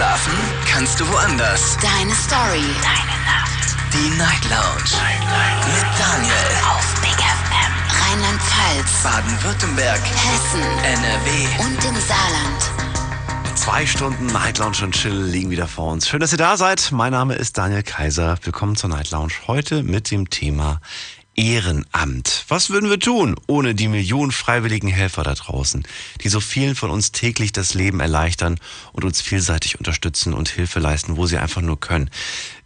Schlafen kannst du woanders. Deine Story. Deine Nacht. Die Night Lounge. Night, Night. Mit Daniel. Auf Big FM. Rheinland-Pfalz. Baden-Württemberg. Hessen. NRW. Und im Saarland. Zwei Stunden Night Lounge und Chill liegen wieder vor uns. Schön, dass ihr da seid. Mein Name ist Daniel Kaiser. Willkommen zur Night Lounge. Heute mit dem Thema Ehrenamt. Was würden wir tun ohne die Millionen freiwilligen Helfer da draußen, die so vielen von uns täglich das Leben erleichtern und uns vielseitig unterstützen und Hilfe leisten, wo sie einfach nur können?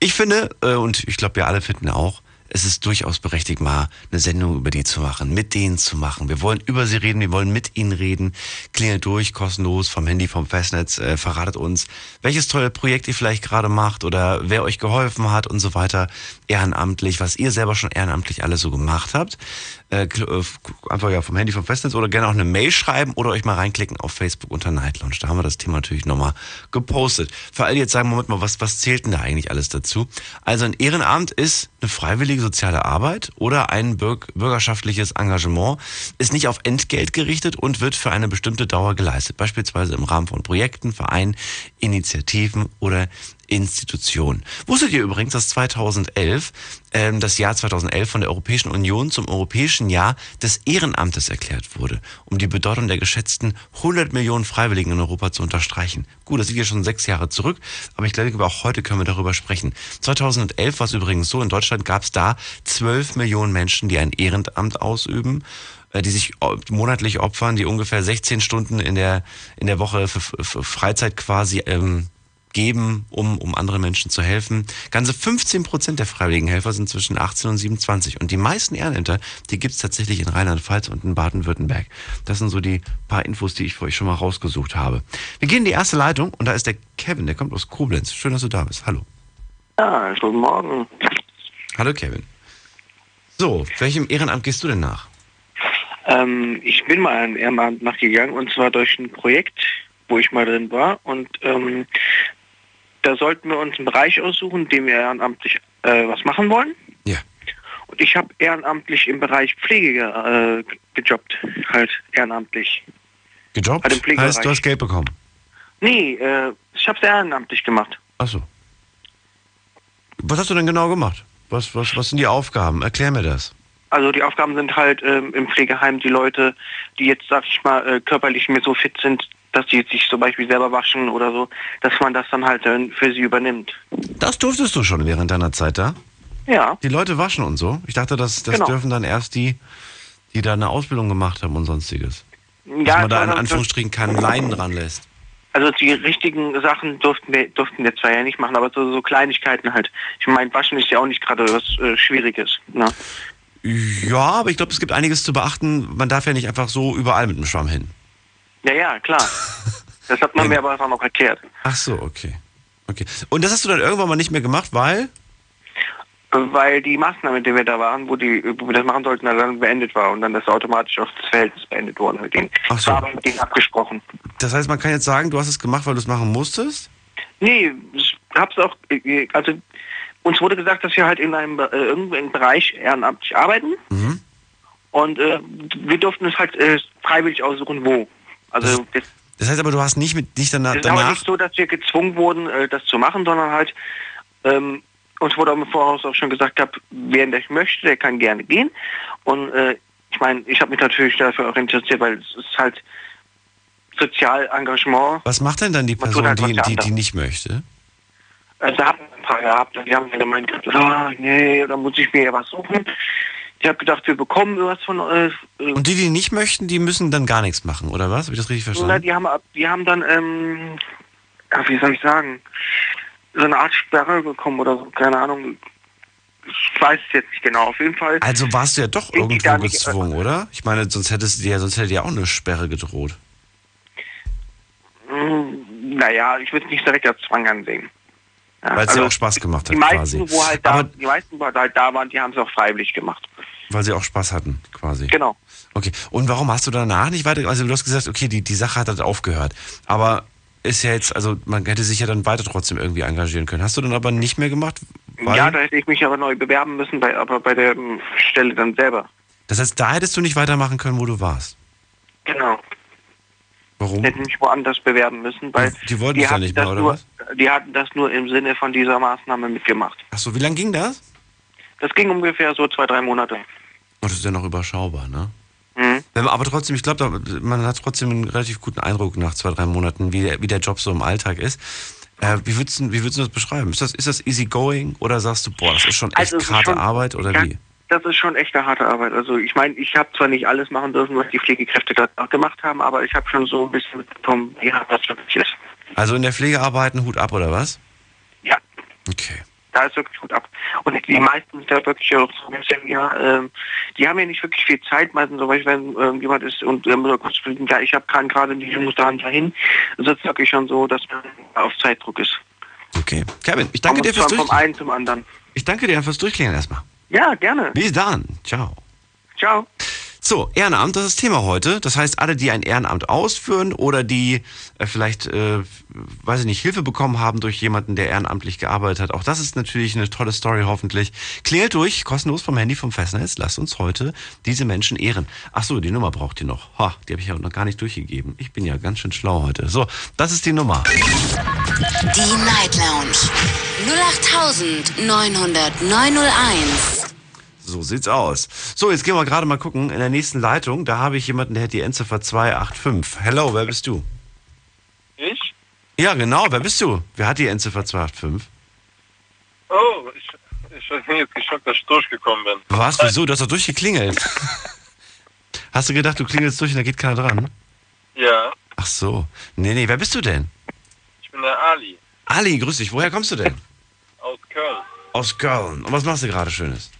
Ich finde, äh, und ich glaube, wir alle finden auch, es ist durchaus berechtigt, mal eine Sendung über die zu machen, mit denen zu machen. Wir wollen über sie reden, wir wollen mit ihnen reden. Klingelt durch, kostenlos vom Handy, vom Festnetz, äh, verratet uns, welches tolle Projekt ihr vielleicht gerade macht oder wer euch geholfen hat und so weiter. Ehrenamtlich, was ihr selber schon ehrenamtlich alles so gemacht habt. Äh, einfach ja vom Handy, vom Festnetz oder gerne auch eine Mail schreiben oder euch mal reinklicken auf Facebook unter Night Lounge. Da haben wir das Thema natürlich nochmal gepostet. Für alle, die jetzt sagen, Moment mal, was, was zählt denn da eigentlich alles dazu? Also ein Ehrenamt ist eine freiwillige soziale Arbeit oder ein bürgerschaftliches Engagement, ist nicht auf Entgelt gerichtet und wird für eine bestimmte Dauer geleistet. Beispielsweise im Rahmen von Projekten, Vereinen, Initiativen oder Institutionen. Wusstet ihr übrigens, dass 2011, ähm, das Jahr 2011 von der Europäischen Union zum Europäischen Jahr des Ehrenamtes erklärt wurde, um die Bedeutung der geschätzten 100 Millionen Freiwilligen in Europa zu unterstreichen? Gut, das liegt ja schon sechs Jahre zurück, aber ich glaube, auch heute können wir darüber sprechen. 2011 war es übrigens so, in Deutschland gab es da 12 Millionen Menschen, die ein Ehrenamt ausüben äh, die sich monatlich opfern, die ungefähr 16 Stunden in der in der Woche für, für Freizeit quasi ähm, geben, um, um anderen Menschen zu helfen. Ganze 15 Prozent der freiwilligen Helfer sind zwischen 18 und 27. Und die meisten Ehrenämter, die gibt's tatsächlich in Rheinland-Pfalz und in Baden-Württemberg. Das sind so die paar Infos, die ich für euch schon mal rausgesucht habe. Wir gehen in die erste Leitung und da ist der Kevin, der kommt aus Koblenz. Schön, dass du da bist. Hallo. Ja, guten Morgen. Hallo Kevin. So, welchem Ehrenamt gehst du denn nach? Ähm, ich bin mal einem Ehrenamt nachgegangen und zwar durch ein Projekt, wo ich mal drin war. Und ähm, da sollten wir uns einen Bereich aussuchen, in dem wir ehrenamtlich äh, was machen wollen. Ja. Und ich habe ehrenamtlich im Bereich Pflege äh, gejobbt, halt ehrenamtlich. Gejobbt? Halt heißt, du hast Geld bekommen? Nee, äh, ich habe es ehrenamtlich gemacht. Ach so. Was hast du denn genau gemacht? Was, was, was sind die Aufgaben? Erklär mir das. Also die Aufgaben sind halt ähm, im Pflegeheim die Leute, die jetzt, sag ich mal, äh, körperlich nicht mehr so fit sind, dass die sich zum Beispiel selber waschen oder so, dass man das dann halt für sie übernimmt. Das durftest du schon während deiner Zeit da? Ja, Die Leute waschen und so? Ich dachte, das, das Genau. dürfen dann erst die, die da eine Ausbildung gemacht haben und sonstiges. Dass ja man da in Anführungsstrichen keinen Leinen dran lässt. also die richtigen Sachen durften wir, durften wir zwar ja nicht machen, aber so, so Kleinigkeiten halt. Ich meine, Waschen ist ja auch nicht gerade was äh, Schwieriges. Ne? Ja, aber ich glaube, es gibt einiges zu beachten. Man darf ja nicht einfach so überall mit dem Schwamm hin. Ja, ja, klar. Das hat man mir aber auch noch erklärt. Ach so, okay. Okay. Und das hast du dann irgendwann mal nicht mehr gemacht, weil? Weil die Maßnahme, mit der wir da waren, wo, die, wo wir das machen sollten, dann beendet war und dann das automatisch auch das Verhältnis beendet worden mit denen. Ach so. War aber mit denen abgesprochen. Das heißt, man kann jetzt sagen, du hast es gemacht, weil du es machen musstest? Nee, ich hab's auch, also uns wurde gesagt, dass wir halt in einem äh, irgendeinem Bereich ehrenamtlich arbeiten Mhm. und äh, wir durften es halt äh, freiwillig aussuchen, wo. Also das, Das heißt aber, du hast nicht mit nicht danach, es ist aber nicht so, dass wir gezwungen wurden, äh, das zu machen, sondern halt ähm, uns wurde im Voraus auch schon gesagt, gehabt, wer das möchte, der kann gerne gehen. Und äh, ich meine, ich habe mich natürlich dafür auch interessiert, weil es ist halt Sozialengagement. Was macht denn dann die Person, halt die, die, die nicht möchte? Also da haben wir ein paar gehabt die haben gemeint, ah, nee, da muss ich mir ja was suchen. Ich habe gedacht, wir bekommen was von äh, äh, Und die, die nicht möchten, die müssen dann gar nichts machen, oder was? Habe ich das richtig na, verstanden? die haben die haben dann ähm, ja, wie soll ich sagen, so eine Art Sperre bekommen oder so, keine Ahnung. Ich weiß es jetzt nicht genau. Auf jeden Fall. Also warst du ja doch die irgendwo nicht, gezwungen, oder? Ich meine, sonst hättest du dir, sonst hätte dir auch eine Sperre gedroht. Mm, Naja, ich würde es nicht direkt als Zwang ansehen. Ja, Weil es also dir auch Spaß gemacht die hat, meisten, quasi. wo halt da, Aber die meisten, wo halt da waren, die haben es auch freiwillig gemacht. Weil sie auch Spaß hatten, quasi. Genau. Okay. Und warum hast du danach nicht weiter? Also du hast gesagt, okay, die, die Sache hat halt aufgehört. Aber ist ja jetzt, also man hätte sich ja dann weiter trotzdem irgendwie engagieren können. Hast du dann aber nicht mehr gemacht? Ja, da hätte ich mich aber neu bewerben müssen, bei, aber bei der ähm, Stelle dann selber. das heißt, da hättest du nicht weitermachen können, wo du warst. Genau. Warum? Hätte mich woanders bewerben müssen, weil Die wollten es ja nicht mehr, oder nur, was? die hatten das nur im Sinne von dieser Maßnahme mitgemacht. Achso, wie lange ging das? Das ging ungefähr so zwei, drei Monate. Oh, das ist ja noch überschaubar, ne? Mhm. Aber trotzdem, ich glaube, man hat trotzdem einen relativ guten Eindruck nach zwei, drei Monaten, wie der, wie der Job so im Alltag ist. Äh, wie, würdest du, wie würdest du das beschreiben? Ist das, ist das easy going oder sagst du, boah, das ist schon echt Also harte schon- Arbeit oder ja, wie? Das ist schon echte harte Arbeit. Also ich meine, ich habe zwar nicht alles machen dürfen, was die Pflegekräfte auch gemacht haben, aber ich habe schon so ein bisschen mitbekommen, wie hart das wirklich ist. Also in der Pflege arbeiten, Hut ab oder was? Ja, Okay. Da ist wirklich gut ab. Und die meisten da wirklich auch bisschen, ja, ähm, die haben ja nicht wirklich viel Zeit, meistens so, weil wenn ähm, jemand ist und ähm, kurz fliegen, ja, ich habe gerade gerade die Jungs da dahin, ist es wirklich schon so, dass man auf Zeitdruck ist. Okay. Kevin, ich danke Und dir fürs zwar vom einen zum anderen. Ich danke dir fürs Durchklingeln erstmal. Ja, gerne. Bis dann. Ciao. Ciao. So, Ehrenamt, das ist das Thema heute. Das heißt, alle, die ein Ehrenamt ausführen oder die äh, vielleicht, äh, weiß ich nicht, Hilfe bekommen haben durch jemanden, der ehrenamtlich gearbeitet hat. Auch das ist natürlich eine tolle Story, hoffentlich. Klingelt durch, kostenlos vom Handy vom Festnetz. Lasst uns heute diese Menschen ehren. Ach so, die Nummer braucht ihr noch. Ha, die habe ich ja noch gar nicht durchgegeben. Ich bin ja ganz schön schlau heute. So, das ist die Nummer. Die Night Lounge 0890901. So sieht's aus. So, jetzt gehen wir gerade mal gucken. In der nächsten Leitung, da habe ich jemanden, der hat die Endziffer 285. Hello, wer bist du? Ich? Ja, genau, wer bist du? Wer hat die Endziffer 285? Oh, ich, ich bin jetzt geschockt, dass ich durchgekommen bin. Was? Wieso? Du hast doch durchgeklingelt. Hast du gedacht, du klingelst durch und da geht keiner dran? Ja, Ach so. Nee, nee, wer bist du denn? ich bin der Ali Ali, grüß dich. Woher kommst du denn? aus Köln. Aus Köln. Und was machst du gerade Schönes?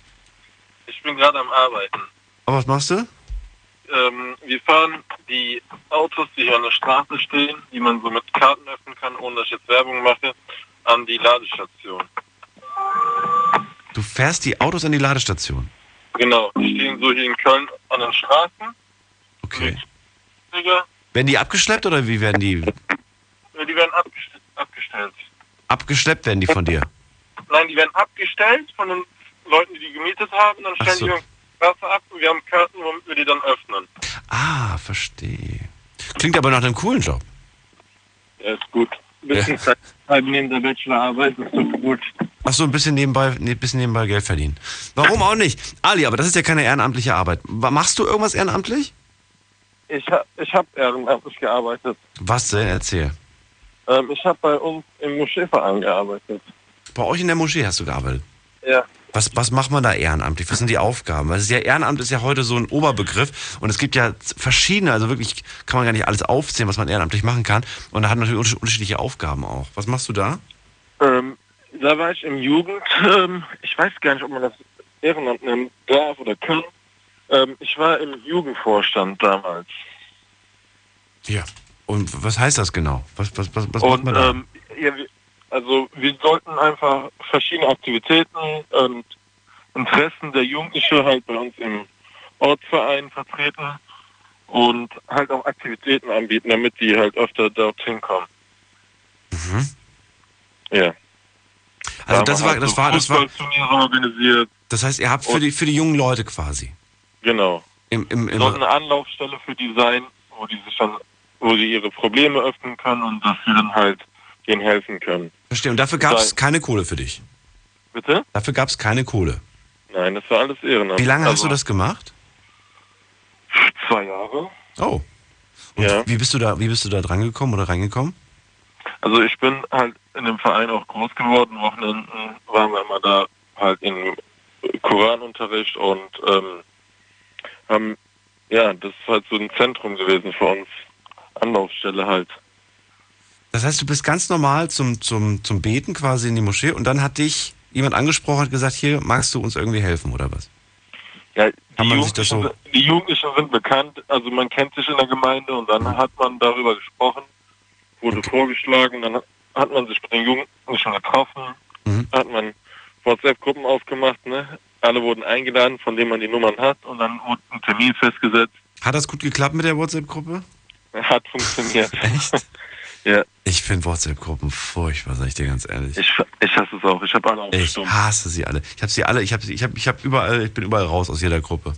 Ich bin gerade am Arbeiten. Und was machst du? Ähm, wir fahren die Autos, die hier an der Straße stehen, die man so mit Karten öffnen kann, ohne dass ich jetzt Werbung mache, an die Ladestation. Du fährst die Autos an die Ladestation. Genau, die stehen so hier in Köln an den Straßen. Okay. Werden die abgeschleppt oder wie werden die äh, Die werden abgest abgestellt. abgeschleppt werden die von dir? Nein, die werden abgestellt von den Leuten, die die gemietet haben. Dann stellen so. die Straße ab und wir haben Karten, womit wir die dann öffnen. Ah, verstehe. Klingt aber nach einem coolen Job. Ja, ist gut. Ein bisschen Zeit neben der Bachelorarbeit ist so gut. Ach so, ein bisschen nebenbei, nee, bisschen nebenbei Geld verdienen. Warum auch nicht? Ali, aber das ist ja keine ehrenamtliche Arbeit. Machst du irgendwas ehrenamtlich? Ich, ha ich habe ehrenamtlich gearbeitet. Was denn? Erzähl. Ähm, ich habe bei uns im Moscheeverein gearbeitet. Bei euch in der Moschee hast du gearbeitet. Ja. Was, was macht man da ehrenamtlich? Was sind die Aufgaben? Weil es ist ja Ehrenamt ist ja heute so ein Oberbegriff und es gibt ja verschiedene, also wirklich kann man gar nicht alles aufzählen, was man ehrenamtlich machen kann. Und da hat man natürlich unterschied- unterschiedliche Aufgaben auch. Was machst du da? Ähm, da war ich im Jugend. Ähm, ich weiß gar nicht, ob man das Ehrenamt nennen darf oder kann. Ähm, ich war im Jugendvorstand damals. Ja. Und was heißt das genau? Was, was, was, was macht Und man da? ähm, ja, wir- also wir sollten einfach verschiedene Aktivitäten und Interessen der Jugendlichen halt bei uns im Ortsverein vertreten und halt auch Aktivitäten anbieten, damit die halt öfter dorthin kommen. Mhm. Ja. Also Da das war, das so war, das war, organisiert. das heißt, ihr habt für die, für die jungen Leute quasi. Genau. Im, im, im, sollten eine Anlaufstelle für die sein, wo die sich dann, wo sie ihre Probleme öffnen können und dass wir dann halt denen helfen können. verstehe. Und dafür gab es keine Kohle für dich. Bitte? Dafür gab es keine Kohle. Nein, das war alles Ehrenamt. Wie lange hast Also du das gemacht? Zwei Jahre. Oh. Und Ja. wie bist du da, wie bist du da dran gekommen oder reingekommen? Also ich bin halt in dem Verein auch groß geworden. Wochenenden waren wir immer da halt im Koranunterricht und ähm, haben, ja, das ist halt so ein Zentrum gewesen für uns. Anlaufstelle halt. Das heißt, du bist ganz normal zum, zum, zum Beten quasi in die Moschee und dann hat dich jemand angesprochen und gesagt, hier, magst du uns irgendwie helfen oder was? Ja, die, Jugendlichen, so- die Jugendlichen sind bekannt, also man kennt sich in der Gemeinde und dann hat man darüber gesprochen, wurde Okay. vorgeschlagen, dann hat- hat man sich mit den Jugendlichen getroffen, Mhm. hat man WhatsApp-Gruppen aufgemacht, ne? Alle wurden eingeladen, von denen man die Nummern hat und dann wurde ein Termin festgesetzt. Hat das gut geklappt mit der WhatsApp-Gruppe? Hat funktioniert. Echt? Ja, Ich finde WhatsApp-Gruppen furchtbar, sag ich dir ganz ehrlich. ich, ich hasse es auch. Ich habe alle auf Ich hasse sie alle. Ich habe sie alle, ich habe ich habe ich habe überall, ich bin überall raus aus jeder Gruppe.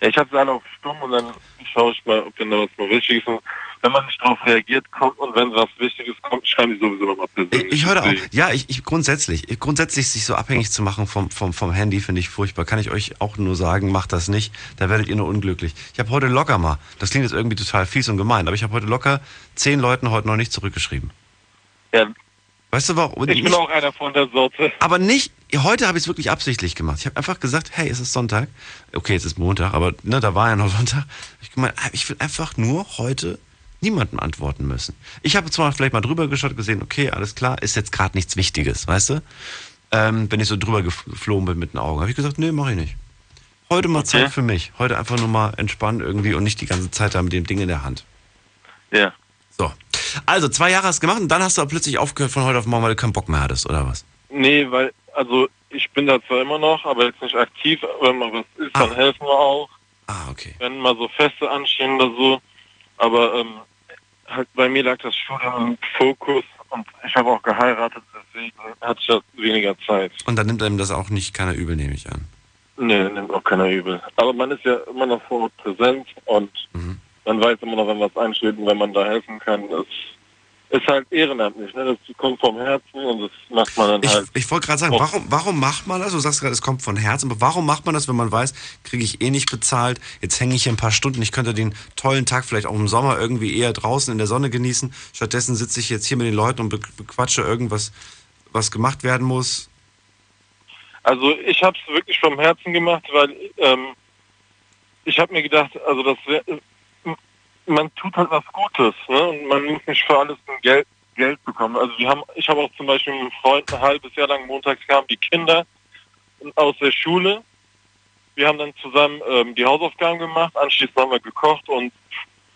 Ja, ich habe sie alle auf Stumm und dann schaue ich mal, ob denn da was mal Wichtiges ist. Wenn man nicht darauf reagiert kommt und wenn was Wichtiges kommt, schreiben die sowieso nochmal persönlich. Ich, ich höre auch. Ja, ich, ich grundsätzlich, ich, grundsätzlich sich so abhängig zu machen vom, vom, vom Handy finde ich furchtbar. Kann ich euch auch nur sagen, macht das nicht. Da werdet ihr nur unglücklich. Ich habe heute locker mal, das klingt jetzt irgendwie total fies und gemein, aber ich habe heute locker zehn Leuten heute noch nicht zurückgeschrieben. Ja, Weißt du warum? ich bin auch einer von der Sorte. Aber nicht, heute habe ich es wirklich absichtlich gemacht. Ich habe einfach gesagt, hey, es ist Sonntag. Okay, es ist Montag, aber ne, da war ja noch Sonntag. Ich gemeint, ich will einfach nur heute niemandem antworten müssen. Ich habe zwar vielleicht mal drüber geschaut, gesehen, okay, alles klar, ist jetzt gerade nichts Wichtiges, weißt du? Ähm, wenn ich so drüber geflogen bin mit den Augen, habe ich gesagt, nee, mache ich nicht. Heute mal Okay. Zeit für mich. Heute einfach nur mal entspannen irgendwie und nicht die ganze Zeit da mit dem Ding in der Hand. Ja. So. Also, zwei Jahre hast du gemacht und dann hast du aber plötzlich aufgehört von heute auf morgen, weil du keinen Bock mehr hattest, oder was? Nee, weil, also ich bin da zwar immer noch, aber jetzt nicht aktiv. Wenn mal was ist, dann Ah. helfen wir auch. Ah, okay. Wenn mal so Feste anstehen oder so. Aber ähm, halt bei mir lag das Studium im Fokus und ich habe auch geheiratet, deswegen hatte ich da weniger Zeit. Und dann nimmt einem das auch nicht keiner übel, nehme ich an. Nee, nimmt auch keiner übel. Aber man ist ja immer noch vor Ort präsent und Mhm. man weiß immer noch, wenn was ansteht und wenn man da helfen kann. Das ist halt ehrenamtlich, ne? Das kommt vom Herzen und das macht man dann Ich, halt. ich wollte gerade sagen, warum, warum macht man das? Du sagst gerade, es kommt von Herzen, aber warum macht man das, wenn man weiß, kriege ich eh nicht bezahlt, jetzt hänge ich hier ein paar Stunden, ich könnte den tollen Tag vielleicht auch im Sommer irgendwie eher draußen in der Sonne genießen. Stattdessen sitze ich jetzt hier mit den Leuten und be bequatsche irgendwas, was gemacht werden muss. Also ich habe es wirklich vom Herzen gemacht, weil ähm, ich habe mir gedacht, also das wär, man tut halt was Gutes, ne? Und man muss nicht für alles ein Geld Geld bekommen. Also wir haben, ich habe auch zum Beispiel mit einem Freund ein halbes Jahr lang montags kamen die Kinder aus der Schule. Wir haben dann zusammen ähm, die Hausaufgaben gemacht, anschließend haben wir gekocht und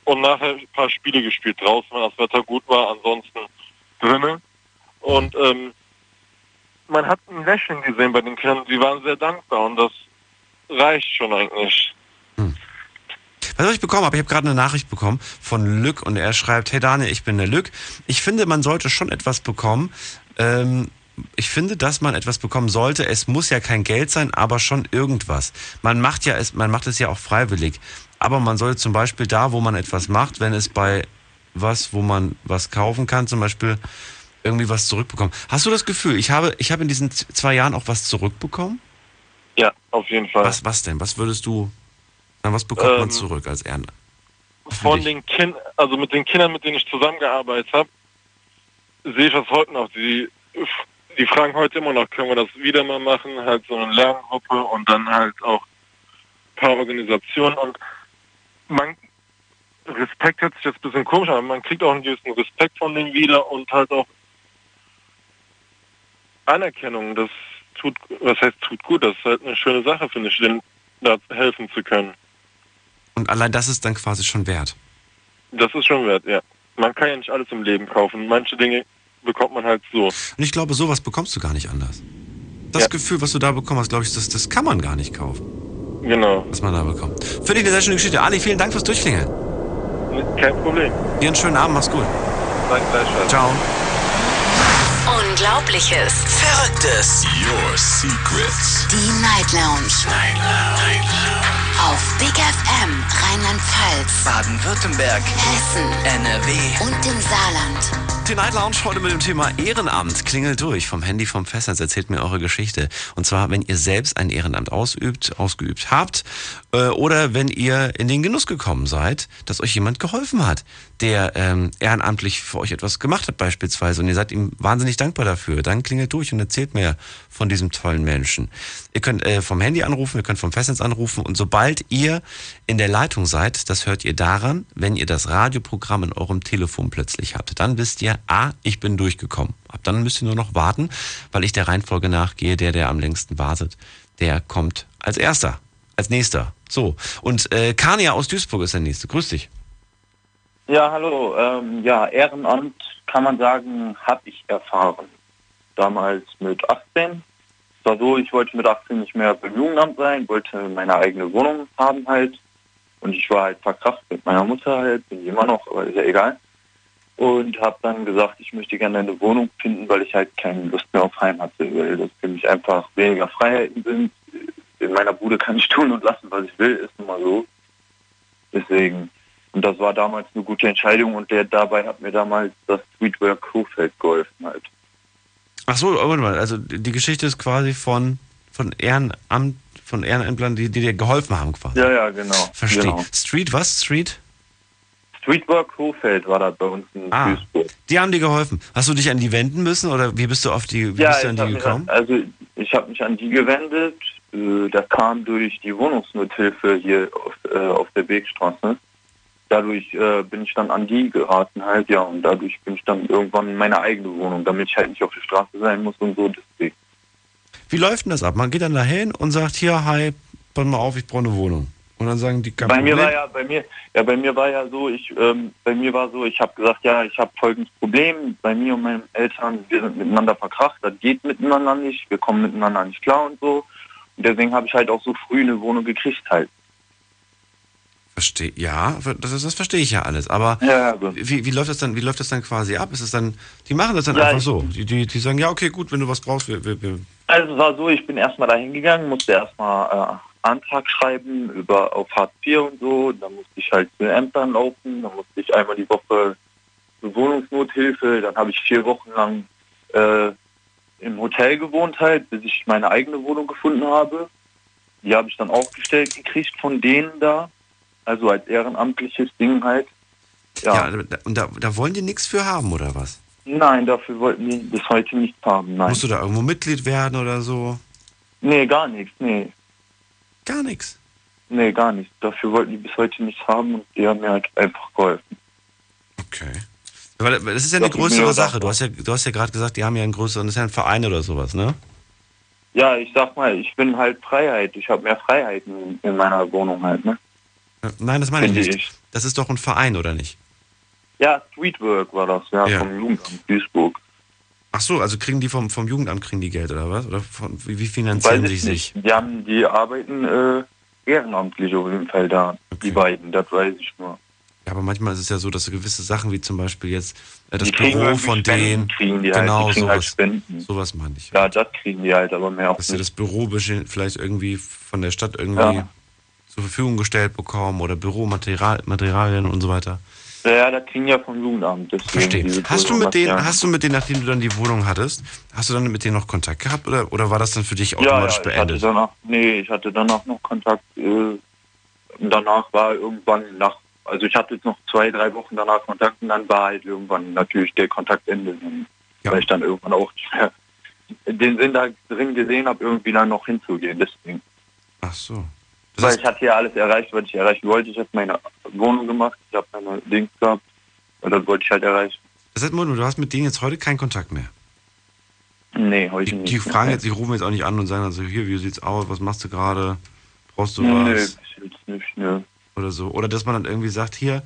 und nachher ein paar Spiele gespielt draußen, wenn das Wetter gut war, ansonsten drinnen. Und ähm, man hat ein Lächeln gesehen bei den Kindern, sie waren sehr dankbar und das reicht schon eigentlich. Was ich bekommen habe, ich habe gerade eine Nachricht bekommen von Lück und er schreibt, hey Daniel, ich bin der Lück. Ich finde, man sollte schon etwas bekommen. Ähm, ich finde, dass man etwas bekommen sollte. Es muss ja kein Geld sein, aber schon irgendwas. Man macht ja es, man macht es ja auch freiwillig. Aber man sollte zum Beispiel da, wo man etwas macht, wenn es bei was, wo man was kaufen kann, zum Beispiel irgendwie was zurückbekommen. Hast du das Gefühl, ich habe, ich habe in diesen zwei Jahren auch was zurückbekommen? Ja, auf jeden Fall. Was, was denn? Was würdest du, na, was bekommt man Ähm, zurück als Ehren? Von dich. den Kindern, also mit den Kindern, mit denen ich zusammengearbeitet habe, sehe ich das heute noch. Die, die fragen heute immer noch, können wir das wieder mal machen? Halt so eine Lerngruppe und dann halt auch ein paar Organisationen und man Respekt hört sich jetzt ein bisschen komisch an, aber man kriegt auch einen gewissen Respekt von denen wieder und halt auch Anerkennung. Das tut, was heißt tut gut, das ist halt eine schöne Sache, finde ich, denen da helfen zu können. Und allein das ist dann quasi schon wert. Das ist schon wert, ja. Man kann ja nicht alles im Leben kaufen. Manche Dinge bekommt man halt so. Und ich glaube, sowas bekommst du gar nicht anders. Das Ja. Gefühl, was du da bekommen hast, glaube ich, das, das kann man gar nicht kaufen, Genau. was man da bekommt. Finde ich eine sehr schöne Geschichte. Ali, vielen Dank fürs Durchklingeln. Kein Problem. Dir einen schönen Abend, mach's gut. Danke gleichfalls. Ciao. Unglaubliches. Verrücktes. Your Secrets. Die Night Lounge. Night Lounge. Auf Big FM Rheinland-Pfalz, Baden-Württemberg. Hessen NRW. und im Saarland. Die Night Lounge heute mit dem Thema Ehrenamt. Klingelt durch vom Handy vom Festnetz. Erzählt mir eure Geschichte. Und zwar, wenn ihr selbst ein Ehrenamt ausübt, ausgeübt habt äh, oder wenn ihr in den Genuss gekommen seid, dass euch jemand geholfen hat, der ähm, ehrenamtlich für euch etwas gemacht hat beispielsweise und ihr seid ihm wahnsinnig dankbar dafür. Dann klingelt durch und erzählt mir von diesem tollen Menschen. Ihr könnt äh, vom Handy anrufen, ihr könnt vom Festnetz anrufen und sobald ihr in der Leitung seid, das hört ihr daran, wenn ihr das Radioprogramm in eurem Telefon plötzlich habt. Dann wisst ihr, ah, ich bin durchgekommen. Ab dann müsst ihr nur noch warten, weil ich der Reihenfolge nachgehe, der, der am längsten wartet, der kommt als erster, als nächster. So, und äh, Kania aus Duisburg ist der nächste. Grüß dich. Ja, hallo. Ähm, ja, Ehrenamt kann man sagen, habe ich erfahren. Damals mit 18. Es war so, ich wollte mit 18 nicht mehr beim Jugendamt sein, wollte meine eigene Wohnung haben halt. Und ich war halt verkraft mit meiner Mutter halt, bin ich immer noch, aber ist ja egal. Und habe dann gesagt, ich möchte gerne eine Wohnung finden, weil ich halt keine Lust mehr auf Heim hatte, weil das für mich einfach weniger Freiheiten sind. In meiner Bude kann ich tun und lassen, was ich will, ist nun mal so. Deswegen und das war damals eine gute Entscheidung und der dabei hat mir damals das Streetwear Crewfeld geholfen halt. Ach so, warte mal, also die Geschichte ist quasi von, von Ehrenamt, von Ehrenamtlern, die, die dir geholfen haben quasi. Ja, ja, genau. Verstehe. Genau. Street, was? Street? Streetwork Hofeld war das bei uns in Ah, Duisburg. die haben dir geholfen. Hast du dich an die wenden müssen oder wie bist du auf die, wie Ja, bist du an die mich gekommen? an- also ich habe mich an die gewendet. Äh, Das kam durch die Wohnungsnothilfe hier auf, äh, auf der Wegstraße. Dadurch äh, bin ich dann an die geraten halt, ja, und dadurch bin ich dann irgendwann in meine eigene Wohnung, damit ich halt nicht auf der Straße sein muss und so. Deswegen. Wie läuft denn das ab? Man geht dann dahin und sagt, hier, hi, pass mal auf, ich brauche eine Wohnung. Und dann sagen die, kein Bei mir war ja, bei mir, ja, bei mir war ja so, ich, ähm, bei mir war so, ich habe gesagt, ja, ich habe folgendes Problem. Bei mir und meinen Eltern, wir sind miteinander verkracht, das geht miteinander nicht, wir kommen miteinander nicht klar und so. Und deswegen habe ich halt auch so früh eine Wohnung gekriegt halt. Verstehe, ja, das, ist- das verstehe ich ja alles. Aber Ja, gut. wie, wie läuft das dann, wie läuft das dann quasi ab? Ist es dann, die machen das dann Ja, einfach so. Die, die, die sagen, ja, okay, gut, wenn du was brauchst, wir, wir, wir. Also es war so, ich bin erstmal da hingegangen, musste erstmal äh, Antrag schreiben über auf Hartz IV und so. Dann musste ich halt zu Ämtern laufen, dann musste ich einmal die Woche Wohnungsnothilfe, dann habe ich vier Wochen lang äh, im Hotel gewohnt halt, bis ich meine eigene Wohnung gefunden habe. Die habe ich dann aufgestellt gekriegt von denen da, also als ehrenamtliches Ding halt. Ja, Ja, da- und da, da wollen die nichts für haben, oder was? nein, dafür wollten die bis heute nichts haben, nein. Musst du da irgendwo Mitglied werden oder so? Nee, gar nichts, nee. Gar nichts. Nee, gar nicht. Dafür wollten die bis heute nichts haben und die haben mir halt einfach geholfen. Okay. Weil das ist ja eine Das größere Sache. Du hast ja, du hast ja gerade gesagt, die haben ja einen größeren, das ist ja ein Verein oder sowas, ne? Ja, ich sag mal, ich bin halt Freiheit. Ich habe mehr Freiheiten in meiner Wohnung halt, ne? Äh, Nein, das meine ich nicht. ich. Das ist doch ein Verein, oder nicht? Ja, Streetwork war das, ja, Ja. vom Jugendamt Duisburg. Ach so, also kriegen die vom, vom Jugendamt kriegen die Geld oder was? Oder von, wie, wie finanzieren sie sich? Die haben, die arbeiten äh, ehrenamtlich auf jeden Fall da, Okay. die beiden, das weiß ich nur. Ja, aber manchmal ist es ja so, dass so gewisse Sachen wie zum Beispiel jetzt äh, das Büro irgendwie von Spenden, denen, kriegen die genau halt, die kriegen halt sowas, Spenden. sowas meine ich. Ja, das kriegen die halt, aber mehr auch dass sie das Büro vielleicht irgendwie von der Stadt irgendwie Ja. zur Verfügung gestellt bekommen oder Büromaterialien Materialien und so weiter. Ja, das kriegen ja vom Jugendamt. Verstehe. Hast du mit denen, hast du mit denen, nachdem du dann die Wohnung hattest, hast du dann mit denen noch Kontakt gehabt oder, oder war das dann für dich Ja, automatisch ja, ich hatte beendet? danach, nee, ich hatte danach noch Kontakt. Äh, und danach war irgendwann nach, also ich hatte jetzt noch zwei, drei Wochen danach Kontakt und dann war halt irgendwann natürlich der Kontakt Ende. Ja. Weil ich dann irgendwann auch den Sinn da drin gesehen habe, irgendwie dann noch hinzugehen. Deswegen. Ach so. Das Weil ich hatte ja alles erreicht, was ich erreichen wollte. Ich habe meine Wohnung gemacht, ich habe meine Dings gehabt und das wollte ich halt erreichen. das heißt, Mono, du hast mit denen jetzt heute keinen Kontakt mehr. Nee, heute Die, nicht. die fragen jetzt, die rufen jetzt auch nicht an und sagen also hier, wie sieht's aus, was machst du gerade? Brauchst du Nee, was? bis jetzt nicht, ne. Oder so. Oder dass man dann irgendwie sagt, hier,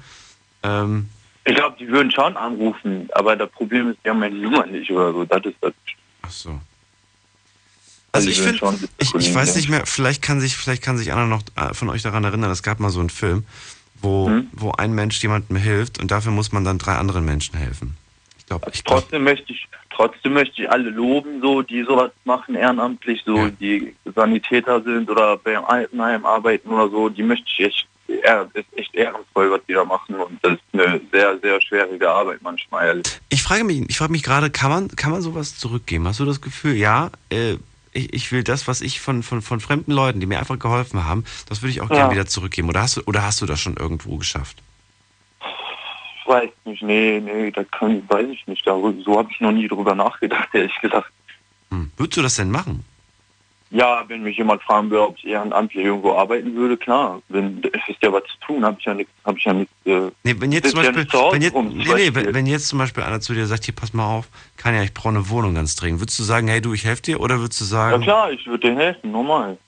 ähm, Ich glaube, die würden schon anrufen, aber das Problem ist, die haben meine Nummer nicht oder so. Das ist das. ach so. Also die ich finde, ich, ich weiß nicht mehr, vielleicht kann sich, vielleicht kann sich einer noch äh, von euch daran erinnern, es gab mal so einen Film, wo, Hm? wo ein Mensch jemandem hilft und dafür muss man dann drei anderen Menschen helfen. Ich glaube, ich glaube, Trotzdem möchte ich, trotzdem möchte ich alle loben, so die sowas machen ehrenamtlich, so Ja. die Sanitäter sind oder beim Altenheim arbeiten oder so. Die möchte ich echt, ja, ist echt ehrenvoll, was die da machen und das ist eine sehr, sehr schwierige Arbeit manchmal. Ehrlich. ich frage mich, ich frage mich gerade, kann man, kann man sowas zurückgeben? Hast du das Gefühl, ja, äh, ich, ich will das, was ich von, von, von fremden Leuten, die mir einfach geholfen haben, das würde ich auch Ja. gerne wieder zurückgeben. Oder hast du, oder hast du das schon irgendwo geschafft? Ich weiß nicht, nee, nee, das kann, weiß ich nicht. Darüber, so habe ich noch nie drüber nachgedacht, ehrlich gesagt. Hm. Würdest du das denn machen? Ja, wenn mich jemand fragen würde, ob ich ehrenamtlich irgendwo arbeiten würde, klar. Wenn es ist ja was zu tun, habe ich ja nichts, habe ich ja nichts. Äh, Nee, wenn jetzt zum ja Beispiel, Hause wenn jetzt, rum, nee, nee, wenn, wenn jetzt zum Beispiel einer zu dir sagt, hier, pass mal auf, kann ja, ich brauche eine Wohnung ganz dringend. Würdest du sagen, hey du, ich helfe dir? Oder würdest du ja sagen, klar, ich würde denen helfen, normal.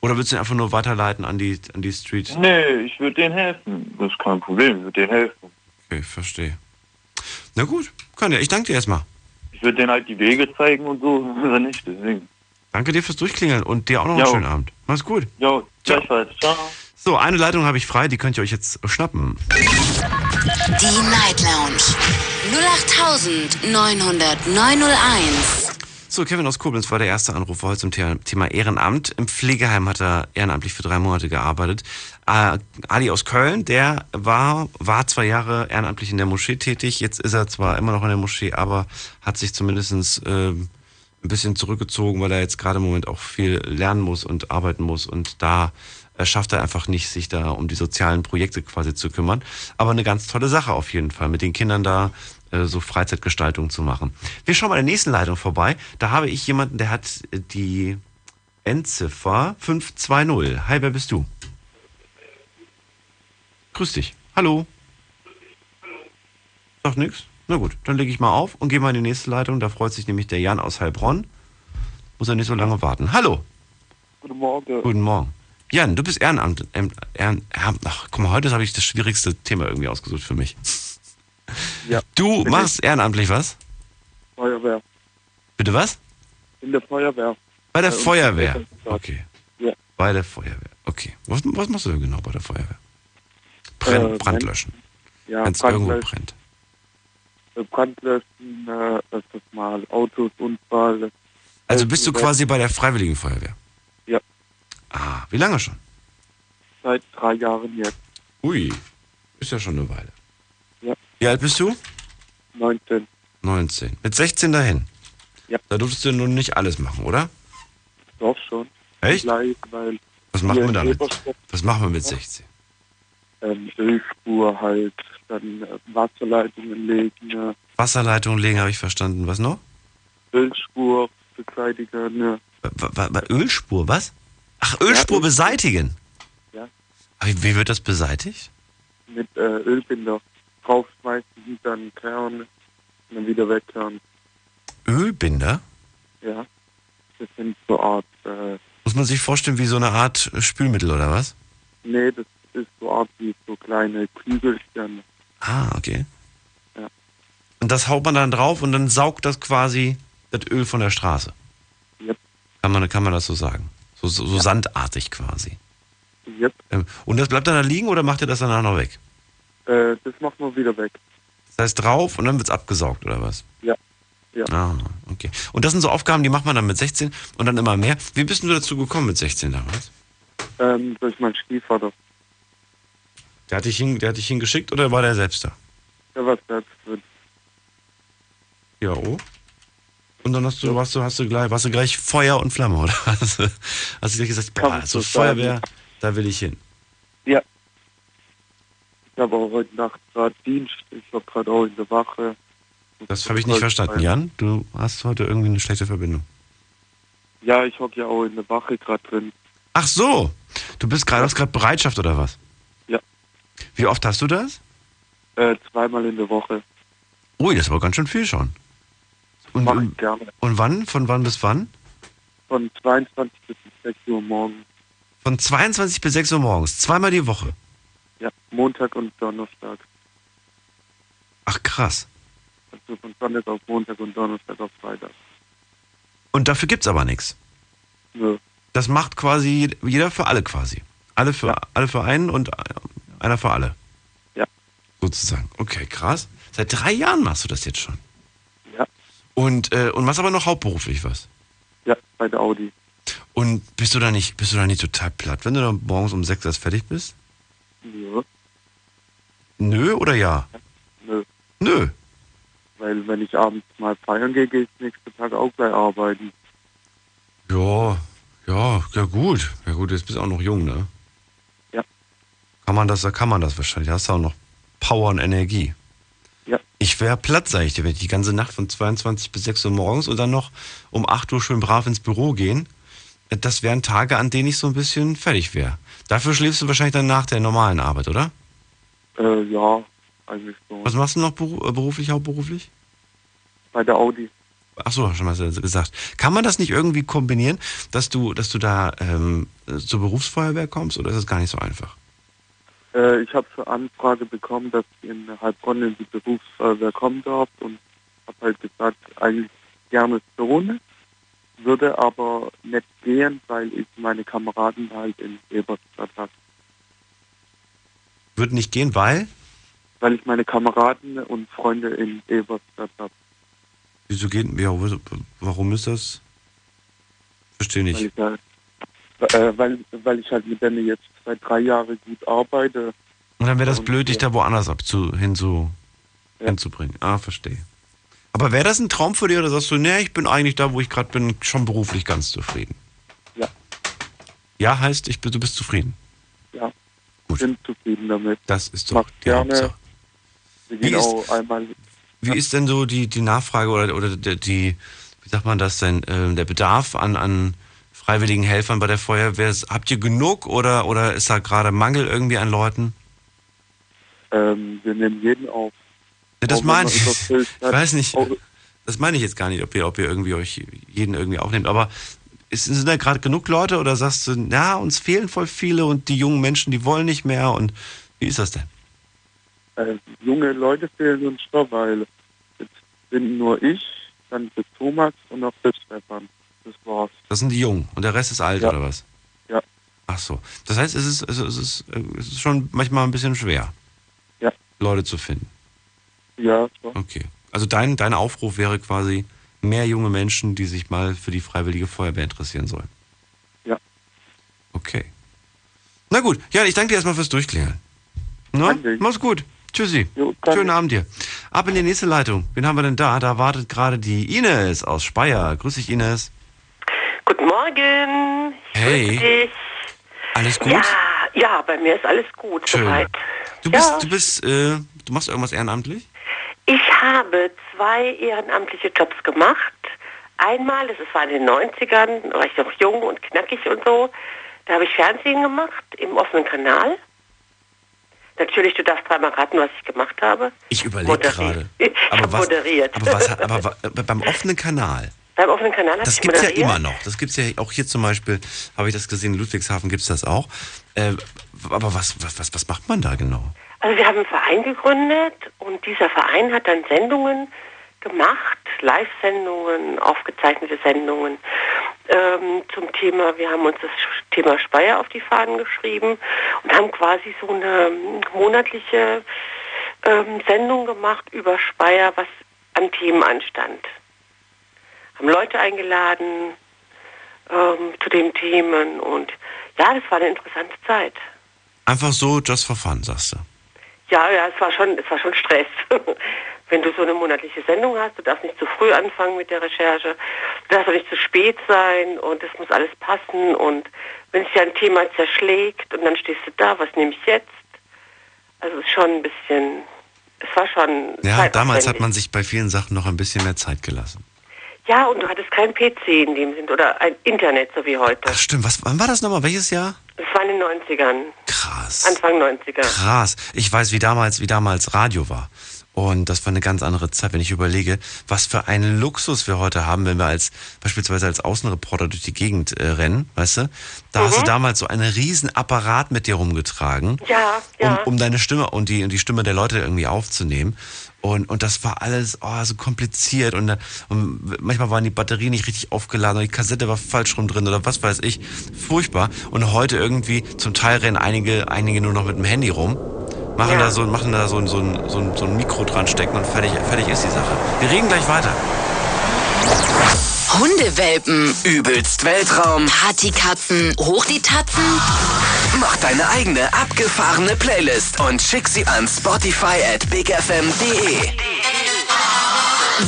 oder würdest du ihn einfach nur weiterleiten an die, an die Street? Nee, ich würde denen helfen. Das ist kein Problem, ich würde denen helfen. Okay, verstehe. Na gut, kann ja. Ich danke dir erstmal. Ich würde denen halt die Wege zeigen und so, oder nicht, deswegen. Danke dir fürs Durchklingeln und dir auch noch einen Jo. schönen Abend. Mach's gut. Jo, Ciao. gleichfalls. Ciao. So, eine Leitung habe ich frei, die könnt ihr euch jetzt schnappen. Die Night Lounge 0890901. So, Kevin aus Koblenz war der erste Anruf heute zum Thema, Ehrenamt. Im Pflegeheim hat er ehrenamtlich für drei Monate gearbeitet. Äh, Ali aus Köln, der war, war zwei Jahre ehrenamtlich in der Moschee tätig. Jetzt ist er zwar immer noch in der Moschee, aber hat sich zumindestens ähm, ein bisschen zurückgezogen, weil er jetzt gerade im Moment auch viel lernen muss und arbeiten muss. Und da äh, schafft er einfach nicht, sich da um die sozialen Projekte quasi zu kümmern. Aber eine ganz tolle Sache auf jeden Fall, mit den Kindern da äh, so Freizeitgestaltung zu machen. Wir schauen mal in der nächsten Leitung vorbei. Da habe ich jemanden, der hat die Endziffer 520. Hi, wer bist du? Grüß dich. Hallo. Sagt nix? Na gut, dann lege ich mal auf und gehe mal in die nächste Leitung. Da freut sich nämlich der Jan aus Heilbronn. Muss er nicht so lange warten. Hallo. Guten Morgen. Guten Morgen. Jan, du bist Ehrenamt. Ähm, Ehren, ach, guck mal, heute habe ich das schwierigste Thema irgendwie ausgesucht für mich. Ja. Du machst ehrenamtlich was? Feuerwehr. Bitte was? In der Feuerwehr. Bei der Bei Feuerwehr. Okay. Ja. Bei der Feuerwehr. Okay. Was, was machst du denn genau bei der Feuerwehr? Brenn, Äh, Brand löschen. Ja, Wenn es irgendwo brennt. Äh, Brandlöschen, äh, öfters mal Autos, Unfall. Also bist du Helfen, quasi bei der Freiwilligen Feuerwehr? Ja. Ah, wie lange schon? Seit drei Jahren jetzt. Ui, ist ja schon eine Weile. Ja. Wie alt bist du? 19. 19. Mit 16 dahin? Ja. Da durftest du nun nicht alles machen, oder? Doch schon. Echt? Gleich, weil Was machen wir damit? Was machen wir mit 16? ähm, Ölspur halt, dann äh, Wasserleitungen legen, äh, Wasserleitung legen, habe ich verstanden. Was noch? Ölspur beseitigen, wa- Ölspur, was? Ach, Ölspur Öl- beseitigen? Ja. Wie, wie wird das beseitigt? mit äh, Ölbinder draufschmeißen, dann kehren und dann wieder wegkehren. Ölbinder? Ja. Das sind so Art, äh, Muss man sich vorstellen wie so eine Art Spülmittel oder was? nee, das ist so Art wie so kleine Kügelchen. Ah, okay. Ja. Und das haut man dann drauf und dann saugt das quasi das Öl von der Straße. Yep. Kann man, kann man das so sagen? So, so, so sandartig quasi. Yep. Ähm, Und das bleibt dann da liegen oder macht ihr das danach noch weg? Äh, das macht man wieder weg. Das heißt drauf und dann wird's abgesaugt oder was? Ja. Ja. Ah, okay. Und das sind so Aufgaben, die macht man dann mit 16 und dann immer mehr. Wie bist du dazu gekommen mit 16 damals? Ähm, durch meinen Stiefvater. Der hat dich, hin, der hat dich hingeschickt oder war der selbst da? Der war selbst drin. Ja, oh. Und dann hast du, warst du, hast du gleich, warst du gleich Feuer und Flamme, oder? Hast du, hast du gleich gesagt, boah, also so sagen. Feuerwehr, da will ich hin. Ich habe auch heute Nacht gerade Dienst. Ich war gerade auch in der Wache. Das habe ich nicht verstanden. Jan, du hast heute irgendwie eine schlechte Verbindung. Ja, ich hocke ja auch in der Wache gerade drin. Ach so, du bist gerade, hast gerade Bereitschaft oder was? Wie oft hast du das? Äh, zweimal in der Woche. Ui, das war ganz schön viel schon. Und, Mache ich gerne. und wann? Von wann bis wann? Von 22 bis 6 Uhr morgens. Von 22 bis 6 Uhr morgens, zweimal die Woche. Ja, Montag und Donnerstag. Ach krass. Also von Sonntag auf Montag und Donnerstag auf Freitag. Und dafür gibt's aber nichts. Nö. Das macht quasi jeder für alle quasi. Alle für, Ja. alle für einen und einer für alle. Ja. Sozusagen. Okay, krass. Seit drei Jahren machst du das jetzt schon. Ja. Und, äh, und machst aber noch hauptberuflich was. Ja, bei der Audi. Und bist du da nicht, bist du da nicht total platt, wenn du dann morgens um sechs erst fertig bist? Ja, Nö oder ja? nö. Nö. Weil wenn ich abends mal feiern gehe, gehe ich nächsten Tag auch gleich arbeiten. Ja, ja, ja gut. Ja gut, jetzt bist du auch noch jung, ne? Kann man das, da kann man das wahrscheinlich. Da hast du auch noch Power und Energie. Ja. Ich wäre platt, sag ich dir, wenn ich die ganze Nacht von 22 bis 6 Uhr morgens und dann noch um 8 Uhr schön brav ins Büro gehen. Das wären Tage, an denen ich so ein bisschen fertig wäre. Dafür schläfst du wahrscheinlich dann nach der normalen Arbeit, oder? Äh, ja, eigentlich so. Was machst du noch äh, beruflich, hauptberuflich? Bei der Audi. Ach so, schon mal gesagt. Kann man das nicht irgendwie kombinieren, dass du, dass du da ähm, zur Berufsfeuerwehr kommst oder ist das gar nicht so einfach? Äh, ich habe zur Anfrage bekommen, dass ich in Heilbronn in die Berufsfeuerwehr kommen darf und habe halt gesagt, eigentlich gerne schon, würde aber nicht gehen, weil ich meine Kameraden halt in Eberstadt habe. Wird nicht gehen, weil? Weil ich meine Kameraden und Freunde in Eberstadt habe. Wieso geht, ja, warum ist das? Verstehe Weil nicht. ich, halt, äh, weil, weil ich halt mit denen jetzt seit drei Jahren gut arbeite. Und dann wäre das blöd, dich da woanders abzu, hinzu, Ja. hinzubringen. Ah, verstehe. Aber wäre das ein Traum für dich oder sagst du, nee, ich bin eigentlich da, wo ich gerade bin, schon beruflich ganz zufrieden? Ja. Ja heißt, ich, du bist zufrieden. Ja, Gut. bin zufrieden damit. Das ist doch Mach gerne. Hauptsache. Wie ist- einmal. Wie ist denn so die, die Nachfrage oder, oder die, die, wie sagt man das denn, äh, der Bedarf an, an freiwilligen Helfern bei der Feuerwehr? Habt ihr genug oder, oder ist da gerade Mangel irgendwie an Leuten? Ähm, wir nehmen jeden auf. Ja, das Auch meine ich. Ich weiß nicht. Auch, Das meine ich jetzt gar nicht, ob ihr, ob ihr irgendwie euch jeden irgendwie aufnehmt. Aber ist, sind da gerade genug Leute oder sagst du, ja, uns fehlen voll viele und die jungen Menschen, die wollen nicht mehr und wie ist das denn? äh, junge Leute fehlen uns schon, weil jetzt sind nur ich, dann der Thomas und noch der Stefan. Das war's. Das sind die Jungen und der Rest ist alt Ja. oder was? Ja. Ach so. Das heißt, es ist, es ist, es ist, äh, es ist schon manchmal ein bisschen schwer, Ja. Leute zu finden. Ja, schon. Okay. Also dein, dein Aufruf wäre quasi mehr junge Menschen, die sich mal für die Freiwillige Feuerwehr interessieren sollen. Ja. Okay. Na gut, ja, ich danke dir erstmal fürs Durchklingeln. Ne? Mach's gut. Tschüssi. Jo. Schönen Abend dir. Ab in die nächste Leitung. Wen haben wir denn da? Da wartet gerade die Ines aus Speyer. Grüß dich, Ines. Guten Morgen. Ich Hey. Alles gut? Ja, ja, bei mir ist alles gut Schön. soweit. Du bist, ja. du bist, äh, du machst irgendwas ehrenamtlich? Ich habe zwei ehrenamtliche Jobs gemacht. Einmal, das war in den 90ern, da war ich noch jung und knackig und so. Da habe ich Fernsehen gemacht im offenen Kanal. Natürlich, du darfst dreimal raten, was ich gemacht habe. Ich überlege gerade. Ich Aber was, moderiert. aber was, aber beim offenen Kanal, Beim offenen Kanal habe das ich gibt's ja immer noch. Das gibt's ja auch hier zum Beispiel, habe ich das gesehen, in Ludwigshafen gibt's das auch. Äh, aber was, was, was, was macht man da genau? Also wir haben einen Verein gegründet und dieser Verein hat dann Sendungen gemacht, Live-Sendungen, aufgezeichnete Sendungen ähm, zum Thema. Wir haben uns das Thema Speyer auf die Fahnen geschrieben und haben quasi so eine monatliche ähm, Sendung gemacht über Speyer, was an Themen anstand. Haben Leute eingeladen ähm, zu den Themen und ja, das war eine interessante Zeit. Einfach so, just for fun, sagst du. Ja, ja, es war schon, es war schon Stress. Wenn du so eine monatliche Sendung hast, du darfst nicht zu früh anfangen mit der Recherche, du darfst auch nicht zu spät sein und es muss alles passen und wenn sich ein Thema zerschlägt und dann stehst du da, was nehme ich jetzt? Also es ist schon ein bisschen, es war schon Ja, damals hat man sich bei vielen Sachen noch ein bisschen mehr Zeit gelassen. Ja, und du hattest kein PC in dem Sinn oder ein Internet, so wie heute. Ach stimmt, was, wann war das nochmal? Welches Jahr? Das war in den 90ern, Krass. Anfang 90er. Krass. Ich weiß, wie damals, wie damals Radio war. Und das war eine ganz andere Zeit, wenn ich überlege, was für einen Luxus wir heute haben, wenn wir als beispielsweise als Außenreporter durch die Gegend äh, rennen, weißt du? Da hast Mhm. du damals so einen riesen Apparat mit dir rumgetragen, Ja, um, ja. um deine Stimme und die, und die Stimme der Leute irgendwie aufzunehmen. Und, und das war alles oh, so kompliziert und, und manchmal waren die Batterien nicht richtig aufgeladen oder die Kassette war falsch rum drin oder was weiß ich. Furchtbar. Und heute irgendwie, zum Teil rennen einige, einige nur noch mit dem Handy rum, machen Ja. da so, machen da so, so, ein, so, ein, so ein Mikro dran stecken und fertig, fertig ist die Sache. Wir reden gleich weiter. Hundewelpen, Übelst Weltraum. Partykatzen, hoch die Tatzen. Mach deine eigene abgefahrene Playlist und schick sie an Spotify at bigfm.de.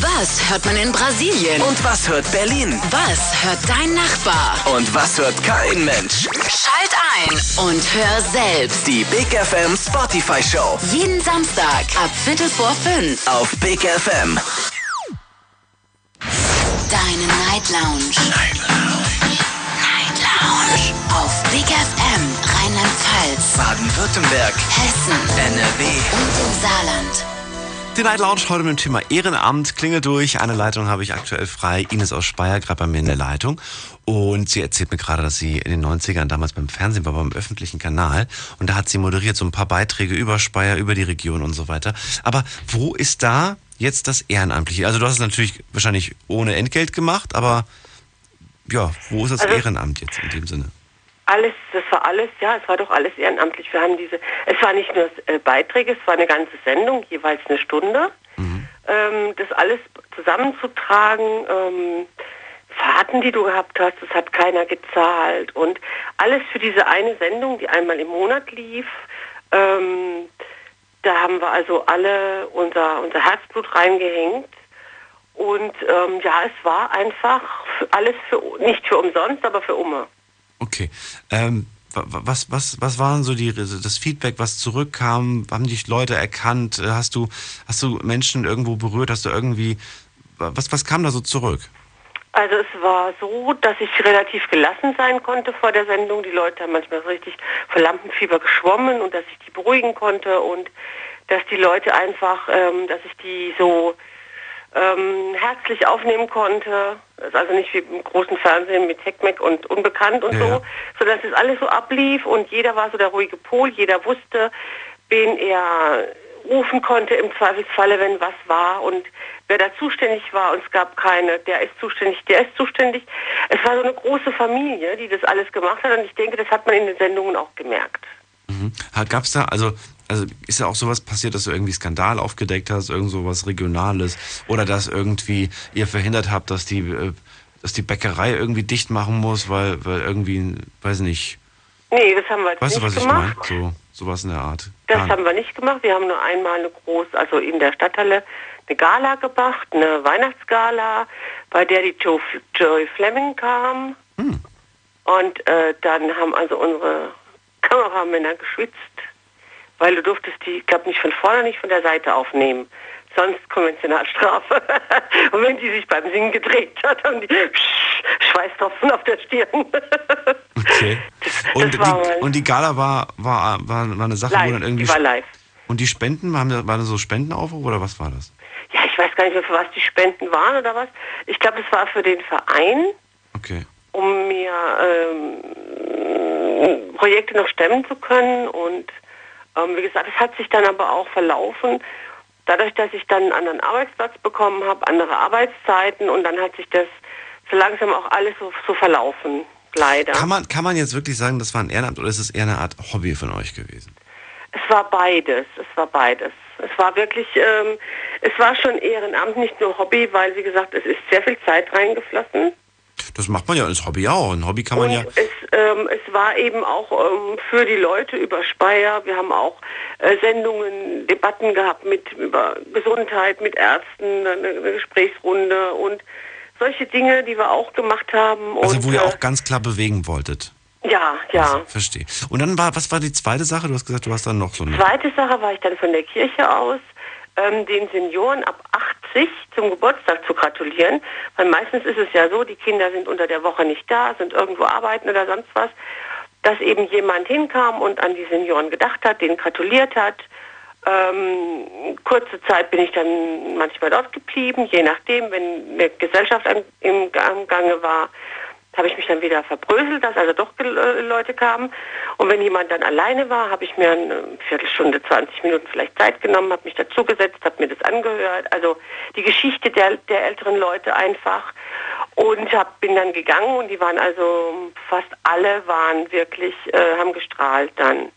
Was hört man in Brasilien? Und was hört Berlin? Was hört dein Nachbar? Und was hört kein Mensch? Schalt ein und hör selbst. Die Big FM Spotify Show Jeden Samstag ab Viertel vor fünf. auf Big FM. Deine Night Lounge. Night Lounge. Night Lounge. Auf Big FM Rheinland-Pfalz, Baden-Württemberg, Hessen NRW. und im Saarland. Die Night Lounge heute mit dem Thema Ehrenamt. Klingelt durch. Eine Leitung habe ich aktuell frei. Ines aus Speyer, gerade bei mir in der Leitung. Und sie erzählt mir gerade, dass sie in den 90ern damals beim Fernsehen war, beim öffentlichen Kanal. Und da hat sie moderiert so ein paar Beiträge über Speyer, über die Region und so weiter. Aber wo ist da jetzt das Ehrenamtliche? Also du hast es natürlich wahrscheinlich ohne Entgelt gemacht, aber ja, wo ist das Also- Ehrenamt jetzt in dem Sinne? Alles, das war alles, ja, es war doch alles ehrenamtlich. Wir haben diese, es war nicht nur äh, Beiträge, es war eine ganze Sendung, jeweils eine Stunde, ähm, das alles zusammenzutragen. Ähm, Fahrten, die du gehabt hast, das hat keiner gezahlt. Und alles für diese eine Sendung, die einmal im Monat lief. Ähm, da haben wir also alle unser, unser Herzblut reingehängt. Und ähm, ja, es war einfach alles für, nicht für umsonst, aber für Umme. Okay. Ähm, was, was, was waren so die, das Feedback, was zurückkam? Haben dich Leute erkannt? Hast du, hast du Menschen irgendwo berührt? Hast du irgendwie, was, was kam da so zurück? Also es war so, dass ich relativ gelassen sein konnte vor der Sendung. Die Leute haben manchmal richtig vor Lampenfieber geschwommen und dass ich die beruhigen konnte und dass die Leute einfach, ähm, dass ich die so ähm, herzlich aufnehmen konnte. Das ist also nicht wie im großen Fernsehen mit Heckmeck und Unbekannt und ja. so, sodass es alles so ablief und jeder war so der ruhige Pol, jeder wusste, wen er rufen konnte im Zweifelsfalle, wenn was war und wer da zuständig war. Und es gab keine, der ist zuständig, der ist zuständig. Es war so eine große Familie, die das alles gemacht hat und ich denke, das hat man in den Sendungen auch gemerkt. Mhm. Gab es da, also also ist ja auch sowas passiert, dass du irgendwie Skandal aufgedeckt hast, irgend sowas Regionales oder dass irgendwie ihr verhindert habt, dass die, äh, dass die Bäckerei irgendwie dicht machen muss, weil, weil irgendwie, weiß nicht. Nee, das haben wir jetzt weißt nicht du, was gemacht. ich meine? So, sowas in der Art. Das Gar haben wir nicht gemacht. Wir haben nur einmal eine große, also in der Stadthalle, eine Gala gemacht, eine Weihnachtsgala, bei der die Joe, Joey Fleming kam. Hm. Und äh, dann haben also unsere Kameramänner geschwitzt weil du durftest die, ich glaube nicht von vorne, nicht von der Seite aufnehmen. Sonst Konventionalstrafe. und wenn die sich beim Singen gedreht hat, haben die Schweißtropfen auf der Stirn. okay. Das, und, das die, und, die, Gala war, war, war, war eine Sache, live, wo dann irgendwie. Die war live. Und die Spenden, waren, waren das so Spendenaufrufe oder was war das? Ja, ich weiß gar nicht mehr, für was die Spenden waren oder was. Ich glaube, es war für den Verein. Okay. Um mir ähm, Projekte noch stemmen zu können und ähm, wie gesagt, es hat sich dann aber auch verlaufen. Dadurch, dass ich dann einen anderen Arbeitsplatz bekommen habe, andere Arbeitszeiten und dann hat sich das so langsam auch alles so, so verlaufen, leider. Kann man, kann man jetzt wirklich sagen, das war ein Ehrenamt oder ist es eher eine Art Hobby von euch gewesen? Es war beides, es war beides. Es war wirklich, ähm, es war schon Ehrenamt, nicht nur Hobby, weil wie gesagt, es ist sehr viel Zeit reingeflossen. Das macht man ja als Hobby auch. Ein Hobby kann man und ja. Es, ähm, es war eben auch ähm, für die Leute über Speyer. Wir haben auch äh, Sendungen, Debatten gehabt mit über Gesundheit, mit Ärzten, eine, eine Gesprächsrunde und solche Dinge, die wir auch gemacht haben. Also und, wo ihr äh, auch ganz klar bewegen wolltet. Ja, ja. Also, verstehe. Und dann war, was war die zweite Sache? Du hast gesagt, du hast dann noch so eine. Zweite Sache war ich dann von der Kirche aus ähm, den Senioren ab 80 zum Geburtstag zu gratulieren, weil meistens ist es ja so, die Kinder sind unter der Woche nicht da, sind irgendwo arbeiten oder sonst was, dass eben jemand hinkam und an die Senioren gedacht hat, denen gratuliert hat. Ähm, kurze Zeit bin ich dann manchmal dort geblieben, je nachdem, wenn eine Gesellschaft im Gange war, habe ich mich dann wieder verbröselt, dass also doch äh, Leute kamen. Und wenn jemand dann alleine war, habe ich mir eine Viertelstunde, 20 Minuten vielleicht Zeit genommen, habe mich dazugesetzt, habe mir das angehört. Also die Geschichte der, der älteren Leute einfach. Und hab, bin dann gegangen und die waren also, fast alle waren wirklich, äh, haben gestrahlt dann.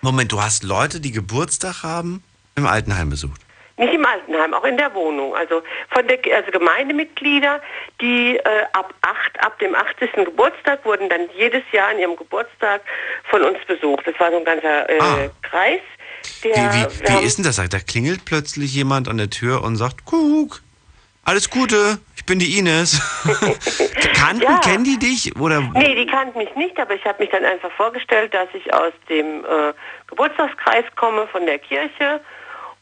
Moment, du hast Leute, die Geburtstag haben, im Altenheim besucht? Nicht im Altenheim, auch in der Wohnung. Also von der also Gemeindemitglieder, die äh, ab acht, ab dem 80. Geburtstag wurden dann jedes Jahr an ihrem Geburtstag von uns besucht. Das war so ein ganzer äh, Ah. Kreis. Der, Wie, wie, wie haben- ist denn das? Da klingelt plötzlich jemand an der Tür und sagt, Kuckuck, alles Gute, ich bin die Ines. Kannten, Ja. kennen die dich? Oder Nee, die kannten mich nicht, aber ich habe mich dann einfach vorgestellt, dass ich aus dem äh, Geburtstagskreis komme von der Kirche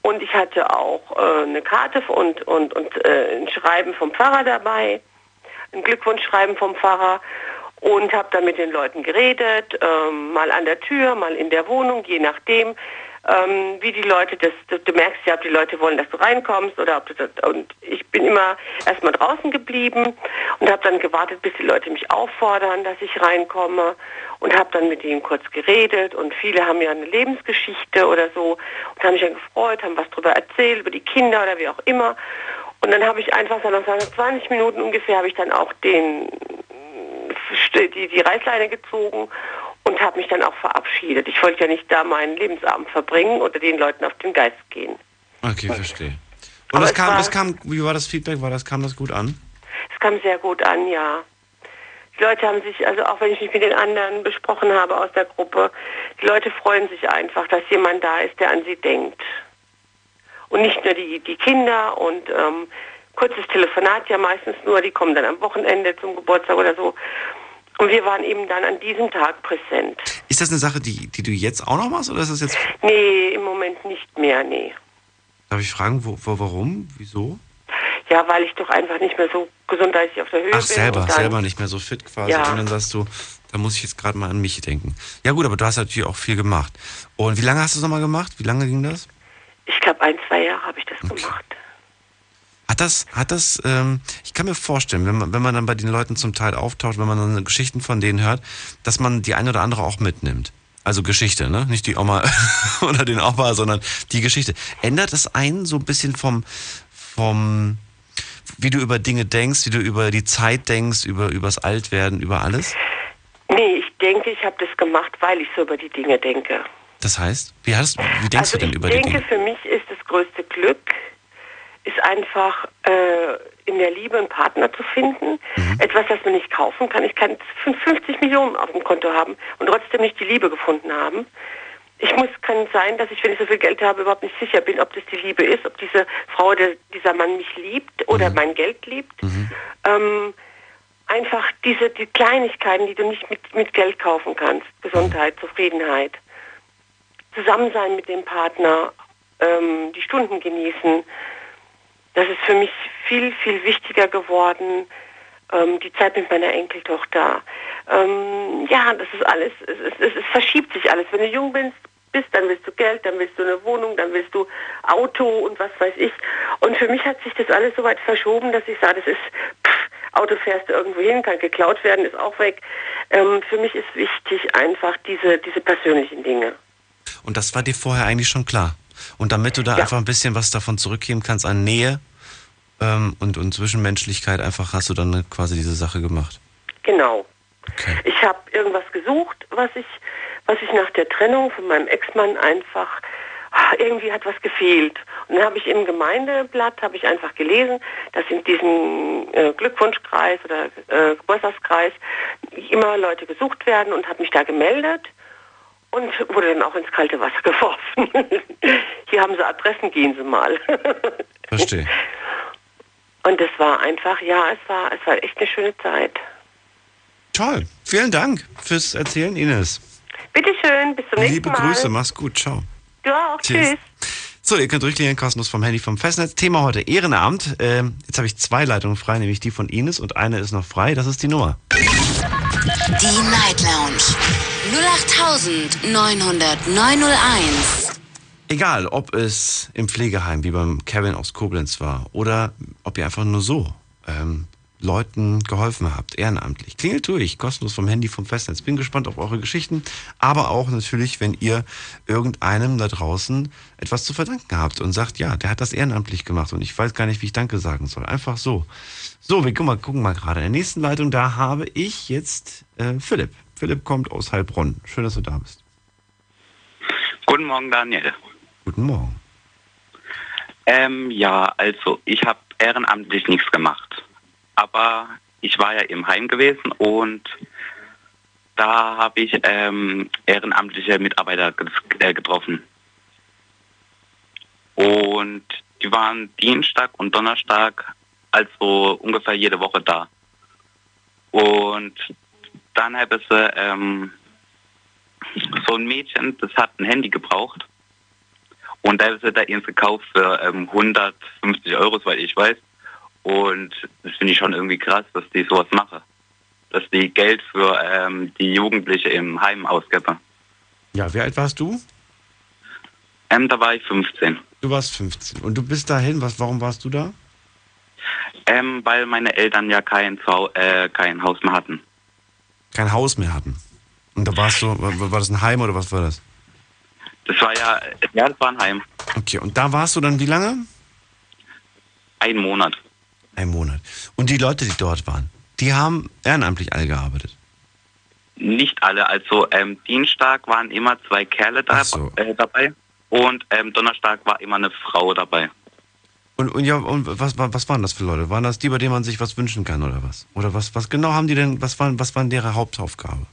und ich hatte auch äh, eine Karte und, und, und äh, ein Schreiben vom Pfarrer dabei, ein Glückwunschschreiben vom Pfarrer. Und habe dann mit den Leuten geredet, ähm, mal an der Tür, mal in der Wohnung, je nachdem, ähm, wie die Leute das, du, du merkst ja, ob die Leute wollen, dass du reinkommst oder ob du das, und ich bin immer erstmal draußen geblieben und habe dann gewartet, bis die Leute mich auffordern, dass ich reinkomme und habe dann mit ihnen kurz geredet und viele haben ja eine Lebensgeschichte oder so und haben mich dann gefreut, haben was darüber erzählt, über die Kinder oder wie auch immer. Und dann habe ich einfach so nach 20 Minuten ungefähr habe ich dann auch den die, die Reißleine gezogen und habe mich dann auch verabschiedet. Ich wollte ja nicht da meinen Lebensabend verbringen oder den Leuten auf den Geist gehen. Okay, verstehe. Und es kam, war- es kam, wie war das Feedback? War das, kam das gut an? Es kam sehr gut an, ja. Die Leute haben sich, also auch wenn ich mich mit den anderen besprochen habe aus der Gruppe, die Leute freuen sich einfach, dass jemand da ist, der an sie denkt. Und nicht nur die, die Kinder und ähm, kurzes Telefonat ja meistens nur, die kommen dann am Wochenende zum Geburtstag oder so. Und wir waren eben dann an diesem Tag präsent. Ist das eine Sache, die, die du jetzt auch noch machst oder ist das jetzt. Nee, im Moment nicht mehr, nee. Darf ich fragen, wo, wo, warum? Wieso? Ja, weil ich doch einfach nicht mehr so gesundheitlich auf der Höhe Ach, bin. selber, und dann, selber nicht mehr so fit quasi. Ja. Und dann sagst du, da muss ich jetzt gerade mal an mich denken. Ja gut, aber du hast natürlich auch viel gemacht. Und wie lange hast du es nochmal gemacht? Wie lange ging das? Ich glaube, ein, zwei Jahre habe ich das gemacht. Hat das, hat das, ähm, ich kann mir vorstellen, wenn man, wenn man dann bei den Leuten zum Teil auftaucht, wenn man dann Geschichten von denen hört, dass man die eine oder andere auch mitnimmt. Also Geschichte, ne? Nicht die Oma oder den Opa, sondern die Geschichte. Ändert es einen so ein bisschen vom, vom, wie du über Dinge denkst, wie du über die Zeit denkst, über übers Altwerden, über alles? Nee, ich denke, ich habe das gemacht, weil ich so über die Dinge denke. Das heißt, wie, hast, wie denkst also du denn ich über die denke, Dinge? für mich ist das größte Glück, ist einfach äh, in der Liebe einen Partner zu finden. Mhm. Etwas, das man nicht kaufen kann. Ich kann 50 Millionen auf dem Konto haben und trotzdem nicht die Liebe gefunden haben. Ich muss, kann sein, dass ich, wenn ich so viel Geld habe, überhaupt nicht sicher bin, ob das die Liebe ist, ob diese Frau oder dieser Mann mich liebt oder Mhm. mein Geld liebt. Ähm, einfach diese die Kleinigkeiten, die du nicht mit, mit Geld kaufen kannst. Gesundheit, Zufriedenheit. Zusammensein mit dem Partner, ähm, die Stunden genießen. Das ist für mich viel, viel wichtiger geworden. Ähm, die Zeit mit meiner Enkeltochter. Ähm, ja, das ist alles, es, es, es, es verschiebt sich alles. Wenn du jung bist, bist, dann willst du Geld, dann willst du eine Wohnung, dann willst du Auto und was weiß ich. Und für mich hat sich das alles so weit verschoben, dass ich sage, das ist, pff, Auto fährst du irgendwo hin, kann geklaut werden, ist auch weg. Ähm, für mich ist wichtig einfach diese, diese persönlichen Dinge. Und das war dir vorher eigentlich schon klar. Und damit du da einfach ein bisschen was davon zurückgeben kannst an Nähe ähm, und, und Zwischenmenschlichkeit, einfach hast du dann quasi diese Sache gemacht. Genau. Ich habe irgendwas gesucht, was ich, was ich nach der Trennung von meinem Ex-Mann einfach ah, irgendwie hat was gefehlt. Und dann habe ich im Gemeindeblatt habe ich einfach gelesen, dass in diesem äh, Glückwunschkreis oder äh, Geburtstagskreis immer Leute gesucht werden und habe mich da gemeldet und wurde dann auch ins kalte Wasser geworfen. Hier haben sie Adressen, gehen Sie mal. Verstehe. Und es war einfach, ja, es war, es war echt eine schöne Zeit. Toll. Vielen Dank fürs Erzählen, Ines. Bitteschön, bis zum nächsten Liebe Mal. Grüße, mach's gut. Ciao. Du auch, Tschüss. tschüss. So, ihr könnt durchklicken, kostenlos vom Handy vom Festnetz. Thema heute Ehrenamt. Ähm, jetzt habe ich zwei Leitungen frei, nämlich die von Ines und eine ist noch frei. Das ist die Nummer. Die Night Lounge 0890901. Egal, ob es im Pflegeheim wie beim Kevin aus Koblenz war oder ob ihr einfach nur so ähm, Leuten geholfen habt, ehrenamtlich. Klingelt durch, kostenlos vom Handy, vom Festnetz. Bin gespannt auf eure Geschichten, aber auch natürlich, wenn ihr irgendeinem da draußen etwas zu verdanken habt und sagt, ja, der hat das ehrenamtlich gemacht und ich weiß gar nicht, wie ich Danke sagen soll. Einfach so. So, wir gucken mal, gucken mal gerade. In der nächsten Leitung, da habe ich jetzt äh, Philipp. Philipp kommt aus Heilbronn. Schön, dass du da bist. Guten Morgen, Daniel. Guten Morgen. Ähm, ja, also ich habe ehrenamtlich nichts gemacht. Aber ich war ja im Heim gewesen und da habe ich ähm, ehrenamtliche Mitarbeiter äh, getroffen. Und die waren Dienstag und Donnerstag, also ungefähr jede Woche da. Und dann habe ich ähm, so ein Mädchen, das hat ein Handy gebraucht. Und da ist er da eins gekauft für ähm, 150 Euro, soweit ich weiß. Und das finde ich schon irgendwie krass, dass die sowas machen. Dass die Geld für ähm, die Jugendliche im Heim ausgeben. Ja, wie alt warst du? Ähm, da war ich 15. Du warst 15. Und du bist dahin, was, warum warst du da? Ähm, weil meine Eltern ja kein, Zuhau- äh, kein Haus mehr hatten. Kein Haus mehr hatten. Und da warst du, war, war das ein Heim oder was war das? Das war ja, ja, das war ein Heim. Okay, und da warst du dann wie lange? Ein Monat. Ein Monat. Und die Leute, die dort waren, die haben ehrenamtlich alle gearbeitet. Nicht alle, also ähm, Dienstag waren immer zwei Kerle da, äh, dabei und ähm, Donnerstag war immer eine Frau dabei. Und, und ja, und was, was waren das für Leute? Waren das die, bei denen man sich was wünschen kann oder was? Oder was, was genau haben die denn, was waren, was waren deren Hauptaufgabe?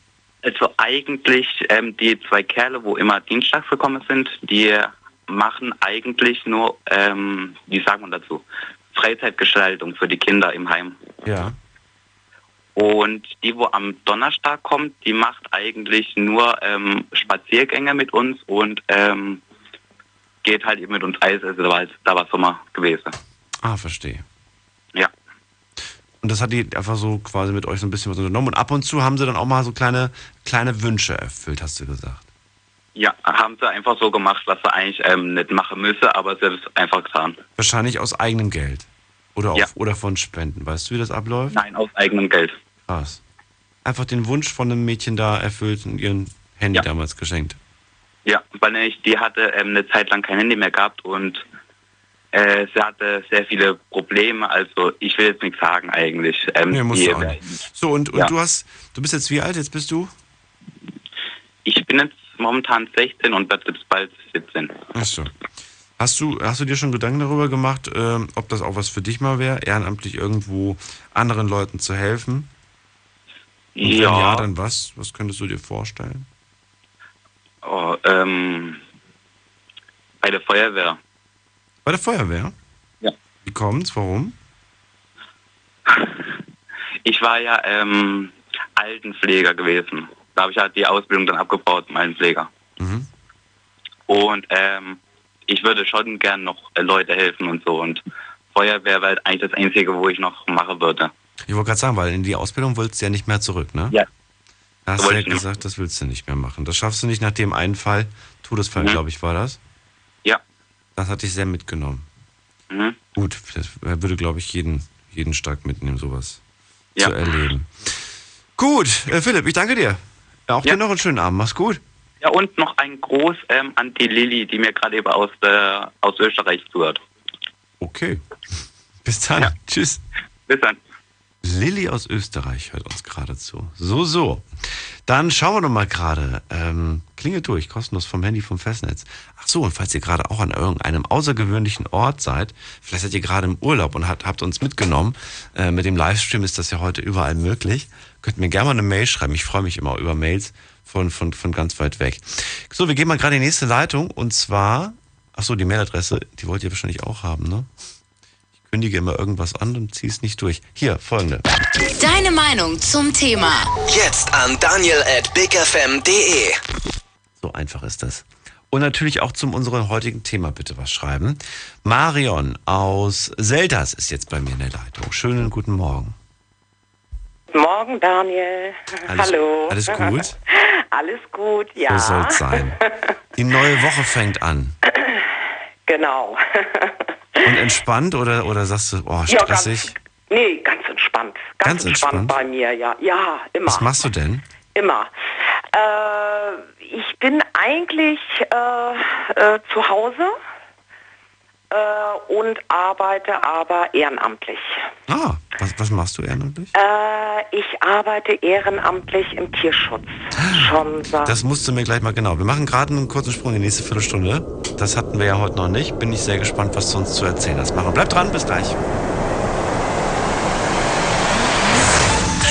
Also eigentlich ähm, die zwei Kerle, wo immer dienstags gekommen sind, die machen eigentlich nur, ähm, wie sagt man dazu, Freizeitgestaltung für die Kinder im Heim. Ja. Und die, wo am Donnerstag kommt, die macht eigentlich nur ähm, Spaziergänge mit uns und ähm, geht halt eben mit uns Eis. Also da war, da war Sommer gewesen. Ah, verstehe. Ja. Und das hat die einfach so quasi mit euch so ein bisschen was unternommen. Und ab und zu haben sie dann auch mal so kleine, kleine Wünsche erfüllt, hast du gesagt. Ja, haben sie einfach so gemacht, was sie eigentlich ähm, nicht machen müsse, aber sie hat es einfach getan. Wahrscheinlich aus eigenem Geld. Oder, auf, Ja. oder von Spenden. Weißt du, wie das abläuft? Nein, aus eigenem Geld. Krass. Einfach den Wunsch von einem Mädchen da erfüllt und ihren Handy Ja. damals geschenkt. Ja, weil nämlich die hatte ähm, eine Zeit lang kein Handy mehr gehabt und äh, sie hatte sehr viele Probleme. Also ich will jetzt nichts sagen eigentlich. Ähm, Nee, musst die- auch nicht. So, und, und Ja. du hast, du bist jetzt wie alt? Jetzt bist du? Ich bin jetzt momentan 16 und werde jetzt bald 17. Achso. Hast du, hast du dir schon Gedanken darüber gemacht, ähm, ob das auch was für dich mal wäre, ehrenamtlich irgendwo anderen Leuten zu helfen? Und wenn Ja. ja, dann was? Was könntest du dir vorstellen? Oh, ähm, bei der Feuerwehr. Bei der Feuerwehr? Ja. Wie kommt's? Warum? Ich war ja ähm, Altenpfleger gewesen. Da habe ich halt die Ausbildung dann abgebaut zum Altenpfleger. Mhm. Und ähm, ich würde schon gern noch äh, Leute helfen und so. Und Feuerwehr wäre halt eigentlich das Einzige, wo ich noch machen würde. Ich wollte gerade sagen, weil in die Ausbildung wolltest du ja nicht mehr zurück, ne? Ja. Da hast du ja gesagt, das willst du nicht mehr machen. Das schaffst du nicht nach dem einen Fall. Todesfall, Mhm. glaube ich, war das. Ja. Das hat dich sehr mitgenommen. Mhm. Gut, das würde, glaube ich, jeden, jeden stark mitnehmen, sowas Ja. zu erleben. Gut, äh, Philipp, ich danke dir. Auch Ja. dir noch einen schönen Abend. Mach's gut. Ja, und noch ein Gruß ähm, an die Lilly, die mir gerade eben aus, der, aus Österreich zuhört. Okay. Bis dann. Tschüss. Bis dann. Lilly aus Österreich hört uns gerade zu. So, so. Dann schauen wir doch mal gerade. Ähm, klingelt durch, kostenlos vom Handy vom Festnetz. Ach so, und falls ihr gerade auch an irgendeinem außergewöhnlichen Ort seid, vielleicht seid ihr gerade im Urlaub und habt, habt uns mitgenommen. Äh, mit dem Livestream ist das ja heute überall möglich. Könnt mir gerne mal eine Mail schreiben. Ich freue mich immer über Mails von, von, von ganz weit weg. So, wir gehen mal gerade in die nächste Leitung und zwar, ach so, die Mailadresse, die wollt ihr wahrscheinlich auch haben, ne? Kündige immer irgendwas an und ziehe es nicht durch. Hier, folgende. Deine Meinung zum Thema. Jetzt an daniel at bigfm.de. So einfach ist das. Und natürlich auch zum unserem heutigen Thema bitte was schreiben. Marion aus Selters ist jetzt bei mir in der Leitung. Schönen guten Morgen. Morgen, Daniel. Alles- Hallo. alles gut? alles gut, ja. So soll's sein. Die neue Woche fängt an. genau. Und entspannt oder, oder sagst du, oh, Ja, ganz, stressig? nee, ganz entspannt. Ganz, Ganz entspannt, entspannt? bei mir, ja. Ja, immer. Was machst du denn? Immer. Äh, ich bin eigentlich äh, äh, zu Hause äh, und arbeite aber ehrenamtlich. Ah, was, was machst du ehrenamtlich? Äh, ich arbeite ehrenamtlich im Tierschutz. Schon seit Das musst du mir gleich mal genau. Wir machen gerade einen kurzen Sprung in die nächste Viertelstunde. Das hatten wir ja heute noch nicht. Bin ich sehr gespannt, was du uns zu erzählen hast. Machen. Bleib dran, bis gleich.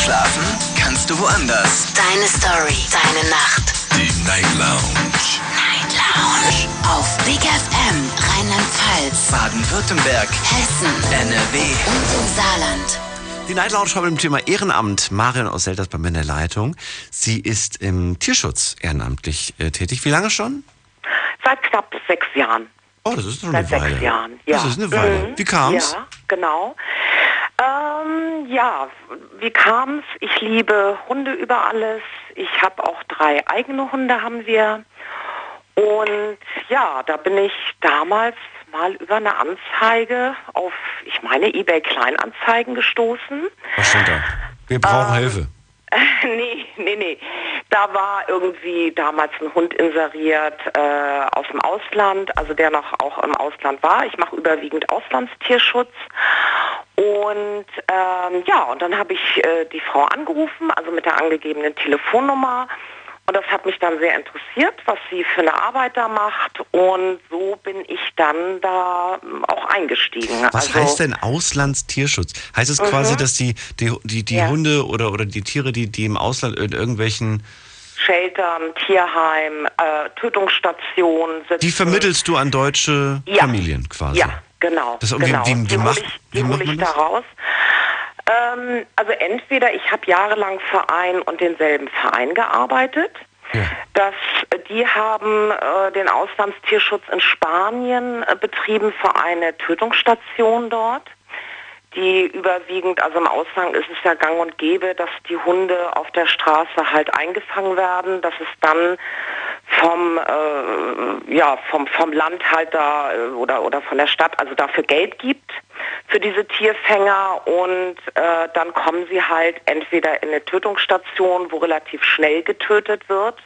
Schlafen kannst du woanders. Deine Story. Deine Nacht. Die Night Lounge. Lounge. Auf Big FM. Rheinland-Pfalz. Baden-Württemberg. Hessen. NRW. Und im Saarland. Die Night Lounge haben mit dem Thema Ehrenamt. Marion aus Selters bei mir in der Leitung. Sie ist im Tierschutz ehrenamtlich äh, tätig. Wie lange schon? seit knapp sechs Jahren. Oh, das ist schon Seit eine Weile. sechs Jahren, ja. Das ist eine Weile. Mhm. Wie kam's? Ja, genau. Ähm, ja, wie kam's? Ich liebe Hunde über alles. Ich habe auch drei eigene Hunde, haben wir. Und ja, da bin ich damals mal über eine Anzeige auf, ich meine, eBay Kleinanzeigen gestoßen. Was stand da? Wir brauchen Ähm, Hilfe. nee, nee, nee. Da war irgendwie damals ein Hund inseriert äh, aus dem Ausland, also der noch auch im Ausland war. Ich mache überwiegend Auslandstierschutz. Und ähm, ja, und dann habe ich äh, die Frau angerufen, also mit der angegebenen Telefonnummer. Und das hat mich dann sehr interessiert, was sie für eine Arbeit da macht. Und so bin ich dann da ähm, auch eingestiegen. Was also, heißt denn Auslandstierschutz? Heißt es Mhm. quasi, dass die, die, die, die Ja. Hunde oder, oder die Tiere, die, die im Ausland in irgendwelchen, Sheltern, Tierheim, äh, Tötungsstationen sitzen. die vermittelst du an deutsche Ja. Familien quasi? Ja, genau. Das, und wie, genau. wie, wie, die macht, ich, die hole ich da raus. Ähm, also entweder ich habe jahrelang Verein und denselben Verein gearbeitet. Das, die haben äh, den Auslandstierschutz in Spanien äh, betrieben für eine Tötungsstation dort. Die überwiegend, also im Ausland ist es ja gang und gäbe, dass die Hunde auf der Straße halt eingefangen werden, dass es dann vom, äh, ja, vom, vom Land halt da äh, oder, oder von der Stadt also dafür Geld gibt für diese Tierfänger und äh, dann kommen sie halt entweder in eine Tötungsstation, wo relativ schnell getötet wird.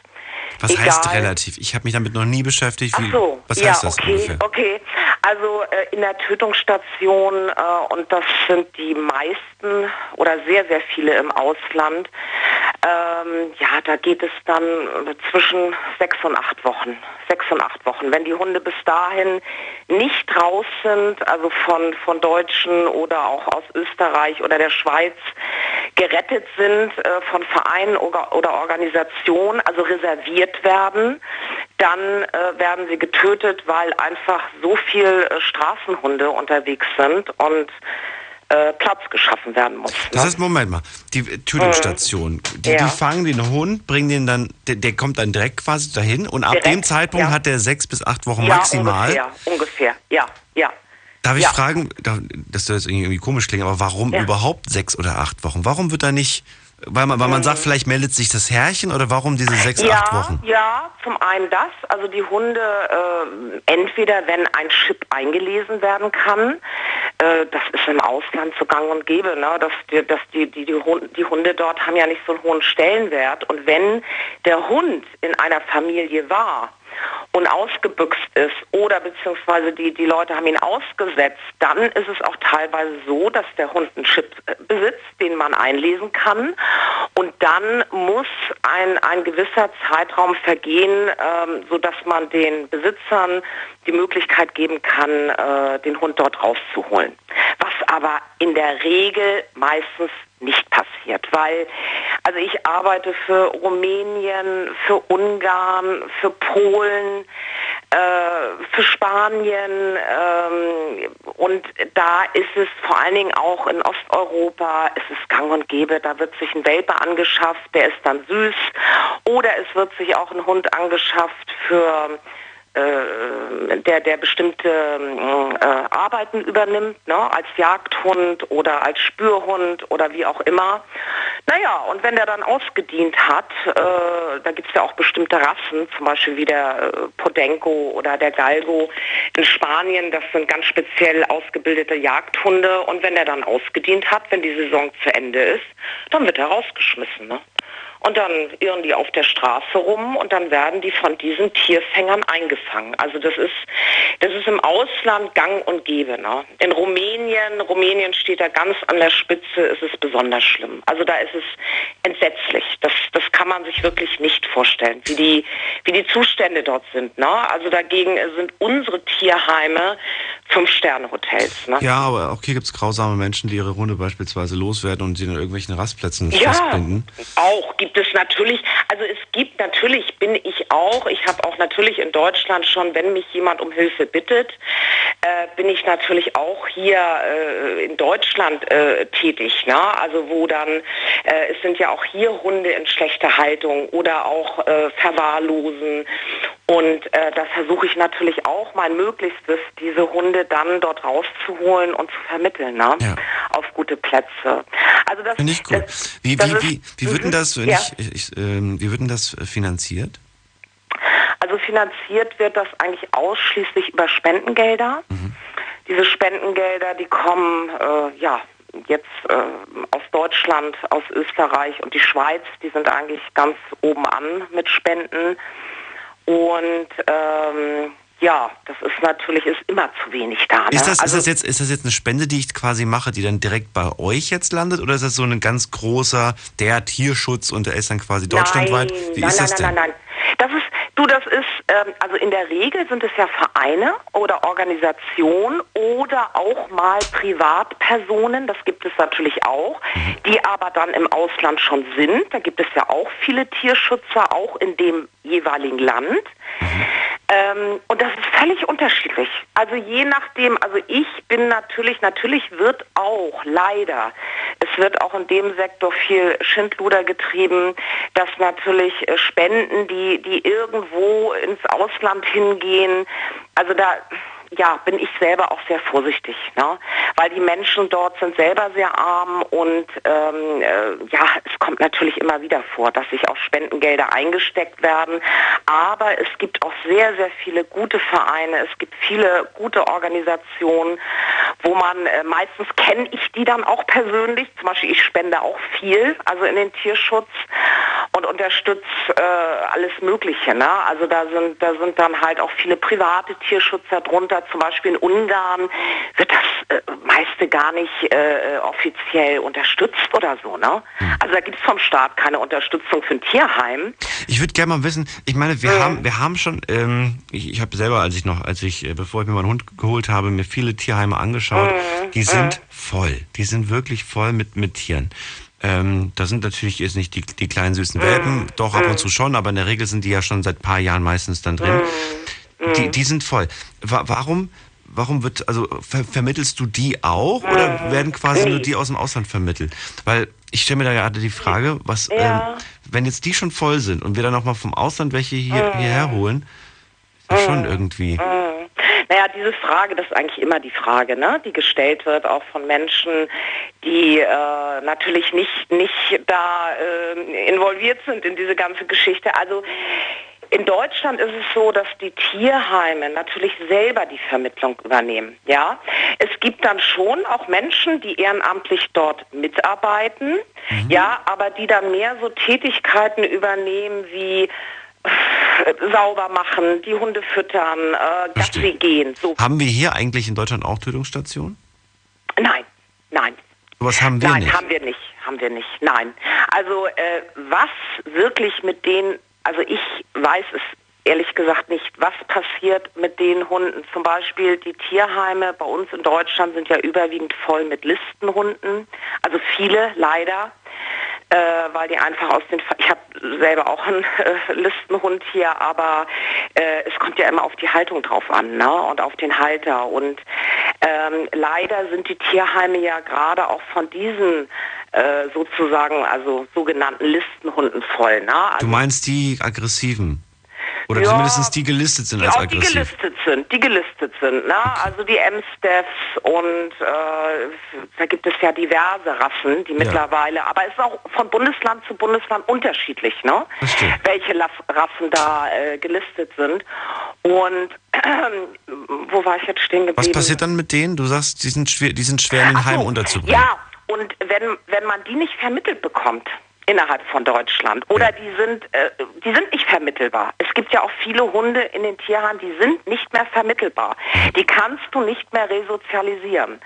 Was heißt Egal. relativ? Ich habe mich damit noch nie beschäftigt. Wie, Ach so, was ja, heißt das okay, ungefähr? okay. Also äh, in der Tötungsstation, äh, und das sind die meisten oder sehr, sehr viele im Ausland, ähm, ja, da geht es dann zwischen sechs und acht Wochen. Sechs und acht Wochen. Wenn die Hunde bis dahin nicht raus sind, also von, von Deutschen oder auch aus Österreich oder der Schweiz gerettet sind äh, von Vereinen oder, oder Organisationen, also reserviert werden, dann äh, werden sie getötet, weil einfach so viel äh, Straßenhunde unterwegs sind und äh, Platz geschaffen werden muss. Das heißt, Moment mal, die Tötungsstation, die, Ja. die fangen den Hund, bringen den dann, der, der kommt dann direkt quasi dahin und ab Direkt, dem Zeitpunkt ja. hat der sechs bis acht Wochen ja, maximal. ungefähr, ungefähr, ja, ja. Darf ich fragen, da- das irgendwie komisch klingen, aber warum überhaupt sechs oder acht Wochen? Warum wird da nicht, weil man, weil man sagt, vielleicht meldet sich das Herrchen oder warum diese sechs, ja, acht Wochen? Ja, zum einen das, also die Hunde, äh, entweder wenn ein Chip eingelesen werden kann, äh, das ist im Ausland so gang und gäbe, ne? dass, die, dass die, die, die, Hunde, die Hunde dort haben ja nicht so einen hohen Stellenwert und wenn der Hund in einer Familie war, und ausgebüxt ist oder beziehungsweise die, die Leute haben ihn ausgesetzt, dann ist es auch teilweise so, dass der Hund einen Chip äh, besitzt, den man einlesen kann. Und dann muss ein, ein gewisser Zeitraum vergehen, ähm, sodass man den Besitzern die Möglichkeit geben kann, äh, den Hund dort rauszuholen. Was aber in der Regel meistens nicht passiert, weil also ich arbeite für Rumänien, für Ungarn, für Polen, äh, für Spanien ähm, und da ist es vor allen Dingen auch in Osteuropa, ist es gang und gäbe, da wird sich ein Welpe angeschafft, der ist dann süß oder es wird sich auch ein Hund angeschafft für äh, der, der bestimmte äh, Arbeiten übernimmt, ne, als Jagdhund oder als Spürhund oder wie auch immer. Naja, und wenn der dann ausgedient hat, äh, da gibt es ja auch bestimmte Rassen, zum Beispiel wie der äh, Podenco oder der Galgo in Spanien, das sind ganz speziell ausgebildete Jagdhunde und wenn der dann ausgedient hat, wenn die Saison zu Ende ist, dann wird er rausgeschmissen. Ne? Und dann irren die auf der Straße rum und dann werden die von diesen Tierfängern eingefangen. Also das ist, das ist im Ausland gang und gäbe. Ne? In Rumänien, Rumänien steht da ganz an der Spitze, ist es besonders schlimm. Also da ist es entsetzlich. Das, das kann man sich wirklich nicht vorstellen, wie die, wie die Zustände dort sind. Ne? Also dagegen sind unsere Tierheime Fünf-Sterne-Hotels. Ne? Ja, aber auch hier gibt es grausame Menschen, die ihre Hunde beispielsweise loswerden und sie in irgendwelchen Rastplätzen Ja, festbinden. auch gibt es natürlich, also es gibt natürlich, bin ich auch, ich habe auch natürlich in Deutschland schon, wenn mich jemand um Hilfe bittet, äh, bin ich natürlich auch hier äh, in Deutschland äh, tätig. Ne? Also wo dann, äh, es sind ja auch hier Hunde in schlechter Haltung oder auch äh, verwahrlosen. Und äh, da versuche ich natürlich auch mein Möglichstes, diese Hunde dann dort rauszuholen und zu vermitteln ne? auf gute Plätze. Also das, Finde ich cool. das, Wie, das wie, ist- wie, wie wird denn Mhm. das, Ja. ich, ich, ähm, wie wird denn das äh, finanziert? Also finanziert wird das eigentlich ausschließlich über Spendengelder. Diese Spendengelder, die kommen äh, ja jetzt äh, aus Deutschland, aus Österreich und die Schweiz, die sind eigentlich ganz oben an mit Spenden. Und ähm, ja, das ist natürlich ist immer zu wenig da. Ne? Ist, das, also, ist, das jetzt, ist das jetzt eine Spende, die ich quasi mache, die dann direkt bei euch jetzt landet? Oder ist das so ein ganz großer, der Tierschutz und der ist dann quasi deutschlandweit? Nein, Wie nein, ist nein, das nein, denn? nein, nein. Das ist, du, das ist, ähm, also in der Regel sind es ja Vereine oder Organisationen oder auch mal Privatpersonen, das gibt es natürlich auch, Mhm. die aber dann im Ausland schon sind. Da gibt es ja auch viele Tierschützer, auch in dem jeweiligen Land. Ähm, und das ist völlig unterschiedlich. Also je nachdem, also ich bin natürlich, natürlich wird auch leider, es wird auch in dem Sektor viel Schindluder getrieben, dass natürlich äh, Spenden, die, die irgendwo ins Ausland hingehen, also da ja, bin ich selber auch sehr vorsichtig, ne? weil die Menschen dort sind selber sehr arm und ähm, äh, ja, es kommt natürlich immer wieder vor, dass sich auch Spendengelder eingesteckt werden, aber es gibt auch sehr, sehr viele gute Vereine, es gibt viele gute Organisationen, wo man, äh, meistens kenne ich die dann auch persönlich, zum Beispiel ich spende auch viel, also in den Tierschutz und unterstütze äh, alles Mögliche. Ne? Also da sind, da sind dann halt auch viele private Tierschützer drunter, zum Beispiel in Ungarn wird das äh, meiste gar nicht äh, offiziell unterstützt oder so. Ne? Also da gibt es vom Staat keine Unterstützung für ein Tierheim. Ich würde gerne mal wissen, ich meine, wir haben, wir haben schon, ähm, ich, ich habe selber, als ich noch, als ich, äh, bevor ich mir meinen Hund geholt habe, mir viele Tierheime angeschaut. Die sind voll. Die sind wirklich voll mit, mit Tieren. Ähm, da sind natürlich jetzt nicht die, die kleinen süßen Welpen, doch ab und zu schon, aber in der Regel sind die ja schon seit paar Jahren meistens dann drin. Die, die sind voll. Wa warum, warum wird, also ver vermittelst du die auch oder werden quasi nur die aus dem Ausland vermittelt? Weil ich stelle mir da gerade die Frage, was, Ja. ähm, wenn jetzt die schon voll sind und wir dann nochmal vom Ausland welche hier, hierher holen, ist ja schon irgendwie. Mhm. Naja, diese Frage, das ist eigentlich immer die Frage, ne, die gestellt wird, auch von Menschen, die äh, natürlich nicht, nicht da äh, involviert sind in diese ganze Geschichte. Also in Deutschland ist es so, dass die Tierheime natürlich selber die Vermittlung übernehmen. Ja, es gibt dann schon auch Menschen, die ehrenamtlich dort mitarbeiten, ja, aber die dann mehr so Tätigkeiten übernehmen wie äh, sauber machen, die Hunde füttern, äh, Gassi gehen. So. Haben wir hier eigentlich in Deutschland auch Tötungsstationen? Nein, nein. Sowas haben wir Nein, nicht. haben wir nicht, haben wir nicht. Nein. Also äh, was wirklich mit denen, also ich weiß es ehrlich gesagt nicht, was passiert mit den Hunden. Zum Beispiel die Tierheime bei uns in Deutschland sind ja überwiegend voll mit Listenhunden, also viele leider. Äh, weil die einfach aus den, ich habe selber auch einen äh, Listenhund hier, aber äh, es kommt ja immer auf die Haltung drauf an ne? und auf den Halter. Und ähm, leider sind die Tierheime ja gerade auch von diesen äh, sozusagen, also sogenannten Listenhunden voll. Ne? Du Also, meinst die aggressiven? Oder Ja. zumindest die gelistet sind die als die aggressiv? gelistet sind, die gelistet sind, ne? Also die M-Staffs und äh, da gibt es ja diverse Rassen, die mittlerweile, aber es ist auch von Bundesland zu Bundesland unterschiedlich, ne? Verstehe. Welche Rassen da äh, gelistet sind. Und wo war ich jetzt stehen geblieben? Was passiert dann mit denen? Du sagst, die sind schwer, die sind schwer in den Ach so, Heimen unterzubringen. Ja, und wenn, wenn man die nicht vermittelt bekommt innerhalb von Deutschland oder die sind äh, die sind nicht vermittelbar. Es gibt ja auch viele Hunde in den Tierheimen, die sind nicht mehr vermittelbar. Die kannst du nicht mehr resozialisieren.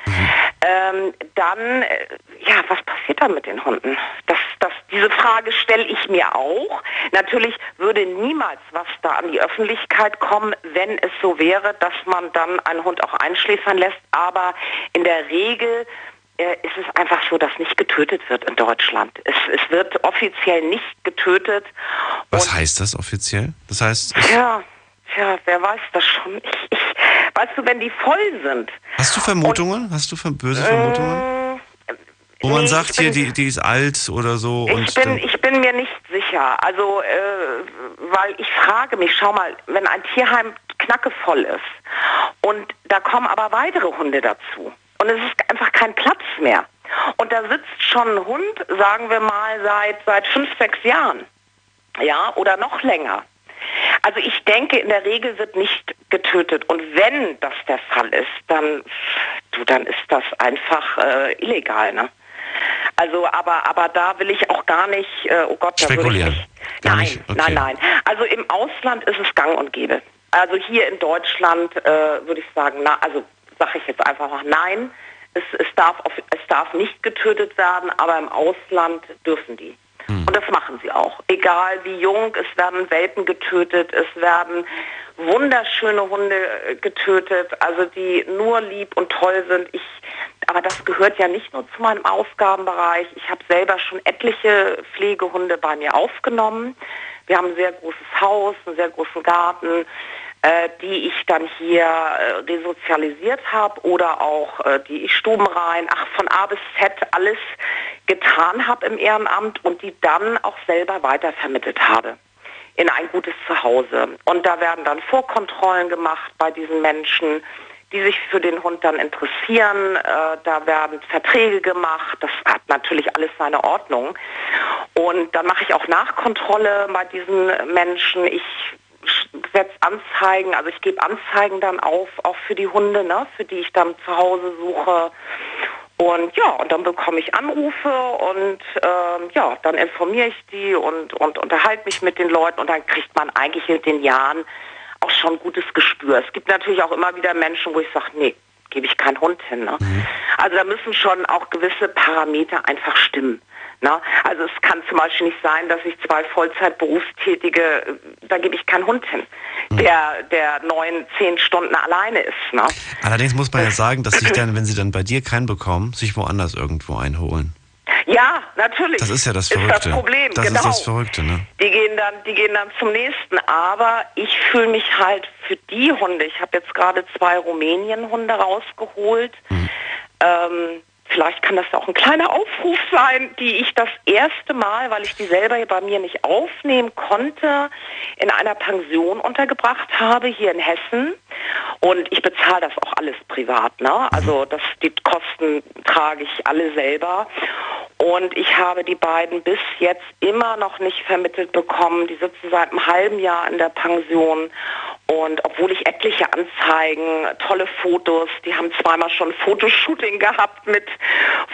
Ähm, dann äh, ja, was passiert dann mit den Hunden? Das, das, diese Frage stelle ich mir auch. Natürlich würde niemals was da an die Öffentlichkeit kommen, wenn es so wäre, dass man dann einen Hund auch einschläfern lässt. Aber in der Regel ist es einfach so, dass nicht getötet wird in Deutschland. Es, es wird offiziell nicht getötet. Was heißt das offiziell? Das heißt, Ja, tja, wer weiß das schon. Ich, ich, weißt du, wenn die voll sind, hast du Vermutungen? Hast du ver böse Vermutungen? Wo man nee, sagt, ich hier, bin- die, die ist alt oder so. Ich und bin, ich bin mir nicht sicher. Also, äh, weil ich frage mich, schau mal, wenn ein Tierheim knackevoll ist und da kommen aber weitere Hunde dazu und es ist einfach kein Platz mehr. Und da sitzt schon ein Hund, sagen wir mal, seit, seit fünf, sechs Jahren. Ja, oder noch länger. Also ich denke, in der Regel wird nicht getötet. Und wenn das der Fall ist, dann, du, dann ist das einfach äh, illegal, ne? Also, aber, aber da will ich auch gar nicht, äh, oh Gott, da würde ich Spekulieren. nicht. Gar nein? Okay. nein, nein. Also im Ausland ist es gang und gäbe. Also hier in Deutschland äh, würde ich sagen, na, also sage ich jetzt einfach mal nein. Es, es, darf auf, es darf nicht getötet werden, aber im Ausland dürfen die. Hm. Und das machen sie auch. Egal wie jung, es werden Welpen getötet, es werden wunderschöne Hunde äh, getötet, also die nur lieb und toll sind. Ich, aber das gehört ja nicht nur zu meinem Aufgabenbereich. Ich habe selber schon etliche Pflegehunde bei mir aufgenommen. Wir haben ein sehr großes Haus, einen sehr großen Garten äh, die ich dann hier äh, resozialisiert habe oder auch äh, die ich stubenrein, ach von A bis Z alles getan habe im Ehrenamt und die dann auch selber weitervermittelt habe in ein gutes Zuhause. Und da werden dann Vorkontrollen gemacht bei diesen Menschen, die sich für den Hund dann interessieren. Äh, da werden Verträge gemacht. Das hat natürlich alles seine Ordnung. Und dann mache ich auch Nachkontrolle bei diesen Menschen. Ich setze Anzeigen, also ich gebe Anzeigen dann auf, auch für die Hunde, ne, für die ich dann zu Hause suche. Und ja, und dann bekomme ich Anrufe und ähm, ja, dann informiere ich die und, und unterhalte mich mit den Leuten und dann kriegt man eigentlich in den Jahren auch schon ein gutes Gespür. Es gibt natürlich auch immer wieder Menschen, wo ich sage, nee, gebe ich keinen Hund hin. Ne? Mhm. Also da müssen schon auch gewisse Parameter einfach stimmen. Na, also es kann zum Beispiel nicht sein, dass ich zwei Vollzeitberufstätige, da gebe ich keinen Hund hin, hm. der, der neun, zehn Stunden alleine ist. Ne? Allerdings muss man ja sagen, dass sich dann, wenn sie dann bei dir keinen bekommen, sich woanders irgendwo einholen. Ja, natürlich. Das ist ja das Verrückte. Ist das Problem, das genau. ist das Verrückte, ne? Die gehen dann, die gehen dann zum nächsten. Aber ich fühle mich halt für die Hunde. Ich habe jetzt gerade zwei Rumänien-Hunde rausgeholt. Mhm. Ähm, Vielleicht kann das auch ein kleiner Aufruf sein, die ich das erste Mal, weil ich die selber bei mir nicht aufnehmen konnte, in einer Pension untergebracht habe hier in Hessen. Und ich bezahle das auch alles privat. Ne? Also das, die Kosten trage ich alle selber. Und ich habe die beiden bis jetzt immer noch nicht vermittelt bekommen. Die sitzen seit einem halben Jahr in der Pension. Und obwohl ich etliche Anzeigen, tolle Fotos, die haben zweimal schon Fotoshooting gehabt mit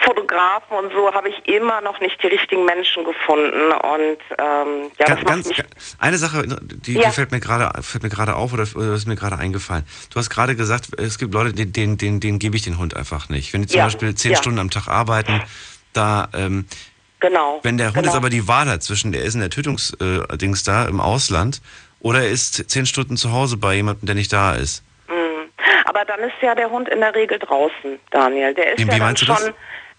Fotografen und so, habe ich immer noch nicht die richtigen Menschen gefunden. Und ähm, ja, ganz, ganz, eine Sache, die, ja. die fällt mir gerade fällt mir gerade auf oder, oder ist mir gerade eingefallen. Du hast gerade gesagt, es gibt Leute, denen, denen, denen, denen gebe ich den Hund einfach nicht. Wenn die zum ja. Beispiel zehn ja. Stunden am Tag arbeiten, da ähm, Genau. Wenn der Hund genau. jetzt aber die Wahl hat zwischen, der ist in der Tötungsdings äh, da im Ausland oder er ist zehn Stunden zu Hause bei jemandem, der nicht da ist. Mhm. Aber dann ist ja der Hund in der Regel draußen, Daniel. Der ist wie, ja dann schon.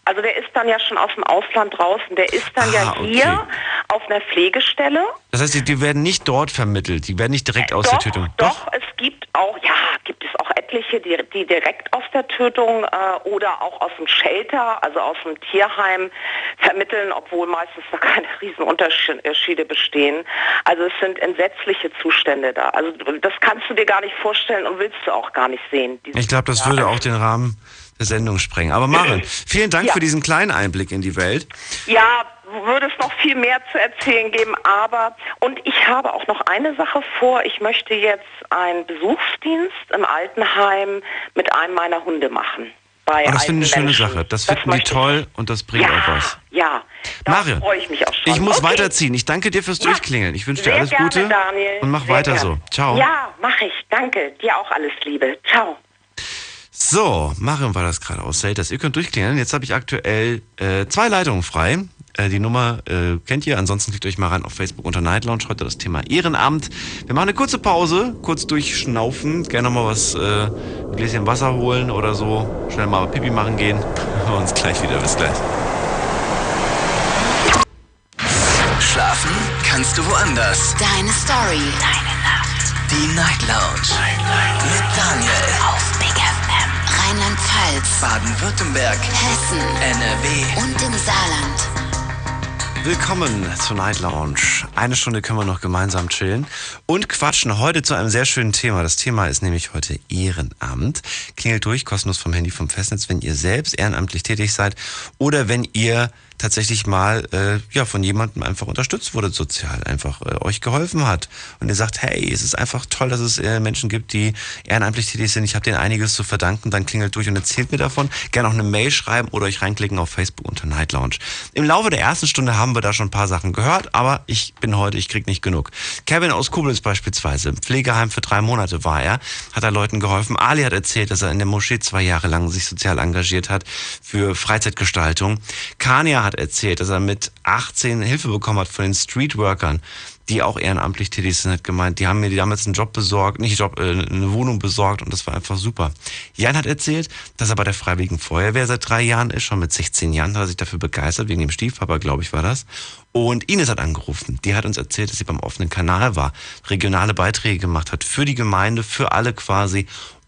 Also der ist dann ja schon aus dem Ausland draußen. Der ist dann ah, ja hier okay. auf einer Pflegestelle. Das heißt, die, die, werden nicht dort vermittelt, die werden nicht direkt aus doch, der Tötung. Doch, doch, es gibt auch, ja, gibt es auch etliche, die, die direkt aus der Tötung äh, oder auch aus dem Shelter, also aus dem Tierheim vermitteln, obwohl meistens da keine Riesenunterschiede bestehen. Also es sind entsetzliche Zustände da. Also das kannst du dir gar nicht vorstellen und willst du auch gar nicht sehen. Ich glaube, das würde auch den Rahmen der Sendung sprengen. Aber Maren, vielen Dank Ja. für diesen kleinen Einblick in die Welt. Ja, würde es noch viel mehr zu erzählen geben, aber und ich habe auch noch eine Sache vor. Ich möchte jetzt einen Besuchsdienst im Altenheim mit einem meiner Hunde machen. Bei Oh, das finde ich eine schöne. Sache. Das finden die möchte ich. toll und das bringt auch was. Ja, Marion, freue ich mich auch schon. Ich muss okay. weiterziehen. Ich danke dir fürs Durchklingeln. Ich wünsche dir alles gerne, Gute Daniel. und mach Sehr weiter gerne. so. Ciao. Ja, mache ich. Danke. Dir auch alles Liebe. Ciao. So, Marion war das gerade aus Selters. Ihr könnt durchklingeln. Jetzt habe ich aktuell äh, zwei Leitungen frei. Äh, die Nummer äh, kennt ihr. Ansonsten klickt euch mal rein auf Facebook unter Night Lounge. Heute das Thema Ehrenamt. Wir machen eine kurze Pause, kurz durchschnaufen. Gerne noch mal was, äh, ein Gläschen Wasser holen oder so. Schnell mal Pipi machen gehen. Wir hören uns gleich wieder. Bis gleich. Schlafen kannst du woanders. Deine Story. Deine Nacht. Die Night Lounge. Mit Daniel. Auf Big FM. Rheinland-Pfalz. Baden-Württemberg. Hessen. NRW. Und im Saarland. Willkommen zur Night Lounge. Eine Stunde können wir noch gemeinsam chillen und quatschen heute zu einem sehr schönen Thema. Das Thema ist nämlich heute Ehrenamt. Klingelt durch, kostenlos vom Handy vom Festnetz, wenn ihr selbst ehrenamtlich tätig seid oder wenn ihr tatsächlich mal äh, ja von jemandem einfach unterstützt wurde sozial, einfach äh, euch geholfen hat und ihr sagt, hey, es ist einfach toll, dass es äh, Menschen gibt, die ehrenamtlich tätig sind. Ich habe denen einiges zu verdanken. Dann klingelt durch und erzählt mir davon. Gerne auch eine Mail schreiben oder euch reinklicken auf Facebook unter Night Lounge. Im Laufe der ersten Stunde haben wir da schon ein paar Sachen gehört, aber ich bin heute, ich krieg nicht genug. Kevin aus Koblenz beispielsweise, im Pflegeheim für drei Monate war er, hat da Leuten geholfen. Ali hat erzählt, dass er in der Moschee zwei Jahre lang sich sozial engagiert hat für Freizeitgestaltung. Kania hat erzählt, dass er mit 18 Hilfe bekommen hat von den Streetworkern die auch ehrenamtlich tätig sind, hat gemeint, die haben mir damals einen Job besorgt, nicht Job, äh, eine Wohnung besorgt und das war einfach super. Jan hat erzählt, dass er bei der Freiwilligen Feuerwehr seit drei Jahren ist, schon mit 16 Jahren hat er sich dafür begeistert, wegen dem Stiefpapa, glaube ich, war das. Und Ines hat angerufen. Die hat uns erzählt, dass sie beim offenen Kanal war, regionale Beiträge gemacht hat für die Gemeinde, für alle quasi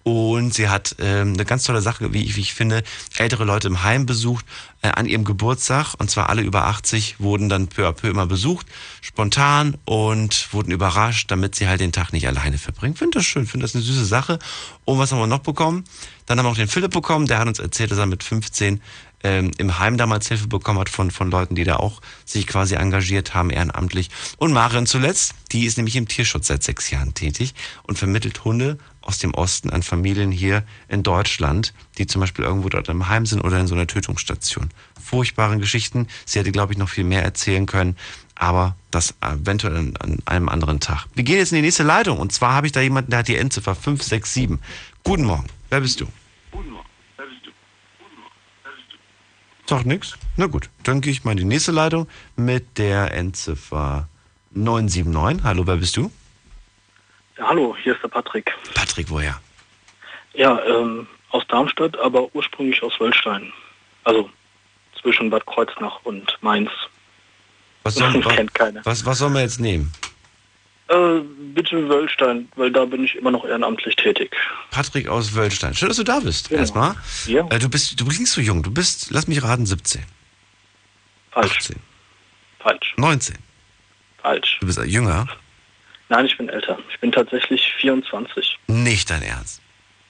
und sie hat ähm, eine ganz tolle Sache, wie ich, wie ich finde, ältere Leute im Heim besucht äh, an ihrem Geburtstag. Und zwar alle über 80 wurden dann peu à peu immer besucht, spontan und wurden überrascht, damit sie halt den Tag nicht alleine verbringen. Finde das schön, finde das eine süße Sache. Und was haben wir noch bekommen? Dann haben wir auch den Philipp bekommen, der hat uns erzählt, dass er mit 15 ähm, im Heim damals Hilfe bekommen hat von, von Leuten, die da auch sich quasi engagiert haben, ehrenamtlich. Und Maren zuletzt, die ist nämlich im Tierschutz seit sechs Jahren tätig und vermittelt Hunde aus dem Osten an Familien hier in Deutschland, die zum Beispiel irgendwo dort im Heim sind oder in so einer Tötungsstation. Furchtbare Geschichten. Sie hätte, glaube ich, noch viel mehr erzählen können, aber das eventuell an, an einem anderen Tag. Wir gehen jetzt in die nächste Leitung und zwar habe ich da jemanden, der hat die Endziffer 567. Guten Morgen. Wer bist du? Guten Morgen. Wer bist du? Sagt nix? Na gut, dann gehe ich mal in die nächste Leitung mit der Endziffer 979. Hallo, wer bist du? Hallo, hier ist der Patrick. Patrick, woher? Ja, ähm, aus Darmstadt, aber ursprünglich aus Wöllstein. Also zwischen Bad Kreuznach und Mainz. Was soll, kennt keiner. Was, was sollen wir jetzt nehmen? Äh, bitte Wöllstein, weil da bin ich immer noch ehrenamtlich tätig. Patrick aus Wöllstein. Schön, dass du da bist. Genau. Erstmal. Ja. Äh, du bist, du klingst so jung. Du bist, lass mich raten, 17. Falsch. 18. Falsch. 19. Falsch. Du bist jünger? Nein, ich bin älter. Ich bin tatsächlich 24. Nicht dein Ernst.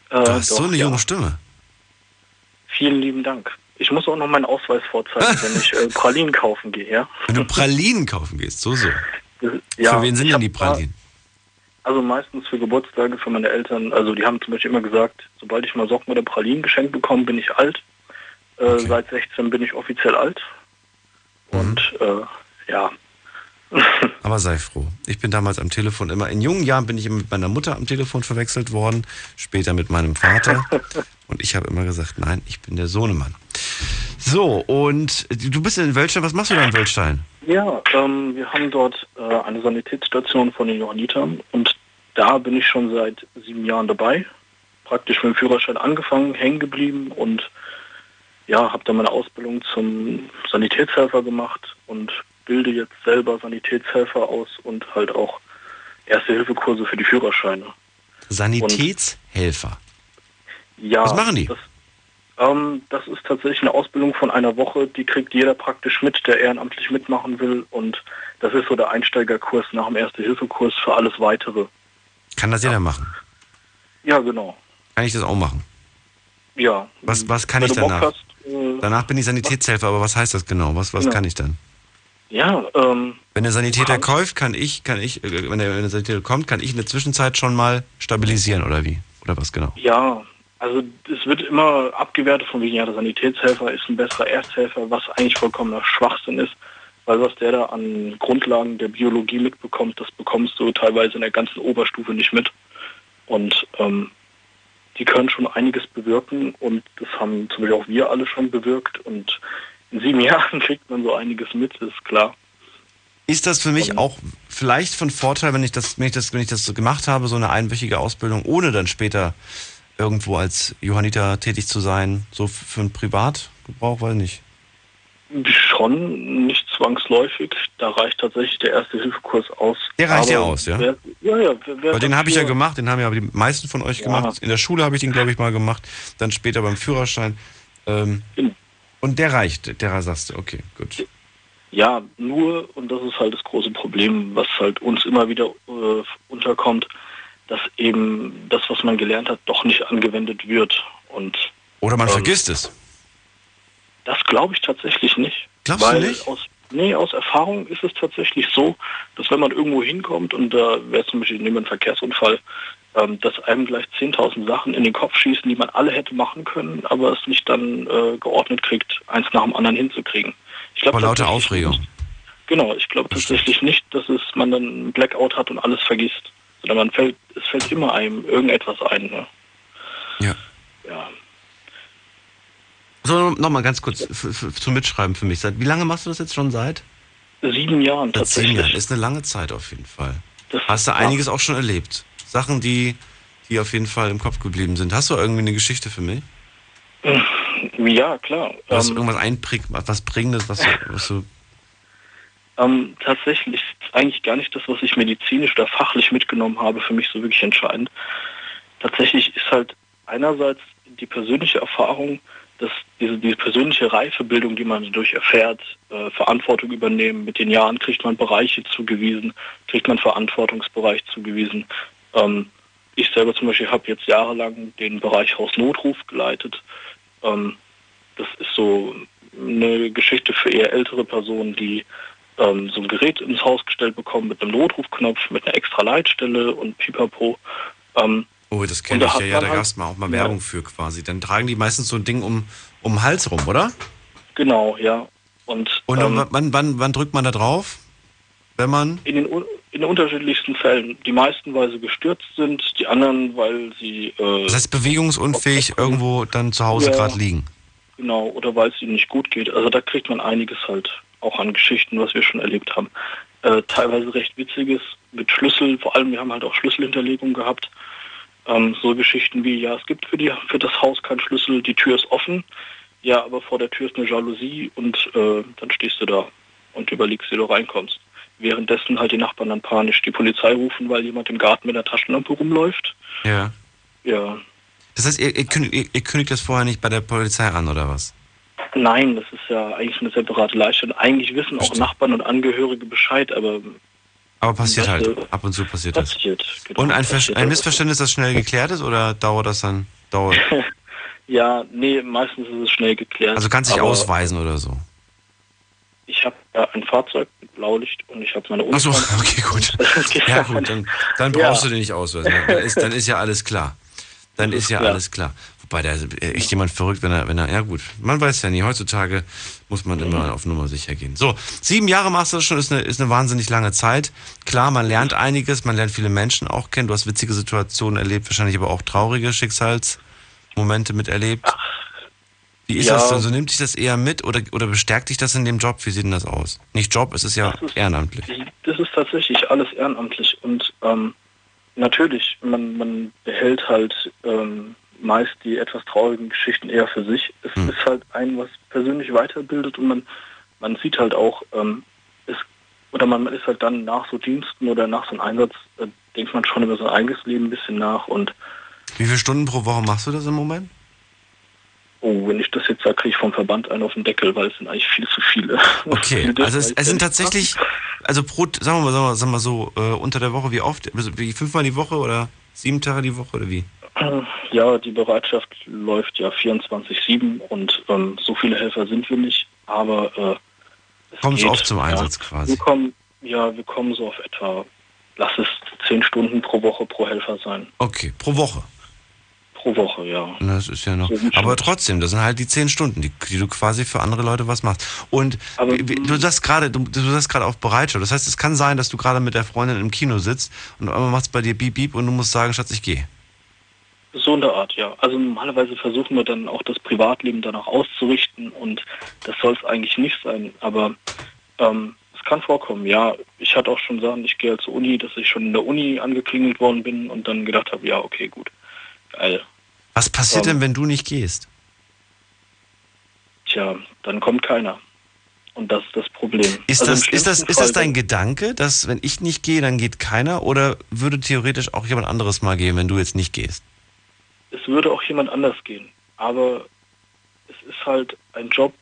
Äh, du hast doch, so eine junge ja. Stimme. Vielen lieben Dank. Ich muss auch noch meinen Ausweis vorzeigen, wenn ich äh, Pralinen kaufen gehe, ja? Wenn du Pralinen kaufen gehst, so so. Ja, für wen sind denn die Pralinen? Also meistens für Geburtstage für meine Eltern. Also die haben zum Beispiel immer gesagt, sobald ich mal Socken oder Pralinen geschenkt bekomme, bin ich alt. Äh, okay. Seit 16 bin ich offiziell alt. Mhm. Und äh, ja, Aber sei froh. Ich bin damals am Telefon immer, in jungen Jahren bin ich immer mit meiner Mutter am Telefon verwechselt worden, später mit meinem Vater. Und ich habe immer gesagt, nein, ich bin der Sohnemann. So, und du bist in Wölstein, was machst du da in Wölstein? Ja, ähm, wir haben dort äh, eine Sanitätsstation von den Johannitern und da bin ich schon seit sieben Jahren dabei. Praktisch mit dem Führerschein angefangen, hängen geblieben und ja, habe dann meine Ausbildung zum Sanitätshelfer gemacht und bilde jetzt selber Sanitätshelfer aus und halt auch Erste-Hilfe-Kurse für die Führerscheine. Sanitätshelfer? Und, ja. Was machen die? Das, ähm, das ist tatsächlich eine Ausbildung von einer Woche, die kriegt jeder praktisch mit, der ehrenamtlich mitmachen will. Und das ist so der Einsteigerkurs nach dem Erste-Hilfe-Kurs für alles Weitere. Kann das jeder machen? Ja, genau. Kann ich das auch machen? Ja. Was, was kann Wenn ich danach? Hast, äh, danach bin ich Sanitätshelfer, aber was heißt das genau? Was, was ja. kann ich dann? Ja, ähm. Wenn der Sanitäter kauft, kann ich, kann ich, äh, wenn der, wenn der Sanitäter kommt, kann ich in der Zwischenzeit schon mal stabilisieren oder wie? Oder was genau? Ja, also es wird immer abgewertet von wegen, ja, der Sanitätshelfer ist ein besserer Ersthelfer, was eigentlich vollkommener Schwachsinn ist, weil was der da an Grundlagen der Biologie mitbekommt, das bekommst du teilweise in der ganzen Oberstufe nicht mit. Und ähm, die können schon einiges bewirken und das haben zum Beispiel auch wir alle schon bewirkt und in sieben Jahren kriegt man so einiges mit, ist klar. Ist das für mich auch vielleicht von Vorteil, wenn ich das, wenn ich das, wenn ich das so gemacht habe, so eine einwöchige Ausbildung, ohne dann später irgendwo als Johanniter tätig zu sein, so für einen Privatgebrauch, weil nicht? Schon, nicht zwangsläufig. Da reicht tatsächlich der erste Hilfekurs aus. Der reicht ja aus, ja? Wer, ja, ja. Wer, Weil den habe ich ja gemacht, den haben ja aber die meisten von euch ja. gemacht. In der Schule habe ich den, glaube ich, mal gemacht. Dann später beim Führerschein. Ähm, und der reicht, der du, okay, gut. Ja, nur, und das ist halt das große Problem, was halt uns immer wieder äh, unterkommt, dass eben das, was man gelernt hat, doch nicht angewendet wird. Und, Oder man ähm, vergisst es. Das glaube ich tatsächlich nicht. Glaubst Weil du nicht? Aus, nee, aus Erfahrung ist es tatsächlich so, dass wenn man irgendwo hinkommt und da wäre zum Beispiel neben einem Verkehrsunfall, ähm, dass einem gleich 10.000 Sachen in den Kopf schießen, die man alle hätte machen können, aber es nicht dann äh, geordnet kriegt, eins nach dem anderen hinzukriegen. Ich glaub, Vor lauter Aufregung. Genau, ich glaube tatsächlich nicht, dass es man dann einen Blackout hat und alles vergisst. Sondern man fällt, es fällt immer einem irgendetwas ein. Ne? Ja. Ja. So, nochmal ganz kurz zum Mitschreiben für mich. Seit wie lange machst du das jetzt schon seit? Sieben Jahren Seit sieben tatsächlich. Jahren. Ist eine lange Zeit auf jeden Fall. Das- Hast du einiges auch schon erlebt? Sachen, die, die auf jeden Fall im Kopf geblieben sind. Hast du irgendwie eine Geschichte für mich? Ja, klar. Was Ähm, irgendwas einprägt, was Prägendes, was du, was du Ähm, tatsächlich ist eigentlich gar nicht das, was ich medizinisch oder fachlich mitgenommen habe, für mich so wirklich entscheidend. Tatsächlich ist halt einerseits die persönliche Erfahrung, dass diese, diese persönliche Reifebildung, die man dadurch erfährt, äh, Verantwortung übernehmen, mit den Jahren kriegt man Bereiche zugewiesen, kriegt man Verantwortungsbereich zugewiesen. Ähm, ich selber zum Beispiel habe jetzt jahrelang den Bereich Hausnotruf geleitet. Ähm, das ist so eine Geschichte für eher ältere Personen, die ähm, so ein Gerät ins Haus gestellt bekommen mit einem Notrufknopf, mit einer extra Leitstelle und pipapo. Ähm, Oh, das kenne ich ja, ja, da halt- gab es mal auch mal Ja. Werbung für quasi. Dann tragen die meistens so ein Ding um, um den Hals rum, oder? genau, ja. Und, Und ähm, wann, wann, wann drückt man da drauf? Wenn man. in, den, in den unterschiedlichsten Fällen. Die meisten, weil sie gestürzt sind, die anderen, weil sie äh, Das heißt, bewegungsunfähig irgendwo dann zu Hause Ja. gerade liegen. Genau, oder weil es ihnen nicht gut geht. Also da kriegt man einiges halt auch an Geschichten, was wir schon erlebt haben. Äh, teilweise recht witziges mit Schlüssel, vor allem wir haben halt auch Schlüsselhinterlegung gehabt. Ähm, so Geschichten wie, ja, es gibt für, die, für das Haus keinen Schlüssel, die Tür ist offen, ja, aber vor der Tür ist eine Jalousie und äh, dann stehst du da und überlegst, wie du reinkommst. Währenddessen halt die Nachbarn dann panisch die Polizei rufen, weil jemand im Garten mit einer Taschenlampe rumläuft. Ja. Ja, Das heißt, ihr, ihr, kündigt, ihr, ihr kündigt das vorher nicht bei der Polizei an, oder was? Nein, das ist ja eigentlich eine separate Leistung. Eigentlich wissen auch Nachbarn und Angehörige Bescheid, aber Aber passiert Das, halt. Ab und zu passiert das. passiert. Genau, Und ein, passiert. ein Missverständnis, das schnell geklärt ist, oder dauert das dann? Dauert. Ja, nee, meistens ist es schnell geklärt. Also kannst dich aber ausweisen oder so. Ich habe ja ein Fahrzeug mit Blaulicht und ich habe meine Ach so, Uniform. okay, gut. Ja gut, dann, dann brauchst Ja. du den nicht ausweisen. Dann ist, dann ist ja alles klar. Dann ist ja klar. alles klar. Wobei da ist echt jemand verrückt, wenn er, wenn er, ja gut, man weiß ja nie. Heutzutage muss man immer auf Nummer sicher gehen. So, sieben Jahre machst du das schon, ist eine, ist eine wahnsinnig lange Zeit. Klar, man lernt einiges, man lernt viele Menschen auch kennen. Du hast witzige Situationen erlebt, wahrscheinlich aber auch traurige Schicksalsmomente miterlebt. Wie ist Ja. das denn? So nimmt dich das eher mit oder, oder bestärkt dich das in dem Job? Wie sieht denn das aus? Nicht Job, es ist ja ehrenamtlich. Das ist tatsächlich alles ehrenamtlich und ähm, natürlich, man, man behält halt ähm, meist die etwas traurigen Geschichten eher für sich. Es Hm. ist halt ein, was persönlich weiterbildet und man, man sieht halt auch, ähm, es, oder man ist halt dann nach so Diensten oder nach so einem Einsatz, äh, denkt man schon über sein eigenes Leben ein bisschen nach und Wie viele Stunden pro Woche machst du das im Moment? Oh, wenn ich das jetzt sage, kriege ich vom Verband einen auf den Deckel, weil es sind eigentlich viel zu viele. Okay, also es, es sind tatsächlich, also pro, sagen wir mal, sagen wir, sagen wir so, äh, unter der Woche, wie oft? Also Wie fünfmal die Woche oder sieben Tage die Woche oder wie? Ja, die Bereitschaft läuft ja 24-7 und ähm, so viele Helfer sind wir nicht, aber äh, es Kommen so geht, oft zum ja. Einsatz quasi. Wir kommen, ja, wir kommen so auf etwa, lass es zehn Stunden pro Woche pro Helfer sein. Okay, pro Woche. Pro Woche, ja. Das ist ja noch. Aber trotzdem, das sind halt die zehn Stunden, die, die du quasi für andere Leute was machst. Und wie- du sagst gerade, du, du sagst gerade auf Bereitschaft. Das heißt, es kann sein, dass du gerade mit der Freundin im Kino sitzt und einmal macht es bei dir Beep Beep und du musst sagen, Schatz, ich gehe. So in der Art, ja. Also normalerweise versuchen wir dann auch das Privatleben danach auszurichten und das soll es eigentlich nicht sein. Aber ähm, es kann vorkommen, ja. Ich hatte auch schon Sachen, ich gehe halt zur Uni, dass ich schon in der Uni angeklingelt worden bin und dann gedacht habe, ja, okay, gut. Geil. Was passiert Ähm, denn, wenn du nicht gehst? Tja, dann kommt keiner. Und das ist das Problem. Ist Also das, ist das, ist das dein Gedanke, dass wenn ich nicht gehe, dann geht keiner? Oder würde theoretisch auch jemand anderes mal gehen, wenn du jetzt nicht gehst? es würde auch jemand anders gehen. Aber es ist halt ein Job,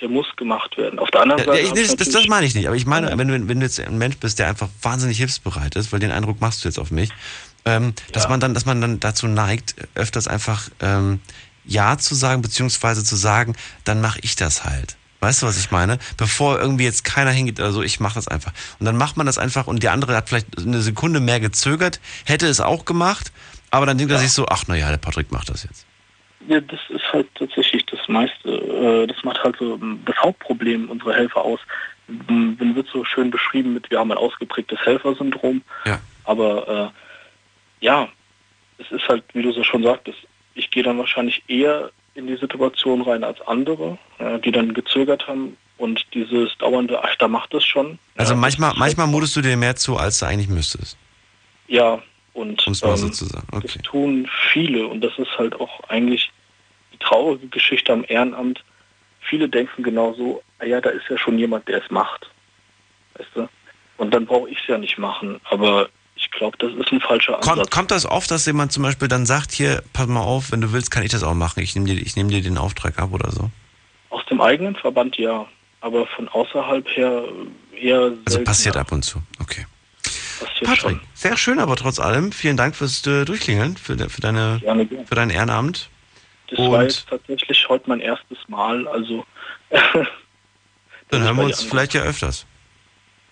der muss gemacht werden. Auf der anderen Ja, Seite. hab ich das, das, meine ich nicht. Aber ich meine, wenn du, wenn du jetzt ein Mensch bist, der einfach wahnsinnig hilfsbereit ist, weil den Eindruck machst du jetzt auf mich, ähm, dass man dann, dass man dann dazu neigt, öfters einfach ähm, Ja zu sagen, beziehungsweise zu sagen, dann mache ich das halt. Weißt du, was ich meine? Bevor irgendwie jetzt keiner hingeht oder so, ich mache das einfach. Und dann macht man das einfach und der andere hat vielleicht eine Sekunde mehr gezögert, hätte es auch gemacht, aber dann denkt er sich so, ach naja, der Patrick macht das jetzt. Ja, das ist halt tatsächlich das meiste, äh, das macht halt so das Hauptproblem unserer Helfer aus. Wenn wird so schön beschrieben mit, wir haben ein ausgeprägtes Helfersyndrom. Ja. Aber äh, ja, es ist halt, wie du so schon sagtest, ich gehe dann wahrscheinlich eher in die Situation rein als andere, äh, die dann gezögert haben und dieses dauernde, ach, da macht es schon. Also ja, manchmal, manchmal mutest du dir mehr zu, als du eigentlich müsstest. Ja, und so ähm, zu sagen. das Okay. tun viele und das ist halt auch eigentlich die traurige Geschichte am Ehrenamt. Viele denken genauso, ah ja, da ist ja schon jemand, der es macht. Weißt du? Und dann brauche ich es ja nicht machen. Aber glaube, das ist ein falscher Ansatz. Kommt, kommt das oft, dass jemand zum Beispiel dann sagt, hier, pass mal auf, wenn du willst, kann ich das auch machen. Ich nehme dir, ich nehm dir den Auftrag ab oder so. Aus dem eigenen Verband ja, aber von außerhalb her eher Also passiert ab und zu. Okay. passiert Patrick, schon. sehr schön, aber trotz allem, vielen Dank fürs äh, Durchklingeln, für, de, für, deine, Gerne, gerne. für dein Ehrenamt. Das Und- war jetzt tatsächlich heute mein erstes Mal, also Dann hören wir uns vielleicht ja öfters.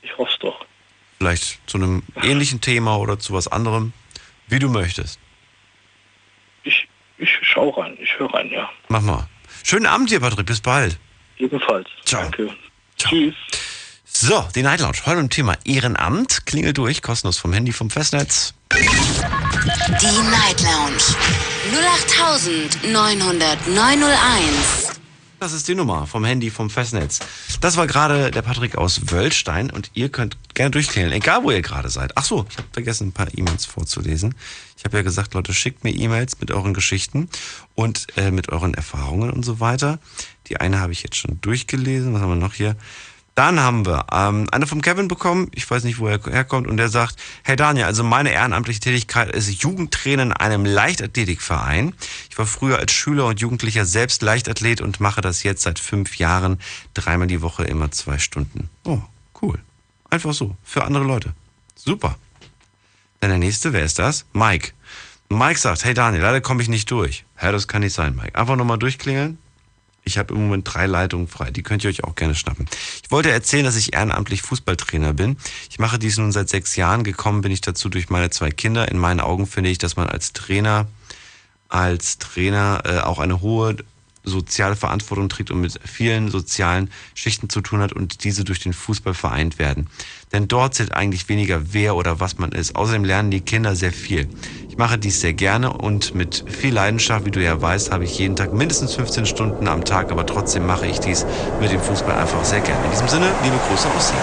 ich hoffe es doch. Vielleicht zu einem ähnlichen Thema oder zu was anderem, wie du möchtest. Ich, ich schau rein, ich höre rein, ja. Mach mal. Schönen Abend dir, Patrick. Bis bald. Ebenfalls. Ciao. Danke. Tschüss. So, die Night Lounge. Heute im Thema Ehrenamt. Klingelt durch, kostenlos vom Handy, vom Festnetz. Die Night Lounge 0890901. Das ist die Nummer vom Handy, vom Festnetz. Das war gerade der Patrick aus Wöllstein und ihr könnt gerne durchklingeln, egal wo ihr gerade seid. Ach so, ich habe vergessen, ein paar E-Mails vorzulesen. Ich habe ja gesagt, Leute, schickt mir E-Mails mit euren Geschichten und äh, mit euren Erfahrungen und so weiter. Die eine habe ich jetzt schon durchgelesen. Was haben wir noch hier? Dann haben wir ähm, eine vom Kevin bekommen, ich weiß nicht, wo er herkommt, und der sagt, hey Daniel, also meine ehrenamtliche Tätigkeit ist Jugendtrainer in einem Leichtathletikverein. Ich war früher als Schüler und Jugendlicher selbst Leichtathlet und mache das jetzt seit fünf Jahren, dreimal die Woche, immer zwei Stunden. Oh, cool. Einfach so, für andere Leute. Super. Dann der nächste, wer ist das? Mike. Mike sagt, hey Daniel, leider komme ich nicht durch. Hä, das kann nicht sein, Mike. Einfach nochmal durchklingeln. Ich habe im Moment drei Leitungen frei. Die könnt ihr euch auch gerne schnappen. Ich wollte erzählen, dass ich ehrenamtlich Fußballtrainer bin. Ich mache dies nun seit sechs Jahren. Gekommen bin ich dazu durch meine zwei Kinder. In meinen Augen finde ich, dass man als Trainer, als Trainer äh, auch eine hohe soziale Verantwortung trägt und mit vielen sozialen Schichten zu tun hat und diese durch den Fußball vereint werden. Denn dort zählt eigentlich weniger wer oder was man ist. Außerdem lernen die Kinder sehr viel. Ich mache dies sehr gerne und mit viel Leidenschaft, wie du ja weißt, habe ich jeden Tag mindestens 15 Stunden am Tag, aber trotzdem mache ich dies mit dem Fußball einfach sehr gerne. In diesem Sinne, liebe Grüße aus Siegen.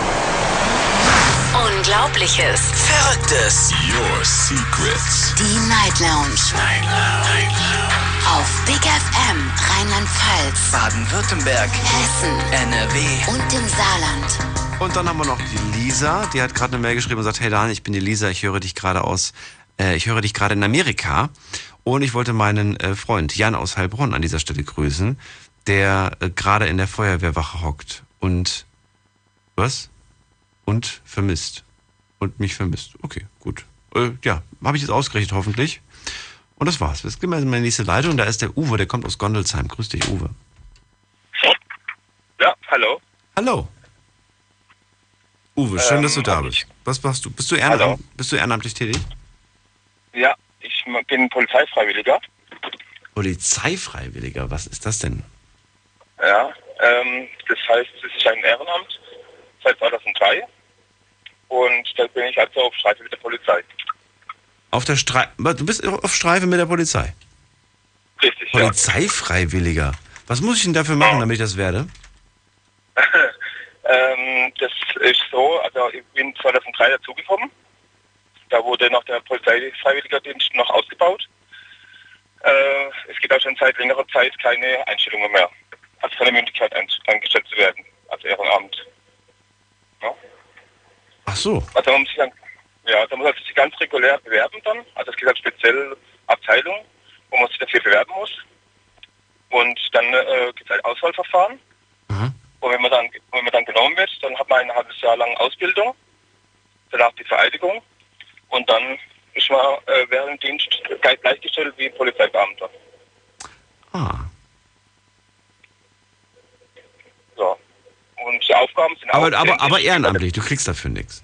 Unglaubliches. Verrücktes. Your Secrets. Die Night Lounge. Night Lounge. Auf Big FM Rheinland-Pfalz, Baden-Württemberg. Hessen NRW. und im Saarland. Und dann haben wir noch die Lisa, die hat gerade eine Mail geschrieben und sagt, hey Daniel, ich bin die Lisa, ich höre dich gerade aus, äh, ich höre dich gerade in Amerika und ich wollte meinen äh, Freund Jan aus Heilbronn an dieser Stelle grüßen, der äh, gerade in der Feuerwehrwache hockt und was? Und vermisst. Und mich vermisst. Okay, gut. Äh, ja, habe ich jetzt ausgerechnet hoffentlich. Und das war's. Jetzt gehen wir in meine nächste Leitung. Da ist der Uwe, der kommt aus Gondelsheim. Grüß dich, Uwe. Ja, hallo. Hallo. Uwe, schön, Ähm, dass du da hab bist. Was machst du? Bist du, Hallo. bist du ehrenamtlich tätig? Ja, ich bin Polizeifreiwilliger. Polizeifreiwilliger, was ist das denn? Ja, ähm, das heißt, es ist ein Ehrenamt seit 2003 und da bin ich also auf Streife mit der Polizei. Auf der Streife. Du bist auf Streife mit der Polizei. Richtig, Polizeifreiwilliger. Was muss ich denn dafür machen, damit ich das werde? Ähm, das ist so, also ich bin 2003 dazugekommen. Da wurde noch der Polizeifreiwilligerdienst noch ausgebaut. Äh, es gibt auch schon seit längerer Zeit keine Einstellungen mehr. Also keine Möglichkeit ein, eingestellt zu werden als Ehrenamt. Ja. Ach so. Also man muss sich dann, ja, da muss man sich ganz regulär bewerben dann. Also es gibt halt speziell Abteilungen, wo man sich dafür bewerben muss. Und dann äh, gibt es ein Auswahlverfahren. Und wenn man dann wenn man dann genommen wird, dann hat man ein halbes Jahr lang Ausbildung, danach die Vereidigung und dann ist man äh, während dem Dienst gleich- gleichgestellt wie Polizeibeamter. Ah. So. Und die Aufgaben sind Aber, auch aber, aber ehrenamtlich, du kriegst dafür nichts.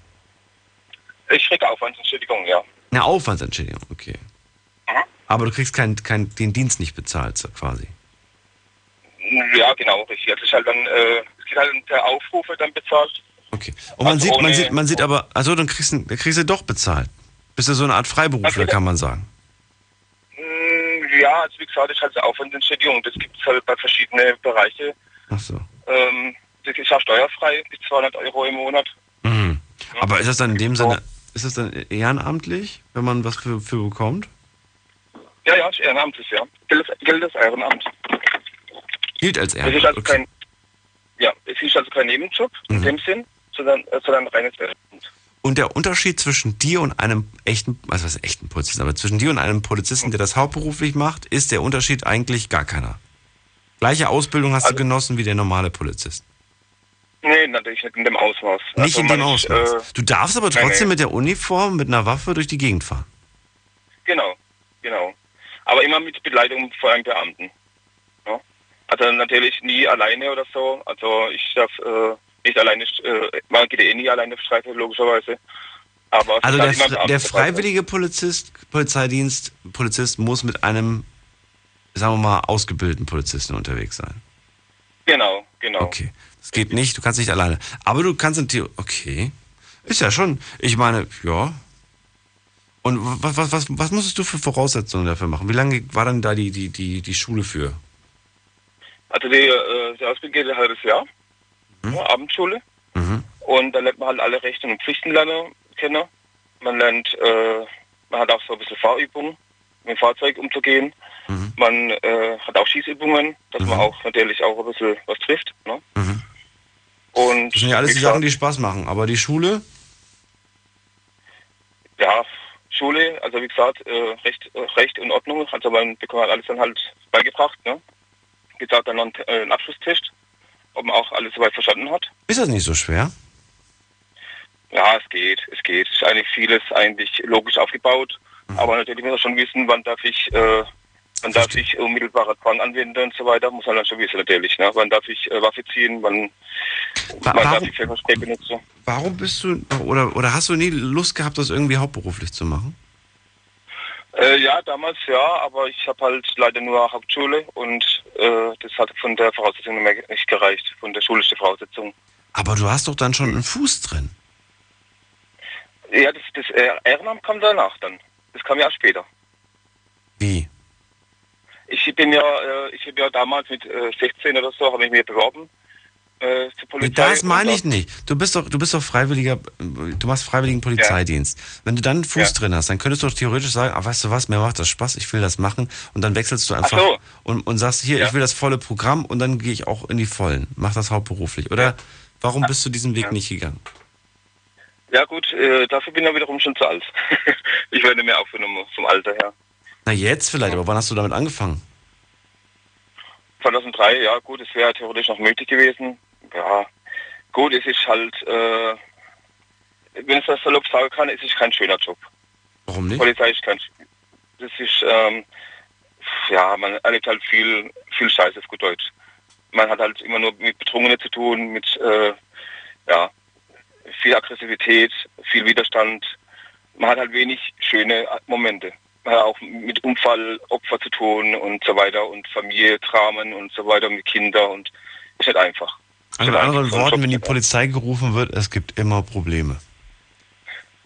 Ich kriege Aufwandsentschädigung, ja. Eine Aufwandsentschädigung, okay. Mhm. Aber du kriegst kein, kein, den Dienst nicht bezahlt, so quasi. Ja, genau, richtig. Also es ist halt dann, äh, es geht halt der Aufrufe dann bezahlt. Okay. Und man Also sieht, man sieht, man sieht aber, also dann kriegst du, dann kriegst du doch bezahlt. Bist du so eine Art Freiberufler, kann man sagen. Mm, Ja, also wie gesagt, halt eine Aufwandsentschädigung. Das gibt es halt bei verschiedenen Bereichen. Ach so. Ähm, das ist ja steuerfrei, bis 200 Euro im Monat. Mhm. Aber ist das dann in dem Sinne, ist das dann ehrenamtlich, wenn man was für, für bekommt? Ja, ja, ist ehrenamtlich, ja. Gilt, als- gilt als Ehrenamt. Gilt als Es ist Ehrenamt. also kein, ja, es ist also kein Nebenjob Mhm. in dem Sinn, sondern, sondern reines Ehrenamt. Und der Unterschied zwischen dir und einem echten, was heißt echten Polizisten, aber zwischen dir und einem Polizisten, der das hauptberuflich macht, ist der Unterschied eigentlich gar keiner. Gleiche Ausbildung hast du Also genossen wie der normale Polizist. Nee, natürlich nicht in dem Ausmaß. Nicht Also in dem ist, Ausmaß. Äh, du darfst aber trotzdem nee. mit der Uniform, mit einer Waffe durch die Gegend fahren. Genau, genau. Aber immer mit Begleitung von einem Beamten. Ja? Also natürlich nie alleine oder so. Also ich darf äh, nicht alleine, äh, man geht eh nie alleine auf Streife, logischerweise. Aber Also der, Fre- der freiwillige Polizist, Polizeidienst, Polizist muss mit einem, sagen wir mal, ausgebildeten Polizisten unterwegs sein. Genau, genau. Okay. Das geht nicht, du kannst nicht alleine. Aber du kannst in Theorie, okay. Ist ja schon, ich meine, ja. Und was, was, was, was musstest du für Voraussetzungen dafür machen? Wie lange war dann da die, die, die, die Schule für? Also die, äh, die Ausbildung geht ein halbes Jahr. Ja, Abendschule. Mhm. Und dann lernt man halt alle Rechte und Pflichten lernen, kennen. Man lernt, äh, man hat auch so ein bisschen Fahrübungen, mit dem Fahrzeug umzugehen. Mhm. Man äh, hat auch Schießübungen, dass man auch natürlich auch ein bisschen was trifft. Ne? Mhm. Und Das sind ja alles wie die Sachen, gesagt, die Spaß machen. Aber die Schule, ja, Schule, also wie gesagt, äh, Recht, äh, Recht und Ordnung, also man bekommt halt alles dann halt beigebracht. Ne? Gibt auch dann noch einen, äh, einen Abschlusstest, ob man auch alles soweit verstanden hat. ist das nicht so schwer? Ja, es geht, es geht. Es ist eigentlich vieles eigentlich logisch aufgebaut. Aber natürlich muss man schon wissen, wann darf ich, äh, wann darf ich unmittelbarer Zwang anwenden und so weiter. Muss man dann schon wissen natürlich. Ne? Wann darf ich äh, Waffe ziehen, wann, wann darf ich Pfefferspray benutzen. Warum bist du, oder, oder hast du nie Lust gehabt, das irgendwie hauptberuflich zu machen? Äh, ja, damals ja, aber ich habe halt leider nur Hauptschule und äh, das hat von der Voraussetzung nicht gereicht, von der schulischen Voraussetzung. Aber du hast doch dann schon einen Fuß drin. Ja, das, das Ehrenamt kam danach dann. Das kam ja später. Bin ja, äh, ich habe ja damals mit äh, 16 oder so, habe ich mir beworben äh, zur Polizei. Das meine ich nicht. Du bist doch, du bist doch freiwilliger, du machst freiwilligen Polizeidienst. Wenn du dann einen Fuß Ja. drin hast, dann könntest du doch theoretisch sagen, ah, weißt du was, mir macht das Spaß, ich will das machen. Und dann wechselst du einfach Ach so. und, und sagst, hier, ich will das volle Programm und dann gehe ich auch in die Vollen. Mach das hauptberuflich. Oder warum bist du diesen Weg Ja. nicht gegangen? Ja gut, äh, dafür bin ich wiederum schon zu alt. ich werde mehr aufgenommen vom Alter her. Na jetzt vielleicht, aber wann hast du damit angefangen? 2003, ja gut, es wäre theoretisch noch möglich gewesen. Ja, gut, es ist halt, äh, wenn ich das salopp sagen kann, es ist kein schöner Job. Warum nicht? Polizei ist kein, das ist, ähm, ja, man erlebt halt viel, viel Scheiße auf gut Deutsch. Man hat halt immer nur mit Betrunkenen zu tun, mit, äh, ja, viel Aggressivität, viel Widerstand. Man hat halt wenig schöne Momente. Hat auch mit Unfallopfer zu tun und so weiter und Familie, Dramen und so weiter mit Kindern und ist nicht einfach. Also mit anderen Worten, wenn die Polizei gerufen wird, es gibt immer Probleme.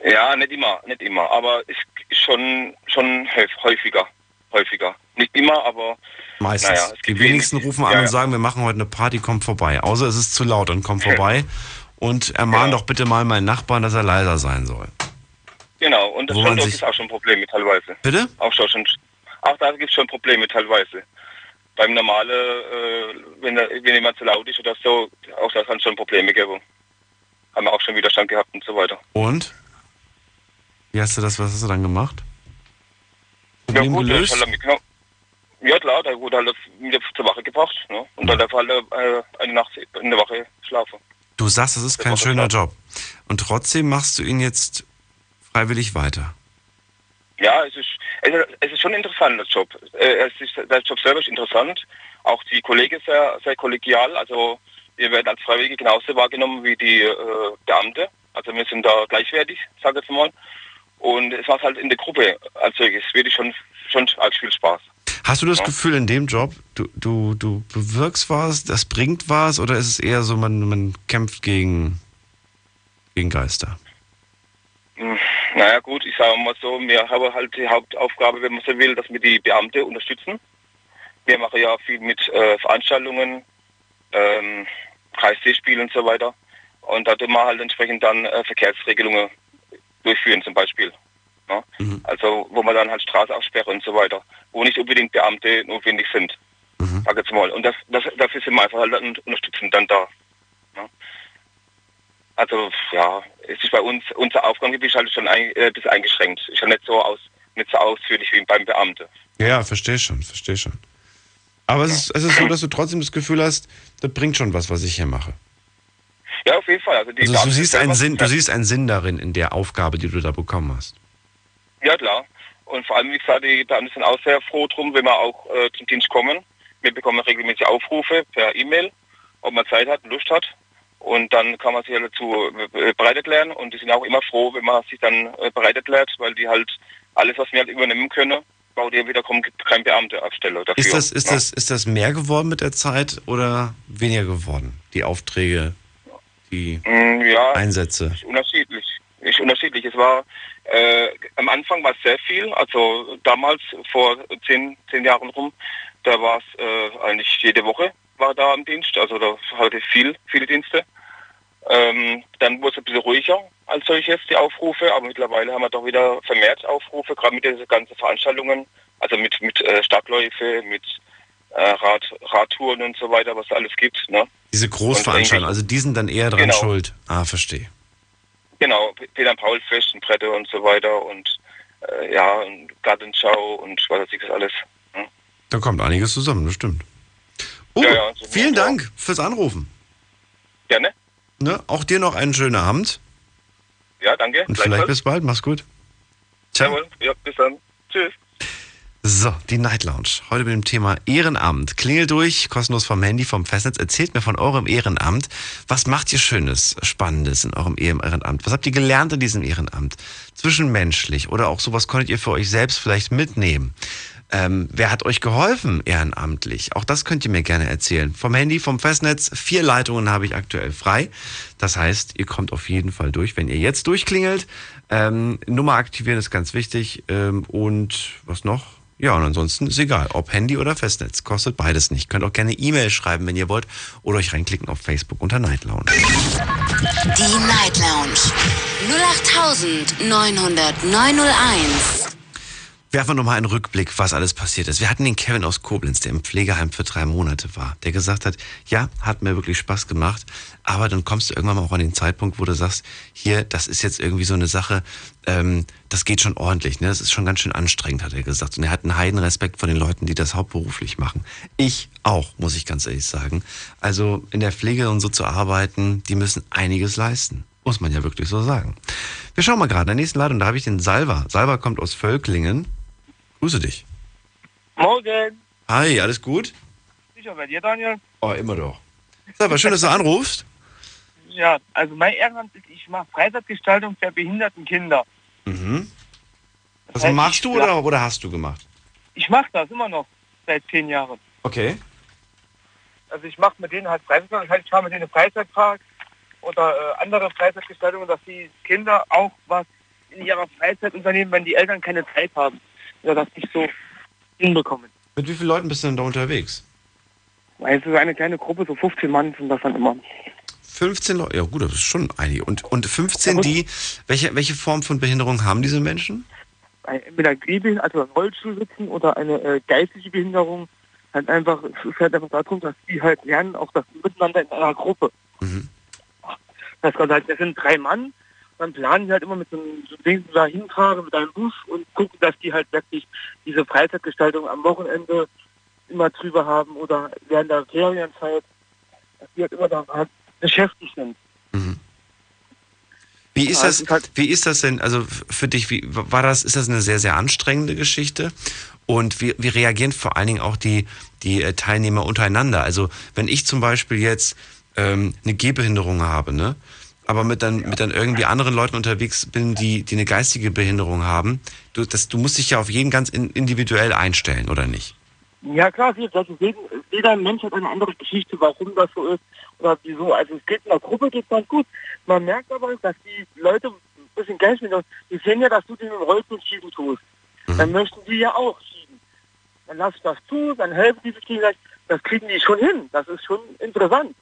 Ja, nicht immer, nicht immer, aber es ist schon, schon häuf- häufiger, häufiger. Nicht immer, aber Meistens. Naja, es die wenigsten wenig- rufen an ja, und ja. sagen, wir machen heute eine Party, kommt vorbei. Außer es ist zu laut und kommt vorbei. Und ermahn doch bitte mal meinen Nachbarn, dass er leiser sein soll. Genau, und das Wo ist auch schon Probleme teilweise. Bitte? Auch schon, schon auch da gibt es schon Probleme teilweise. Beim normalen, äh, wenn, wenn jemand zu laut ist oder so, auch da kann es schon Probleme geben. Haben wir auch schon Widerstand gehabt und so weiter. Und? Wie hast du das, was hast du dann gemacht? Ja Problem gut, der gelöst? halt mitgenommen. Ja klar, der wurde halt wieder zur Wache gebracht. Ne? Und dann darf halt äh, eine Nacht in der Wache schlafen. Du sagst, das ist kein schöner Job. Und trotzdem machst du ihn jetzt freiwillig weiter. Ja, es ist, es ist, schon ein interessanter Job. Äh, Es ist, der Job selber ist interessant. Auch die Kollegen sehr, sehr kollegial. Also wir werden als Freiwillige genauso wahrgenommen wie die äh, Beamte. Also wir sind da gleichwertig, sage ich jetzt mal. Und es macht halt in der Gruppe als solches wirklich schon, schon arg viel Spaß. Hast du das Ja. Gefühl in dem Job, du, du, du bewirkst was, das bringt was oder ist es eher so, man, man kämpft gegen, gegen Geister? Hm, Naja gut, ich sage mal so, wir haben halt die Hauptaufgabe, wenn man so will, dass wir die Beamte unterstützen. Wir machen ja viel mit äh, Veranstaltungen, ähm, Kreisseespielen und so weiter. Und da tun wir halt entsprechend dann äh, Verkehrsregelungen durchführen zum Beispiel. Ja? Also wo man dann halt Straße aufsperren und so weiter, wo nicht unbedingt Beamte notwendig sind. Sag jetzt mal. Und das, das, dafür sind wir einfach halt unterstützend dann da. Ja? Also ja, es ist bei uns, unser Aufgabengebiet ist halt schon ein, äh, das eingeschränkt. Ist ja nicht so aus, nicht so ausführlich wie beim Beamte. Ja, verstehe schon, verstehe schon. Aber es ist, es ist so, dass du trotzdem das Gefühl hast, das bringt schon was, was ich hier mache. Ja, auf jeden Fall. Also, Also du Beamten siehst einen Sinn, du siehst einen Sinn darin, in der Aufgabe, die du da bekommen hast. Ja, klar. Und vor allem, wie gesagt, die Beamten sind auch sehr froh drum, wenn wir auch äh, zum Dienst kommen. Wir bekommen regelmäßig Aufrufe per E-Mail, ob man Zeit hat, Lust hat. Und dann kann man sich halt dazu äh, bereit erklären. Und die sind auch immer froh, wenn man sich dann äh, bereit erklärt, weil die halt alles, was wir halt übernehmen können, baut ihr wieder kommt kein Beamte auf Stelle dafür. Ist das, ist, ne? das, ist das mehr geworden mit der Zeit oder weniger geworden? Die Aufträge, die Mm, ja, Einsätze? Ist unterschiedlich. Ist unterschiedlich. Es war äh, am Anfang war es sehr viel. Also damals vor zehn, zehn Jahren rum, da war es äh, eigentlich jede Woche war da am Dienst. Also da hatte ich viel, viele Dienste. Ähm, dann wurde es ein bisschen ruhiger als solches die Aufrufe, aber mittlerweile haben wir doch wieder vermehrt Aufrufe, gerade mit diesen ganzen Veranstaltungen, also mit mit äh, Stadtläufe, mit äh, Rad, Radtouren und so weiter, was es alles gibt. Ne? Diese Großveranstaltungen, also die sind dann eher dran Genau. schuld. Ah, verstehe. Genau, Peter Paul Fest und Brette und so weiter und äh, ja, und Gartenschau und was weiß ich das alles. Da kommt einiges zusammen, das stimmt. Oh, Ja, ja, so vielen Dank fürs Anrufen. Gerne. Ne? Auch dir noch einen schönen Abend Ja, danke. und vielleicht bis bald. Mach's gut. Ciao. Jawohl. Ja, bis dann. Tschüss. So, die Night Lounge. Heute mit dem Thema Ehrenamt. Klingelt durch, kostenlos vom Handy, vom Festnetz. Erzählt mir von eurem Ehrenamt. Was macht ihr Schönes, Spannendes in eurem Ehrenamt? Was habt ihr gelernt in diesem Ehrenamt? Zwischenmenschlich oder auch sowas konntet ihr für euch selbst vielleicht mitnehmen. Ähm, wer hat euch geholfen ehrenamtlich? Auch das könnt ihr mir gerne erzählen. Vom Handy, vom Festnetz. Vier Leitungen habe ich aktuell frei. Das heißt, ihr kommt auf jeden Fall durch, wenn ihr jetzt durchklingelt. Ähm, Nummer aktivieren ist ganz wichtig. Ähm, und was noch? Ja, und ansonsten ist egal, ob Handy oder Festnetz. Kostet beides nicht. Könnt auch gerne E-Mail schreiben, wenn ihr wollt. Oder euch reinklicken auf Facebook unter Night Lounge. Die Night Lounge 0890901. Werfen wir nochmal einen Rückblick, was alles passiert ist. Wir hatten den Kevin aus Koblenz, der im Pflegeheim für drei Monate war, der gesagt hat, ja, hat mir wirklich Spaß gemacht, aber dann kommst du irgendwann mal auch an den Zeitpunkt, wo du sagst, hier, das ist jetzt irgendwie so eine Sache, ähm, das geht schon ordentlich, ne? Das ist schon ganz schön anstrengend, hat er gesagt. Und er hat einen Heidenrespekt vor den Leuten, die das hauptberuflich machen. Ich auch, muss ich ganz ehrlich sagen. Also in der Pflege und so zu arbeiten, die müssen einiges leisten. Muss man ja wirklich so sagen. Wir schauen mal gerade, in der nächsten Leitung, da habe ich den Salva. Salva kommt aus Völklingen. Grüße dich. Morgen. Hi, alles gut? Sicher bei dir, Daniel? Oh, immer doch. Salva, schön, dass du anrufst. Ja, also mein Ehrenamt ist, ich mache Freizeitgestaltung für behinderten Kinder. Mhm. Was heißt, machst du oder, oder hast du gemacht? Ich mache das immer noch seit zehn Jahren. Okay. Also ich mache mit denen halt Freizeitgestaltung, das heißt, ich fahre mit denen Freizeitpark oder äh, andere Freizeitgestaltungen, dass die Kinder auch was in ihrer Freizeit unternehmen, wenn die Eltern keine Zeit haben. Oder das nicht so hinbekommen. Mit wie vielen Leuten bist du denn da unterwegs? Also eine kleine Gruppe, so 15 Mann sind das dann immer. 15 Leute, ja gut, das ist schon einige. Und, und 15, die, welche, welche Form von Behinderung haben diese Menschen? Entweder Gehbehinderung, also Rollstuhl sitzen oder eine äh, geistige Behinderung. Halt einfach, es ist halt einfach darum, dass die halt lernen, auch das Miteinander in einer Gruppe. Das heißt halt, das sind drei Mann, dann planen die halt immer mit so einem so Ding da hinfahren mit einem Bus und gucken, dass die halt wirklich diese Freizeitgestaltung am Wochenende immer drüber haben oder während der Ferienzeit, dass die halt immer da halt beschäftigt sind. Wie ist das, halt- wie ist das denn, also für dich, wie, war das, ist das eine sehr, sehr anstrengende Geschichte? Und wie, wie reagieren vor allen Dingen auch die, die äh, Teilnehmer untereinander? Also, wenn ich zum Beispiel jetzt ähm, eine Gehbehinderung habe, ne? Aber mit dann, mit dann irgendwie anderen Leuten unterwegs bin, die, die eine geistige Behinderung haben, du, das, du musst dich ja auf jeden ganz in, individuell einstellen, oder nicht? Ja klar, das ist jeden, jeder Mensch hat eine andere Geschichte, warum das so ist oder wieso. Also es geht in der Gruppe geht ganz gut. Man merkt aber, dass die Leute ein bisschen geistig die sehen ja, dass du den Rollstuhl schieben tust. Mhm. Dann möchten die ja auch schieben. Dann lass das zu, dann helfen die sich gegenseitig. Das kriegen die schon hin. Das ist schon interessant.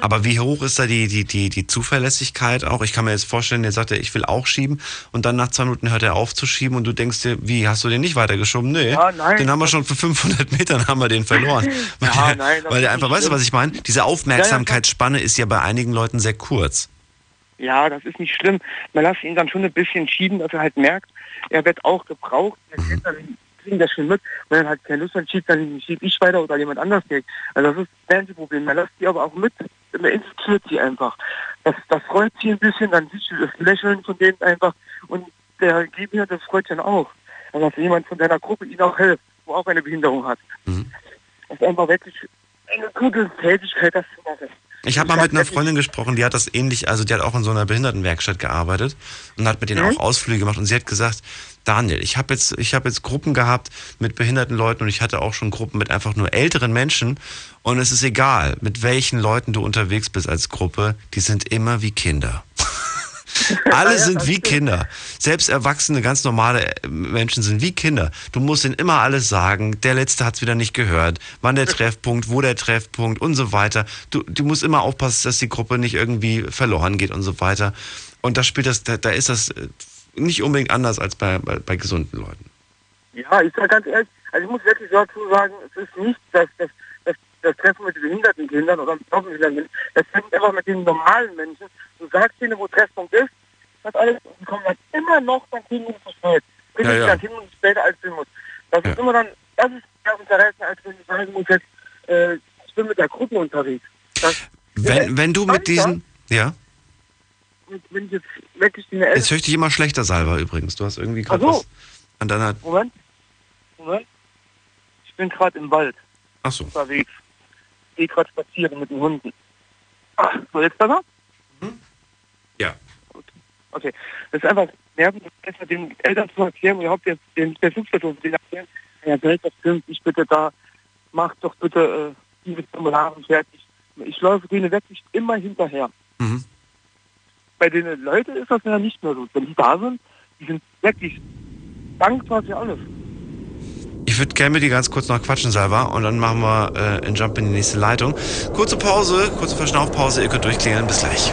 Aber wie hoch ist da die, die, die, die Zuverlässigkeit auch? Ich kann mir jetzt vorstellen, der sagt, ich will auch schieben und dann nach zwei Minuten hört er auf zu schieben und du denkst dir, wie, hast du den nicht weitergeschoben? Nee, ja, nein, den haben wir schon für 500 Metern haben wir den verloren. weil ja, der, nein, weil der einfach, weißt du, was ich meine? Diese Aufmerksamkeitsspanne ist ja bei einigen Leuten sehr kurz. Ja, das ist nicht schlimm. Man lässt ihn dann schon ein bisschen schieben, dass er halt merkt, er wird auch gebraucht. Er mhm. dann kriegen das schon mit. Wenn er halt keine Lust hat, schiebt, dann schiebe ich weiter oder jemand anders geht. Also das ist das ganze Problem. Man lässt die aber auch mit, man infiziert sie einfach. Das, das freut sie ein bisschen, dann siehst du das Lächeln von denen einfach und der Gegner, das freut dann auch. Also dass jemand von deiner Gruppe ihnen auch hilft, wo auch eine Behinderung hat. Mhm. Das ist einfach wirklich eine gute Tätigkeit, das zu machen. Ich habe mal mit einer Freundin gesprochen, die hat das ähnlich, also die hat auch in so einer Behindertenwerkstatt gearbeitet und hat mit denen auch Ausflüge gemacht und sie hat gesagt, Daniel, ich habe jetzt, ich habe jetzt Gruppen gehabt mit behinderten Leuten und ich hatte auch schon Gruppen mit einfach nur älteren Menschen und es ist egal, mit welchen Leuten du unterwegs bist als Gruppe, die sind immer wie Kinder. Alle sind wie Kinder. Selbst erwachsene, ganz normale äh, Menschen sind wie Kinder. Du musst ihnen immer alles sagen. Der Letzte hat es wieder nicht gehört. Wann der Treffpunkt, wo der Treffpunkt und so weiter. Du, du musst immer aufpassen, dass die Gruppe nicht irgendwie verloren geht und so weiter. Und da spielt das, da, da ist das äh, nicht unbedingt anders als bei, bei, bei gesunden Leuten. Ja, ich sage ganz ehrlich, also ich muss wirklich dazu sagen, es ist nicht, dass das, das, das Treffen mit behinderten Kindern oder mit behinderten das Treffen einfach mit den normalen Menschen. Du sagst ihnen, wo Treffpunkt ist, das alles, kommen dann immer noch dann zehn Minuten zu spät. Ja, ja. dann zehn Minuten später, als du musst. Das ja. ist immer dann, das ist mehr Interesse, als wenn ich sagen muss jetzt, äh, ich bin mit der Gruppe unterwegs. Das, wenn, wenn du mit diesen, ja? Wenn ich jetzt wirklich die Jetzt höre ich dich immer schlechter, Salva, übrigens. Du hast irgendwie gerade so. was an deiner... Moment. Moment. Ich bin gerade im Wald. Ach so. Unterwegs. Ich gehe gerade spazieren mit den Hunden. Ach, so jetzt besser? Mhm. Ja. Okay. Das ist einfach nervend, besser den Eltern zu erklären überhaupt jetzt den Versuchsperson zu erklären. Ja, Geld, das stimmt. Ich bitte da, mach doch bitte äh, diese Formulare fertig. Ich läufe denen wirklich immer hinterher. Mhm bei den Leuten ist das ja nicht mehr so. Wenn die da sind, die sind wirklich dankbar für alles. Ich würde gerne mit dir ganz kurz noch quatschen, Salva, und dann machen wir äh, einen Jump in die nächste Leitung. Kurze Pause, kurze Verschnaufpause, ihr könnt durchklingeln. Bis gleich.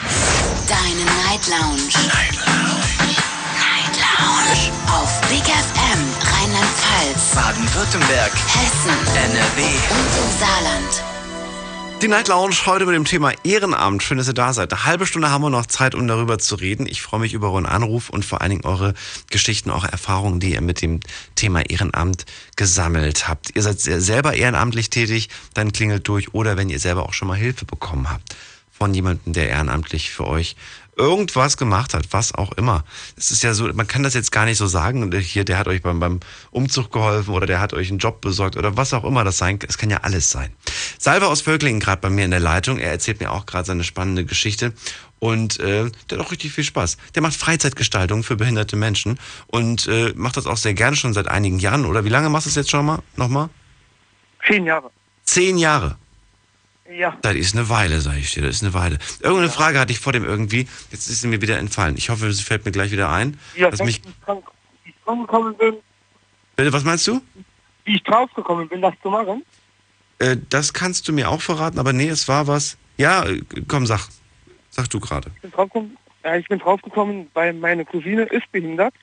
Deine Night Lounge. Night Lounge. Night Lounge. Auf Big FM Rheinland-Pfalz, Baden-Württemberg, Hessen, NRW und im Saarland. Die Night Lounge heute mit dem Thema Ehrenamt. Schön, dass ihr da seid. Eine halbe Stunde haben wir noch Zeit, um darüber zu reden. Ich freue mich über euren Anruf und vor allen Dingen eure Geschichten, auch Erfahrungen, die ihr mit dem Thema Ehrenamt gesammelt habt. Ihr seid selber ehrenamtlich tätig, dann klingelt durch oder wenn ihr selber auch schon mal Hilfe bekommen habt von jemandem, der ehrenamtlich für euch irgendwas gemacht hat, was auch immer. Es ist ja so, man kann das jetzt gar nicht so sagen, hier, der hat euch beim, beim Umzug geholfen oder der hat euch einen Job besorgt oder was auch immer das sein kann. Es kann ja alles sein. Salva aus Völklingen gerade bei mir in der Leitung. Er erzählt mir auch gerade seine spannende Geschichte und äh, der hat auch richtig viel Spaß. Der macht Freizeitgestaltung für behinderte Menschen und äh, macht das auch sehr gerne schon seit einigen Jahren. Oder wie lange machst du es jetzt schon mal? Nochmal? Zehn Jahre. Zehn Jahre. Ja. Das ist eine Weile, sage ich dir. Das ist eine Weile. Irgendeine ja. Frage hatte ich vor dem irgendwie. Jetzt ist sie mir wieder entfallen. Ich hoffe, sie fällt mir gleich wieder ein. Ja, dass mich... ich draufgekommen bin. Bitte, was meinst du? Wie ich draufgekommen bin, das zu machen? Äh, das kannst du mir auch verraten, aber nee, es war was. Ja, äh, komm, sag. Sag du gerade. Ich bin draufgekommen, ja, ich bin draufgekommen, weil meine Cousine ist behindert.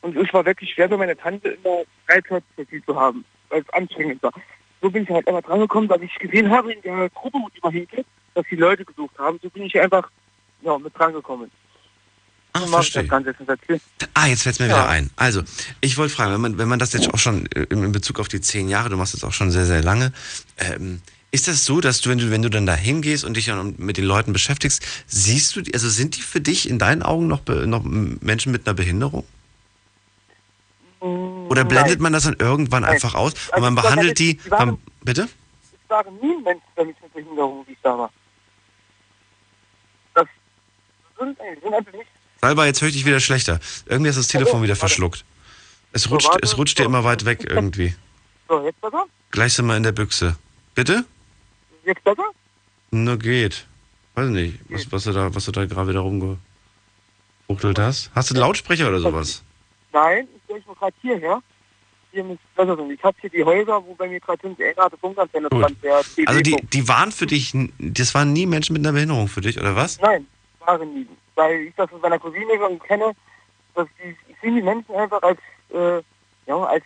Und es war wirklich schwer für meine Tante immer drei Köpfe zu haben, weil es anstrengend war. So bin ich halt einfach dran gekommen, weil ich gesehen habe in der Gruppe, wo die mal hingeht, dass die Leute gesucht haben. So bin ich einfach ja, mit dran gekommen. Ah, verstehe. das Ganze jetzt erzählen. Ah, jetzt fällt es mir Ja. wieder ein. Also, ich wollte fragen, wenn man, wenn man das jetzt auch schon äh, in Bezug auf die zehn Jahre, du machst das auch schon sehr, sehr lange, ähm, ist das so, dass du, wenn du, wenn du dann da hingehst und dich dann mit den Leuten beschäftigst, siehst du, die- also sind die für dich in deinen Augen noch, noch Menschen mit einer Behinderung? Oder blendet man das dann irgendwann Nein. einfach aus und Also man ich behandelt die, die waren- man, bitte? Es waren nie Menschen bei mir mit Behinderung, wie ich da war. Das sind, sind einfach nicht. Salva, jetzt höre ich dich wieder schlechter. Irgendwie ist das Telefon wieder verschluckt. Es rutscht, warte. es rutscht dir immer weit weg irgendwie. So, jetzt besser? Gleich sind wir in der Büchse. Bitte? Jetzt besser? Nur geht. Weiß nicht, was, was du da, was du da gerade wieder rumgefuchtelt hast. Hast du einen Lautsprecher oder sowas? Nein, ich mal gerade hierher. Hier. Ich habe hier die Häuser, wo bei mir gerade sind, die gerade Funkantenne dran. Also die, die waren für dich, das waren nie Menschen mit einer Behinderung für dich, oder was? Nein, waren nie. Weil ich das von meiner Cousine schon kenne, dass die, ich sehe die Menschen einfach als, äh, ja, als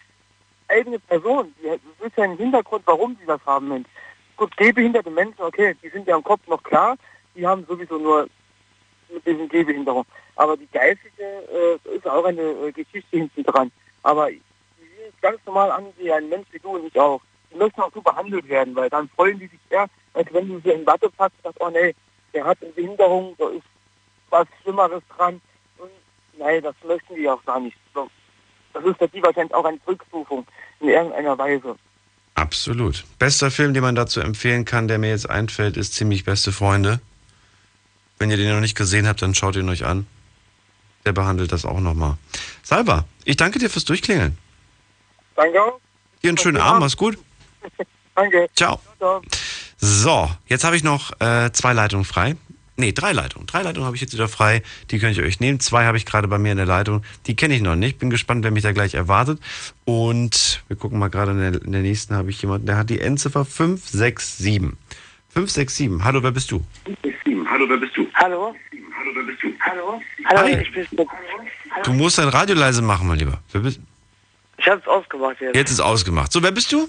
eigene Person. Die, das ist ja ein Hintergrund, warum sie das haben. Mensch. Gut, gehbehinderte Menschen, okay, die sind ja im Kopf noch klar, die haben sowieso nur mit diesen Gehbehinderung. Aber die geistige äh, ist auch eine äh, Geschichte hinten dran. Aber die es ganz normal an wie ein Mensch wie du und ich auch. Die möchten auch so behandelt werden, weil dann freuen die sich eher, als wenn du sie in Watte packst und sagst, oh nee, der hat eine Behinderung, da ist was Schlimmeres dran. Und nein, das möchten die auch gar nicht. Das ist für die wahrscheinlich auch eine Rückstufung in irgendeiner Weise. Absolut. Bester Film, den man dazu empfehlen kann, der mir jetzt einfällt, ist ziemlich beste Freunde. Wenn ihr den noch nicht gesehen habt, dann schaut ihn euch an. Der behandelt das auch nochmal. Salva, ich danke dir fürs Durchklingeln. Danke. Dir einen schönen Abend, mach's gut. Danke. Ciao. So, jetzt habe ich noch äh, zwei Leitungen frei. Nee, drei Leitungen. Drei Leitungen habe ich jetzt wieder frei. Die könnt ihr euch nehmen. Zwei habe ich gerade bei mir in der Leitung. Die kenne ich noch nicht. Bin gespannt, wer mich da gleich erwartet. Und wir gucken mal gerade in der, in der nächsten habe ich jemanden, der hat die Endziffer 567. 567. Hallo, wer bist du? Hallo, wer bist du? Hallo? Hallo, wer bist du? Hallo? Hallo, Hi. ich bin's mit. Du musst dein Radio leise machen, mein Lieber. Wer bist, Ich hab's ausgemacht jetzt. jetzt ist ausgemacht. So, wer bist du?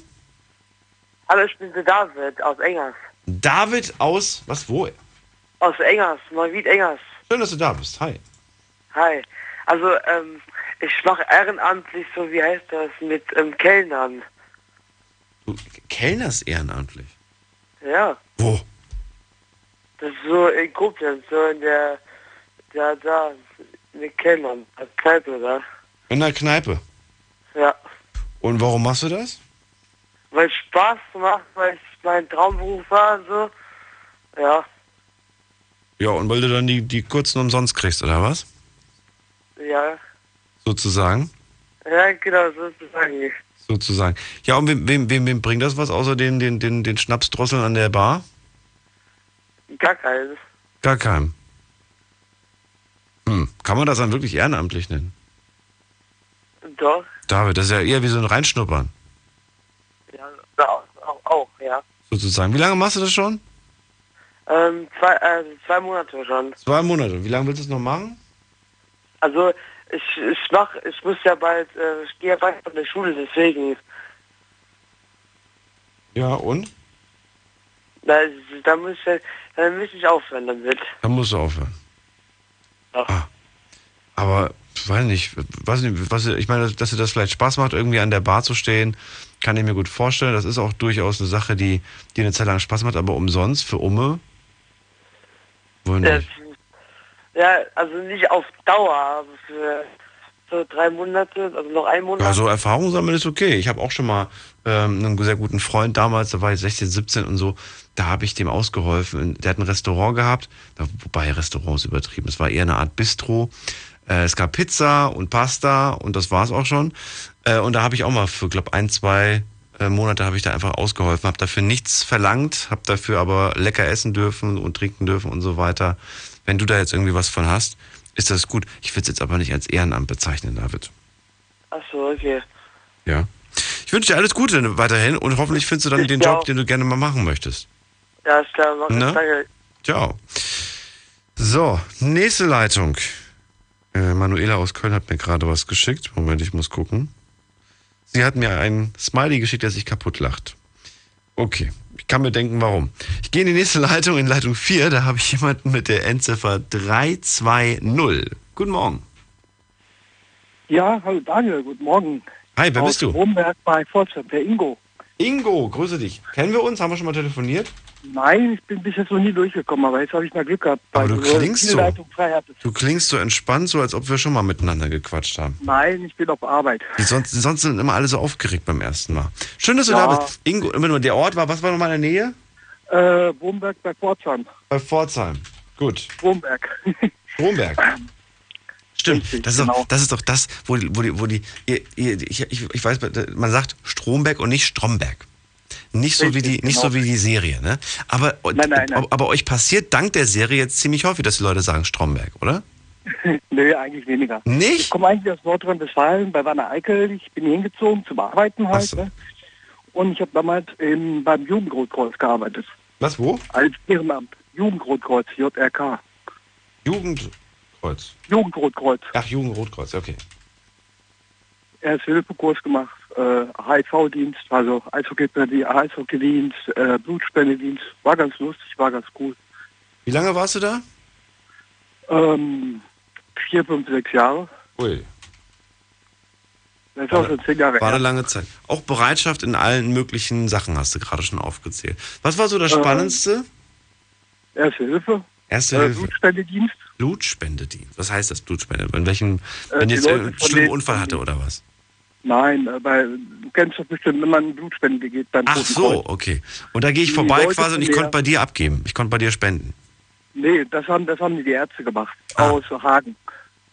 Hallo, ich bin der David aus Engers. David aus, was, wo? Aus Engers, Neuwied Engers. Schön, dass du da bist. Hi. Hi. Also, ähm, ich mache ehrenamtlich, so wie heißt das, mit ähm, Kellnern. Du kellnerst ehrenamtlich. Ja. Wo? Das ist so in Koblenz, so in der, da, da, mit Kellnern, als Kneipe da. In der Kneipe. Ja. Und warum machst du das? Weil es Spaß macht, weil es mein Traumberuf war und so. Ja, Ja, und weil du dann die, die kurzen umsonst kriegst, oder was? ja. Sozusagen. Ja, genau, sozusagen. Sozusagen. Ja, und wem, wem, wem, wem bringt das was außer den, den, den, den Schnapsdrosseln an der Bar? Gar keines. Gar keinem. Hm. Kann man das dann wirklich ehrenamtlich nennen? Doch, David, das ist ja eher wie so ein Reinschnuppern, ja, auch, auch, auch ja. sozusagen. Wie lange machst du das schon? Ähm, zwei, äh, zwei Monate schon. Zwei Monate. Wie lange willst du es noch machen? Also ich, ich mach, ich muss ja bald, äh, ich gehe ja bald von der Schule, deswegen. Ja, und? Da, da muss ich, dann muss ich aufhören damit. Dann musst du aufhören. Ja. Ah. Aber, ich weiß nicht, weiß nicht was, ich meine, dass dir das vielleicht Spaß macht, irgendwie an der Bar zu stehen, kann ich mir gut vorstellen. Das ist auch durchaus eine Sache, die, die eine Zeit lang Spaß macht, aber umsonst für Umme? Wohl Ja, nicht. ja, also nicht auf Dauer, aber für drei Monate, also noch ein Monat. Ja, so Erfahrung sammeln ist okay. Ich habe auch schon mal ähm, einen sehr guten Freund damals, da war ich 16, 17 und so, da habe ich dem ausgeholfen. Der hat ein Restaurant gehabt, wobei Restaurant ist übertrieben, es war eher eine Art Bistro. Äh, es gab Pizza und Pasta und das war's auch schon. Äh, und da habe ich auch mal für, glaube ein, zwei äh, Monate habe ich da einfach ausgeholfen, habe dafür nichts verlangt, habe dafür aber lecker essen dürfen und trinken dürfen und so weiter. Wenn du da jetzt irgendwie was von hast, ist das gut. Ich würde es jetzt aber nicht als Ehrenamt bezeichnen, David. Achso, okay. Ja. Ich wünsche dir alles Gute weiterhin und hoffentlich findest du dann Ich den Job, auch. den du gerne mal machen möchtest. Ja, ist klar, mach Ne? Danke. Ciao. So, nächste Leitung. Äh, Manuela aus Köln hat mir gerade was geschickt. Moment, ich muss gucken. Sie hat mir einen Smiley geschickt, der sich kaputt lacht. Okay, ich kann mir denken, warum. Ich gehe in die nächste Leitung, in Leitung 4, da habe ich jemanden mit der Endziffer 320. Guten Morgen. Ja, hallo Daniel, guten Morgen. Hi, wer Aus bist du? Romberg bei Pforzheim, der Ingo. Ingo, grüße dich. Kennen wir uns? Haben wir schon mal telefoniert? Nein, ich bin bis jetzt noch nie durchgekommen, aber jetzt habe ich mal Glück gehabt. Aber weil du so klingst so. Du klingst so entspannt, so als ob wir schon mal miteinander gequatscht haben. Nein, ich bin auf Arbeit. Die sonst, sonst sind immer alle so aufgeregt beim ersten Mal. Schön, dass du Ja. da bist. Ingo, immer nur der Ort war, was war nochmal in der Nähe? Äh, Romberg bei Pforzheim. Bei Pforzheim. Gut. Romberg. Stromberg. Stimmt, das ist, genau. doch, das ist doch das, wo die, wo die, wo die ihr, ihr, ich, ich, weiß, man sagt Stromberg und nicht Stromberg. Nicht so wie die, Richtig, nicht genau. so wie die Serie, ne? Aber, Nein, nein, nein. aber euch passiert dank der Serie jetzt ziemlich häufig, dass die Leute sagen Stromberg, oder? Nö, eigentlich weniger. Nicht? Ich komme eigentlich aus Nordrhein-Westfalen, bei Wanne Eickel. Ich bin hier hingezogen zum Arbeiten halt. so. Ne? Und ich habe damals im, beim Jugendrotkreuz gearbeitet. Was, wo? Als Ehrenamt. Jugendrotkreuz, JRK. Jugendkreuz. Jugendrotkreuz. Ach, Jugendrotkreuz, okay. Erste-Hilfe-Kurs gemacht, äh, HIV-Dienst, also Eishockey- Eishockey-Dienst, äh, Blutspendedienst. War ganz lustig, war ganz cool. Wie lange warst du da? Ähm, vier, fünf, sechs Jahre. Ui. Das ist auch schon zehn Jahre War eine her. lange Zeit. Auch Bereitschaft in allen möglichen Sachen hast du gerade schon aufgezählt. Was war so das Ähm, Spannendste? Erste Hilfe. Erste äh, Hilfe. Blutspendedienst. Blutspendedienst. Was heißt das Blutspende? In welchem, Äh, wenn jetzt Leute einen schlimmen Unfall hatte oder was? Nein, äh, weil du kennst doch bestimmt, wenn man Blutspende geht, beim Ach so, okay. Und da gehe ich Die vorbei Leute quasi und ich konnte bei dir abgeben. Ich konnte bei dir spenden. Nee, das haben, das haben die Ärzte gemacht, Ah. aus Hagen.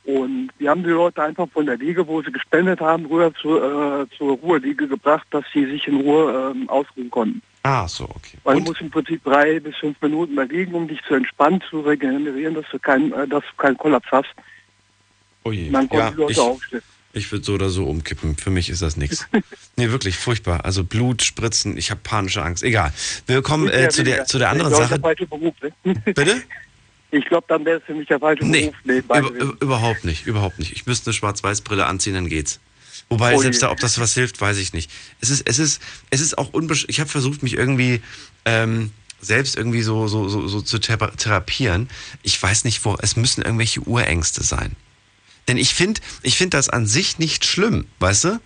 Und die haben die Leute einfach von der Liege, wo sie gespendet haben, rüber zu, äh, zur Ruheliege gebracht, dass sie sich in Ruhe ähm, ausruhen konnten. Ah, so, okay. Weil du musst im Prinzip drei bis fünf Minuten da liegen, um dich zu entspannen, zu regenerieren, dass du keinen äh, dass du keinen Kollaps hast. Oh je. Und konnten Ja, ich, aufstehen. ich würde so oder so umkippen. Für mich ist das nichts. nee, wirklich furchtbar. Also Blut, Spritzen, ich habe panische Angst. Egal. Wir kommen äh, zu, der, zu der anderen ich Sache. Der Beruf, ne? Bitte? Ich glaube, dann wäre es für mich der falsche Nee, Beruf. gewesen. über- überhaupt nicht, überhaupt nicht. Ich müsste eine Schwarz-Weiß-Brille anziehen, dann geht's. Wobei, Oh selbst da, ob das was hilft, weiß ich nicht. Es ist, es ist, es ist auch unbesch Ich habe versucht, mich irgendwie ähm, selbst irgendwie so, so, so, so zu thera- therapieren. Ich weiß nicht, wo. Es müssen irgendwelche Urängste sein. Denn ich finde, ich finde das an sich nicht schlimm, weißt du?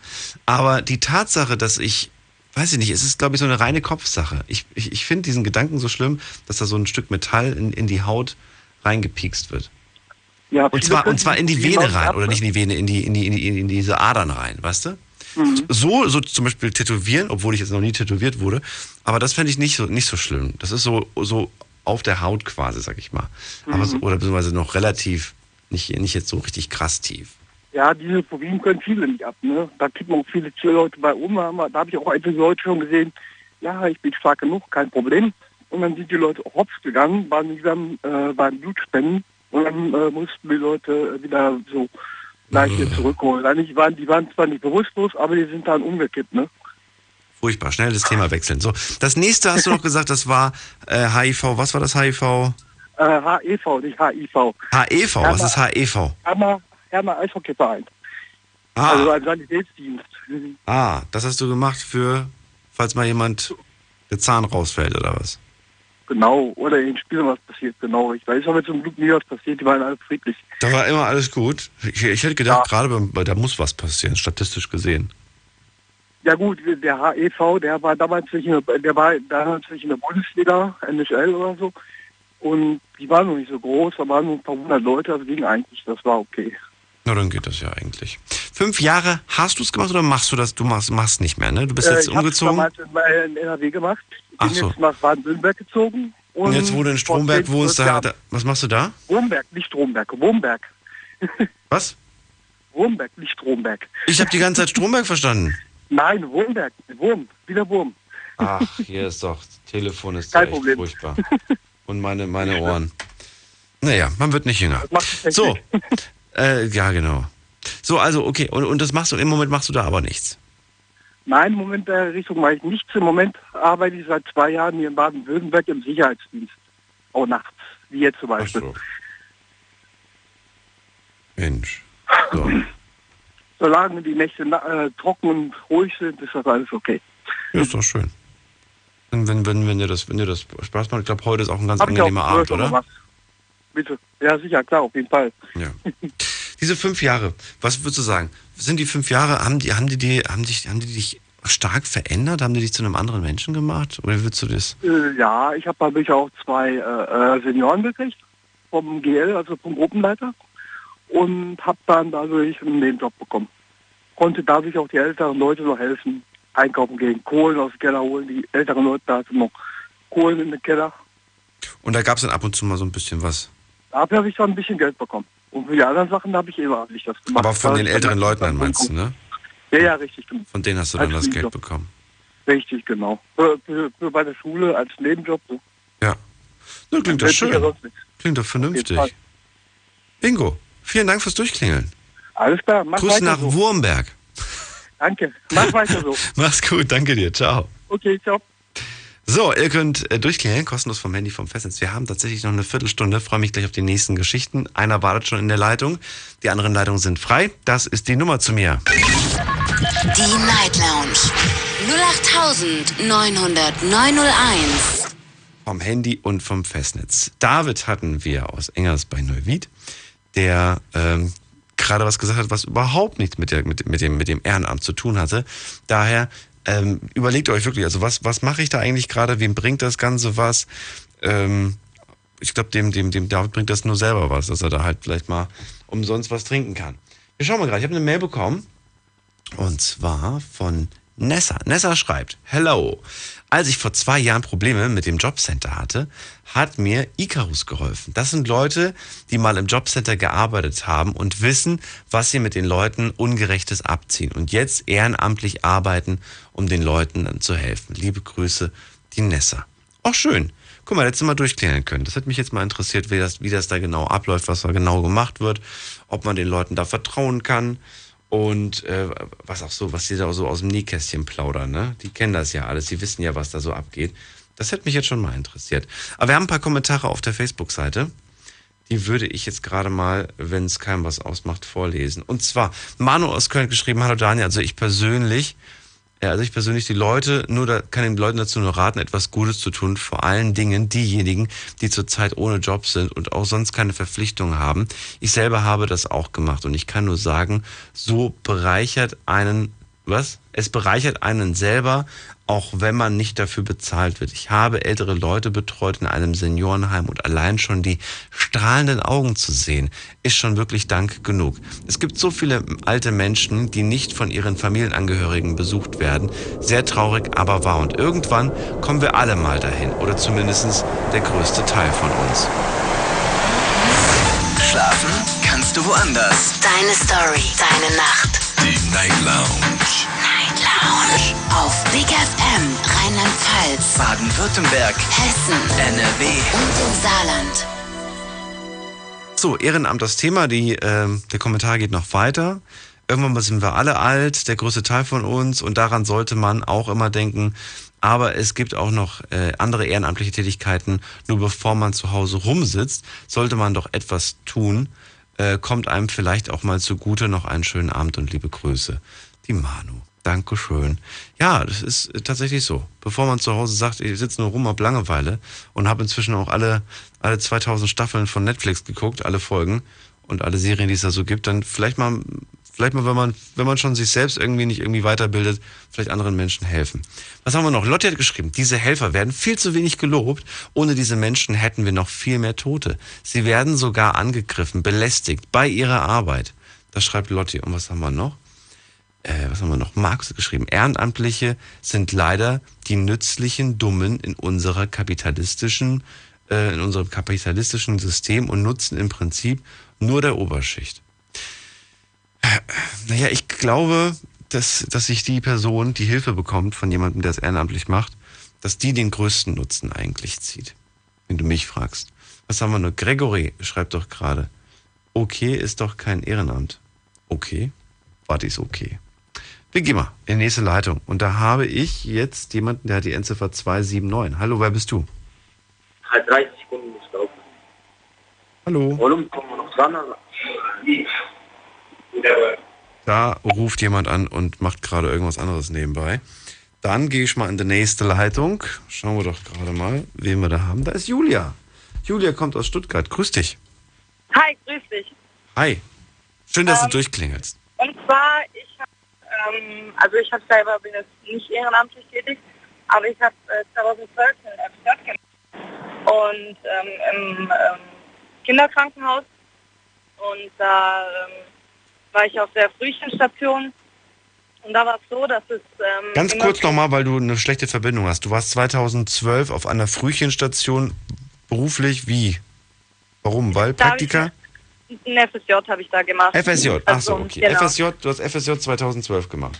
Aber die Tatsache, dass ich, weiß ich nicht, es ist, glaube ich, so eine reine Kopfsache. Ich, ich, ich finde diesen Gedanken so schlimm, dass da so ein Stück Metall in, in die Haut reingepiekst wird. Ja, Und zwar, und zwar in die Vene rein, oder ne? nicht in die Vene, in die, in die, in die, in diese Adern rein, weißt du? Mhm. So, so zum Beispiel tätowieren, obwohl ich jetzt noch nie tätowiert wurde, aber das fände ich nicht so, nicht so schlimm. Das ist so, so auf der Haut quasi, sag ich mal. Aber so, Mhm. oder beziehungsweise noch relativ, nicht, nicht jetzt so richtig krass tief. Ja, diese Phobien können viele nicht ab. Ne? Da kippen auch viele Leute bei um. Da habe ich auch einige Leute schon gesehen, ja, ich bin stark genug, kein Problem. Und dann sind die Leute hops gegangen, waren wieder äh, beim Blutspenden und dann äh, mussten die Leute wieder so leicht wieder zurückholen. Eigentlich waren, die waren zwar nicht bewusstlos, aber die sind dann umgekippt. Ne? Furchtbar, schnell das Thema wechseln. So, das nächste hast du noch gesagt, das war äh, HIV. Was war das HIV? Äh, HEV, nicht HIV. HEV, was ist HEV? Hermer, Hermer Eishockeyverein. Ah. Also ein Sanitätsdienst. Ah, das hast du gemacht für, falls mal jemand der Zahn rausfällt oder was? Genau, oder in Spielen was passiert, genau. Ich weiß aber zum Glück nie was passiert, die waren alle friedlich. Da war immer alles gut. Ich, ich hätte gedacht, gerade bei, bei, da muss was passieren, statistisch gesehen. Ja gut, der HEV, der war damals nicht in der, der war damals nicht in der Bundesliga, NHL oder so. Und die waren noch nicht so groß, da waren nur ein paar hundert Leute, das ging eigentlich, das war okay. Na, dann geht das ja eigentlich. Fünf Jahre hast du es gemacht oder machst du das? Du machst, machst nicht mehr, ne? Du bist Äh, jetzt ich hab's umgezogen. damals in, in NRW gemacht. Ich Ach bin so. jetzt nach Baden-Württemberg gezogen. Und jetzt, wo du in Stromberg 10, wohnst, 12 da, da, was machst du da? Wurmberg, nicht Stromberg, Wurmberg. Was? Wurmberg, nicht Stromberg. Ich habe die ganze Zeit Stromberg verstanden. Nein, Wurmberg, Wurm, wieder Wurm. Ach, hier ist doch, Telefon ist Kein Problem. furchtbar. Und meine, meine Ohren. Naja, man wird nicht jünger. So, äh, ja genau. So, also okay, und, und das machst du, im Moment machst du da aber nichts. Nein, im Moment der Richtung mache ich nichts. Im Moment arbeite ich seit zwei Jahren hier in Baden-Württemberg im Sicherheitsdienst. Auch nachts, wie jetzt zum Beispiel. Mensch. So. Solange die Nächte äh, trocken und ruhig sind, ist das alles okay. Ja, ist doch schön. Wenn, wenn, wenn, wenn, dir das, wenn dir das Spaß macht, ich glaube, heute ist auch ein ganz Hab angenehmer Abend, oder? Bitte. Ja, sicher, klar, auf jeden Fall. Ja. Diese fünf Jahre, was würdest du sagen? Sind die fünf Jahre, haben die, haben die, die, haben dich, haben die dich stark verändert? Haben die dich zu einem anderen Menschen gemacht? Oder würdest du das? Äh, ja, ich habe bei mich auch zwei äh, äh Senioren gekriegt, vom GL, also vom Gruppenleiter. Und habe dann dadurch einen Nebenjob bekommen. Konnte dadurch auch die älteren Leute noch helfen, einkaufen gehen, Kohlen aus dem Keller holen. Die älteren Leute hatten noch Kohlen in den Keller. Und da gab es dann ab und zu mal so ein bisschen was? Dafür habe ich dann ein bisschen Geld bekommen. Und für die anderen Sachen habe ich immer nicht das gemacht. Aber von den älteren Leuten dann meinst du, ne? Ja, ja, richtig. Genau. Von denen hast du dann als das Geld bekommen. Richtig, genau. Für, für, für bei der Schule als Nebenjob. So. Ja. Na, klingt doch schön. Klingt doch vernünftig. Bingo. Vielen Dank fürs Durchklingeln. Alles klar. Mach Grüße nach so. Wurmberg. Danke. Mach weiter so. Mach's gut. Danke dir. Ciao. Okay, ciao. So, ihr könnt äh, durchklingeln, kostenlos vom Handy vom Festnetz. Wir haben tatsächlich noch eine Viertelstunde. Freue mich gleich auf die nächsten Geschichten. Einer wartet schon in der Leitung. Die anderen Leitungen sind frei. Das ist die Nummer zu mir. Die Night Lounge 08901. Vom Handy und vom Festnetz. David hatten wir aus Engers bei Neuwied, der ähm, gerade was gesagt hat, was überhaupt nichts mit, der, mit, mit, dem, mit dem Ehrenamt zu tun hatte. Daher ähm, überlegt euch wirklich, also was, was mache ich da eigentlich gerade, wem bringt das Ganze was? Ähm, ich glaube, dem, dem, dem David bringt das nur selber was, dass er da halt vielleicht mal umsonst was trinken kann. Wir schauen mal gerade, ich habe eine Mail bekommen und zwar von Nessa. Nessa schreibt, Hello. Als ich vor zwei Jahren Probleme mit dem Jobcenter hatte, hat mir Icarus geholfen. Das sind Leute, die mal im Jobcenter gearbeitet haben und wissen, was sie mit den Leuten Ungerechtes abziehen und jetzt ehrenamtlich arbeiten, um den Leuten dann zu helfen. Liebe Grüße, die Nessa. Auch schön. Guck mal, letztes Mal durchklären können. Das hat mich jetzt mal interessiert, wie das, wie das da genau abläuft, was da genau gemacht wird, ob man den Leuten da vertrauen kann und äh, was auch so, was die da so aus dem Nähkästchen plaudern, ne? Die kennen das ja alles, die wissen ja, was da so abgeht. Das hätte mich jetzt schon mal interessiert. Aber wir haben ein paar Kommentare auf der Facebook-Seite. Die würde ich jetzt gerade mal, wenn es keinem was ausmacht, vorlesen. Und zwar, Manu aus Köln geschrieben, hallo Daniel, also ich persönlich ja, also ich persönlich die Leute, nur da kann den Leuten dazu nur raten, etwas Gutes zu tun. Vor allen Dingen diejenigen, die zurzeit ohne Job sind und auch sonst keine Verpflichtungen haben. Ich selber habe das auch gemacht und ich kann nur sagen, so bereichert einen, was? Es bereichert einen selber, auch wenn man nicht dafür bezahlt wird. Ich habe ältere Leute betreut in einem Seniorenheim und allein schon die strahlenden Augen zu sehen, ist schon wirklich Dank genug. Es gibt so viele alte Menschen, die nicht von ihren Familienangehörigen besucht werden. Sehr traurig, aber wahr. Und irgendwann kommen wir alle mal dahin. Oder zumindest der größte Teil von uns. Schlafen kannst du woanders. Deine Story, deine Nacht. Die Night Lounge. Lounge. Auf Big FM, Rheinland-Pfalz, Baden-Württemberg, Hessen, NRW und im Saarland. So, Ehrenamt das Thema. Die, äh, der Kommentar geht noch weiter. Irgendwann sind wir alle alt, der größte Teil von uns. Und daran sollte man auch immer denken. Aber es gibt auch noch äh, andere ehrenamtliche Tätigkeiten. Nur bevor man zu Hause rumsitzt, sollte man doch etwas tun. Äh, kommt einem vielleicht auch mal zugute. Noch einen schönen Abend und liebe Grüße. Die Manu. Dankeschön. Ja, das ist tatsächlich so. Bevor man zu Hause sagt, ich sitze nur rum, hab Langeweile und habe inzwischen auch alle, alle 2000 Staffeln von Netflix geguckt, alle Folgen und alle Serien, die es da so gibt, dann vielleicht mal, vielleicht mal, wenn man, wenn man schon sich selbst irgendwie nicht irgendwie weiterbildet, vielleicht anderen Menschen helfen. Was haben wir noch? Lotte hat geschrieben, diese Helfer werden viel zu wenig gelobt. Ohne diese Menschen hätten wir noch viel mehr Tote. Sie werden sogar angegriffen, belästigt bei ihrer Arbeit. Das schreibt Lotti. Und was haben wir noch? Äh, was haben wir noch? Marx geschrieben. Ehrenamtliche sind leider die nützlichen Dummen in unserer kapitalistischen, äh, in unserem kapitalistischen System und nutzen im Prinzip nur der Oberschicht. Äh, naja, ich glaube, dass, dass sich die Person, die Hilfe bekommt von jemandem, der es ehrenamtlich macht, dass die den größten Nutzen eigentlich zieht. Wenn du mich fragst. Was haben wir noch? Gregory schreibt doch gerade. Okay ist doch kein Ehrenamt. Okay? War dies okay? Wir gehen mal in die nächste Leitung. Und da habe ich jetzt jemanden, der hat die Endziffer 279. Hallo, wer bist du? Halt 30 Sekunden muss laufen. Hallo. Warum kommen wir noch dran? Da ruft jemand an und macht gerade irgendwas anderes nebenbei. Dann gehe ich mal in die nächste Leitung. Schauen wir doch gerade mal, wen wir da haben. Da ist Julia. Julia kommt aus Stuttgart. Grüß dich. Hi, grüß dich. Hi. Schön, dass Ähm, du durchklingelst. Und zwar, ich ähm, also ich habe selber, bin jetzt nicht ehrenamtlich tätig, aber ich habe äh, 2012 einen FSJ gemacht und ähm, im ähm, Kinderkrankenhaus und da ähm, war ich auf der Frühchenstation und da war es so, dass es ähm, Ganz kurz nochmal, weil du eine schlechte Verbindung hast. Du warst 2012 auf einer Frühchenstation beruflich wie? Warum? Weil Praktika? Ein FSJ habe ich da gemacht. FSJ. Ach so, Also, okay. Genau. FSJ, du hast FSJ 2012 gemacht.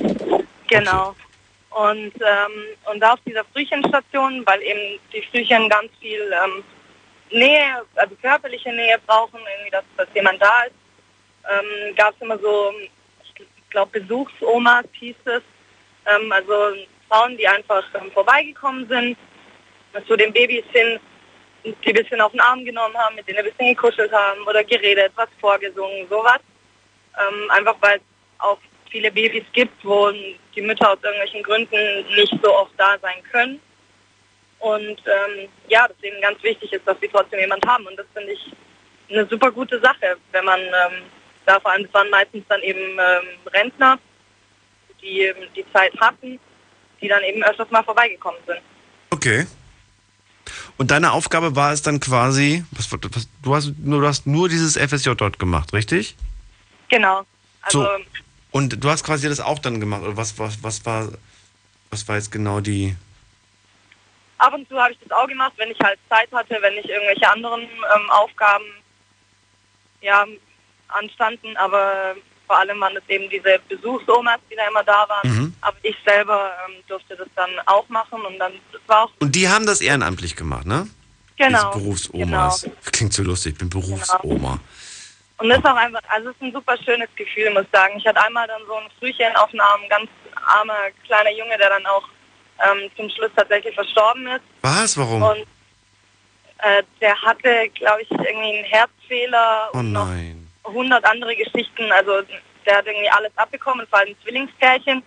Genau. Und, ähm, und da auf dieser Frühchenstation, weil eben die Frühchen ganz viel ähm, Nähe, also körperliche Nähe brauchen, irgendwie, dass, dass jemand da ist, ähm, gab es immer so, ich glaube, Besuchsomas hieß es, ähm, also Frauen, die einfach ähm, vorbeigekommen sind, zu den Babys hin, die ein bisschen auf den Arm genommen haben, mit denen ein bisschen gekuschelt haben oder geredet, was vorgesungen, sowas. Ähm, einfach weil es auch viele Babys gibt, wo die Mütter aus irgendwelchen Gründen nicht so oft da sein können. Und ähm, ja, deswegen ganz wichtig ist, dass sie trotzdem jemand haben. Und das finde ich eine super gute Sache, wenn man ähm, da vor allem, das waren meistens dann eben ähm, Rentner, die die Zeit hatten, die dann eben öfters mal vorbeigekommen sind. Okay. Und deine Aufgabe war es dann quasi, was, was, du, hast nur, du hast nur dieses FSJ dort gemacht, richtig? Genau. Also So. Und du hast quasi das auch dann gemacht, oder was, was, was war, was war jetzt genau die, ab und zu habe ich das auch gemacht, wenn ich halt Zeit hatte, wenn nicht irgendwelche anderen ähm, Aufgaben ja, anstanden, aber vor allem waren es eben diese Besuchsomas, die da immer da waren. Mhm. Aber ich selber ähm, durfte das dann auch machen und dann war auch und die haben das ehrenamtlich gemacht, ne? genau. Diese Berufsomas. Genau. Klingt so lustig, ich bin Berufsoma. Und das ist auch einfach, also es ist ein super schönes Gefühl, muss ich sagen. Ich hatte einmal dann so ein Frühchen auf dem Arm, ein ganz armer kleiner Junge, der dann auch ähm, zum Schluss tatsächlich verstorben ist. Was? Warum? Und äh, der hatte, glaube ich, irgendwie einen Herzfehler oh nein. 100 andere Geschichten. Also der hat irgendwie alles abbekommen. War ein Zwillingspärchen.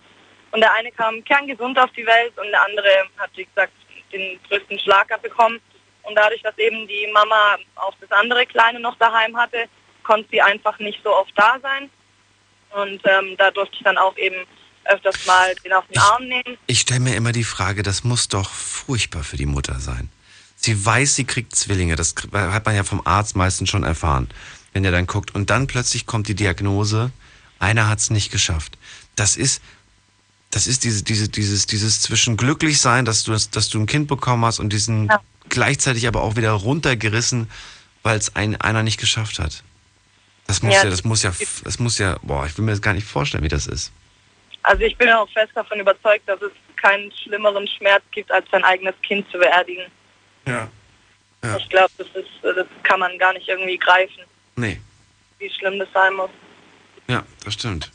Und der eine kam kerngesund auf die Welt und der andere hat, wie gesagt, den größten Schlag abbekommen. Und dadurch, dass eben die Mama auch das andere Kleine noch daheim hatte, konnte sie einfach nicht so oft da sein. Und ähm, da durfte ich dann auch eben öfters mal den auf den Arm nehmen. Ich stelle mir immer die Frage, das muss doch furchtbar für die Mutter sein. Sie weiß, sie kriegt Zwillinge, das hat man ja vom Arzt meistens schon erfahren, wenn er dann guckt. Und dann plötzlich kommt die Diagnose, einer hat es nicht geschafft. Das ist, das ist diese, diese, dieses, dieses zwischen glücklich sein, dass du, das- dass du ein Kind bekommen hast und diesen gleichzeitig aber auch wieder runtergerissen, weil es ein, einer nicht geschafft hat. Das muss ja, Ja, das muss ja, das muss ja, boah, ich will mir das gar nicht vorstellen, wie das ist. Also ich bin auch fest davon überzeugt, dass es keinen schlimmeren Schmerz gibt, als sein eigenes Kind zu beerdigen. Ja. Ich glaube, das ist, das kann man gar nicht irgendwie greifen, Nee, wie schlimm das sein muss. ja, das stimmt.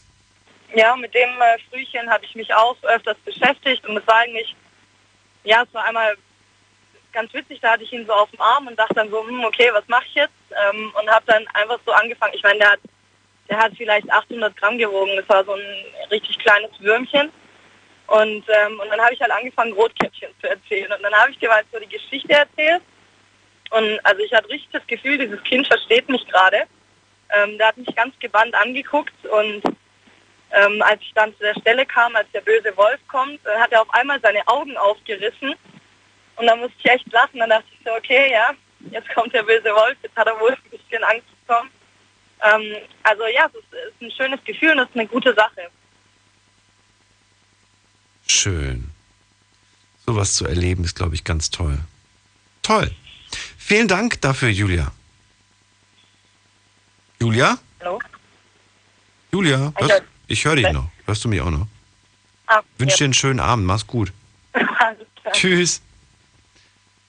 Ja, mit dem äh, Frühchen habe ich mich auch öfters beschäftigt und es war eigentlich, ja, es war einmal ganz witzig, da hatte ich ihn so auf dem Arm und dachte dann so, hm, okay, was mache ich jetzt? Ähm, und habe dann einfach so angefangen, ich meine, der hat, der hat vielleicht 800 Gramm gewogen, das war so ein richtig kleines Würmchen. Und, ähm, und dann habe ich halt angefangen, Rotkäppchen zu erzählen. Und dann habe ich dir halt so die Geschichte erzählt. Und also ich hatte richtig das Gefühl, dieses Kind versteht mich gerade. Ähm, der hat mich ganz gebannt angeguckt und ähm, als ich dann zu der Stelle kam, als der böse Wolf kommt, dann hat er auf einmal seine Augen aufgerissen und dann musste ich echt lachen. Dann dachte ich so, okay, ja, jetzt kommt der böse Wolf, jetzt hat er wohl ein bisschen Angst bekommen. Ähm, also ja, es ist, ist ein schönes Gefühl und es ist eine gute Sache. Schön. Sowas zu erleben ist, glaube ich, ganz toll. Toll. Vielen Dank dafür, Julia. Julia? Hallo? Julia? Ich hörst- hör- Ich höre dich noch. Hörst du mich auch noch? Ah, Wünsche dir ja. einen schönen Abend. Mach's gut. Tschüss.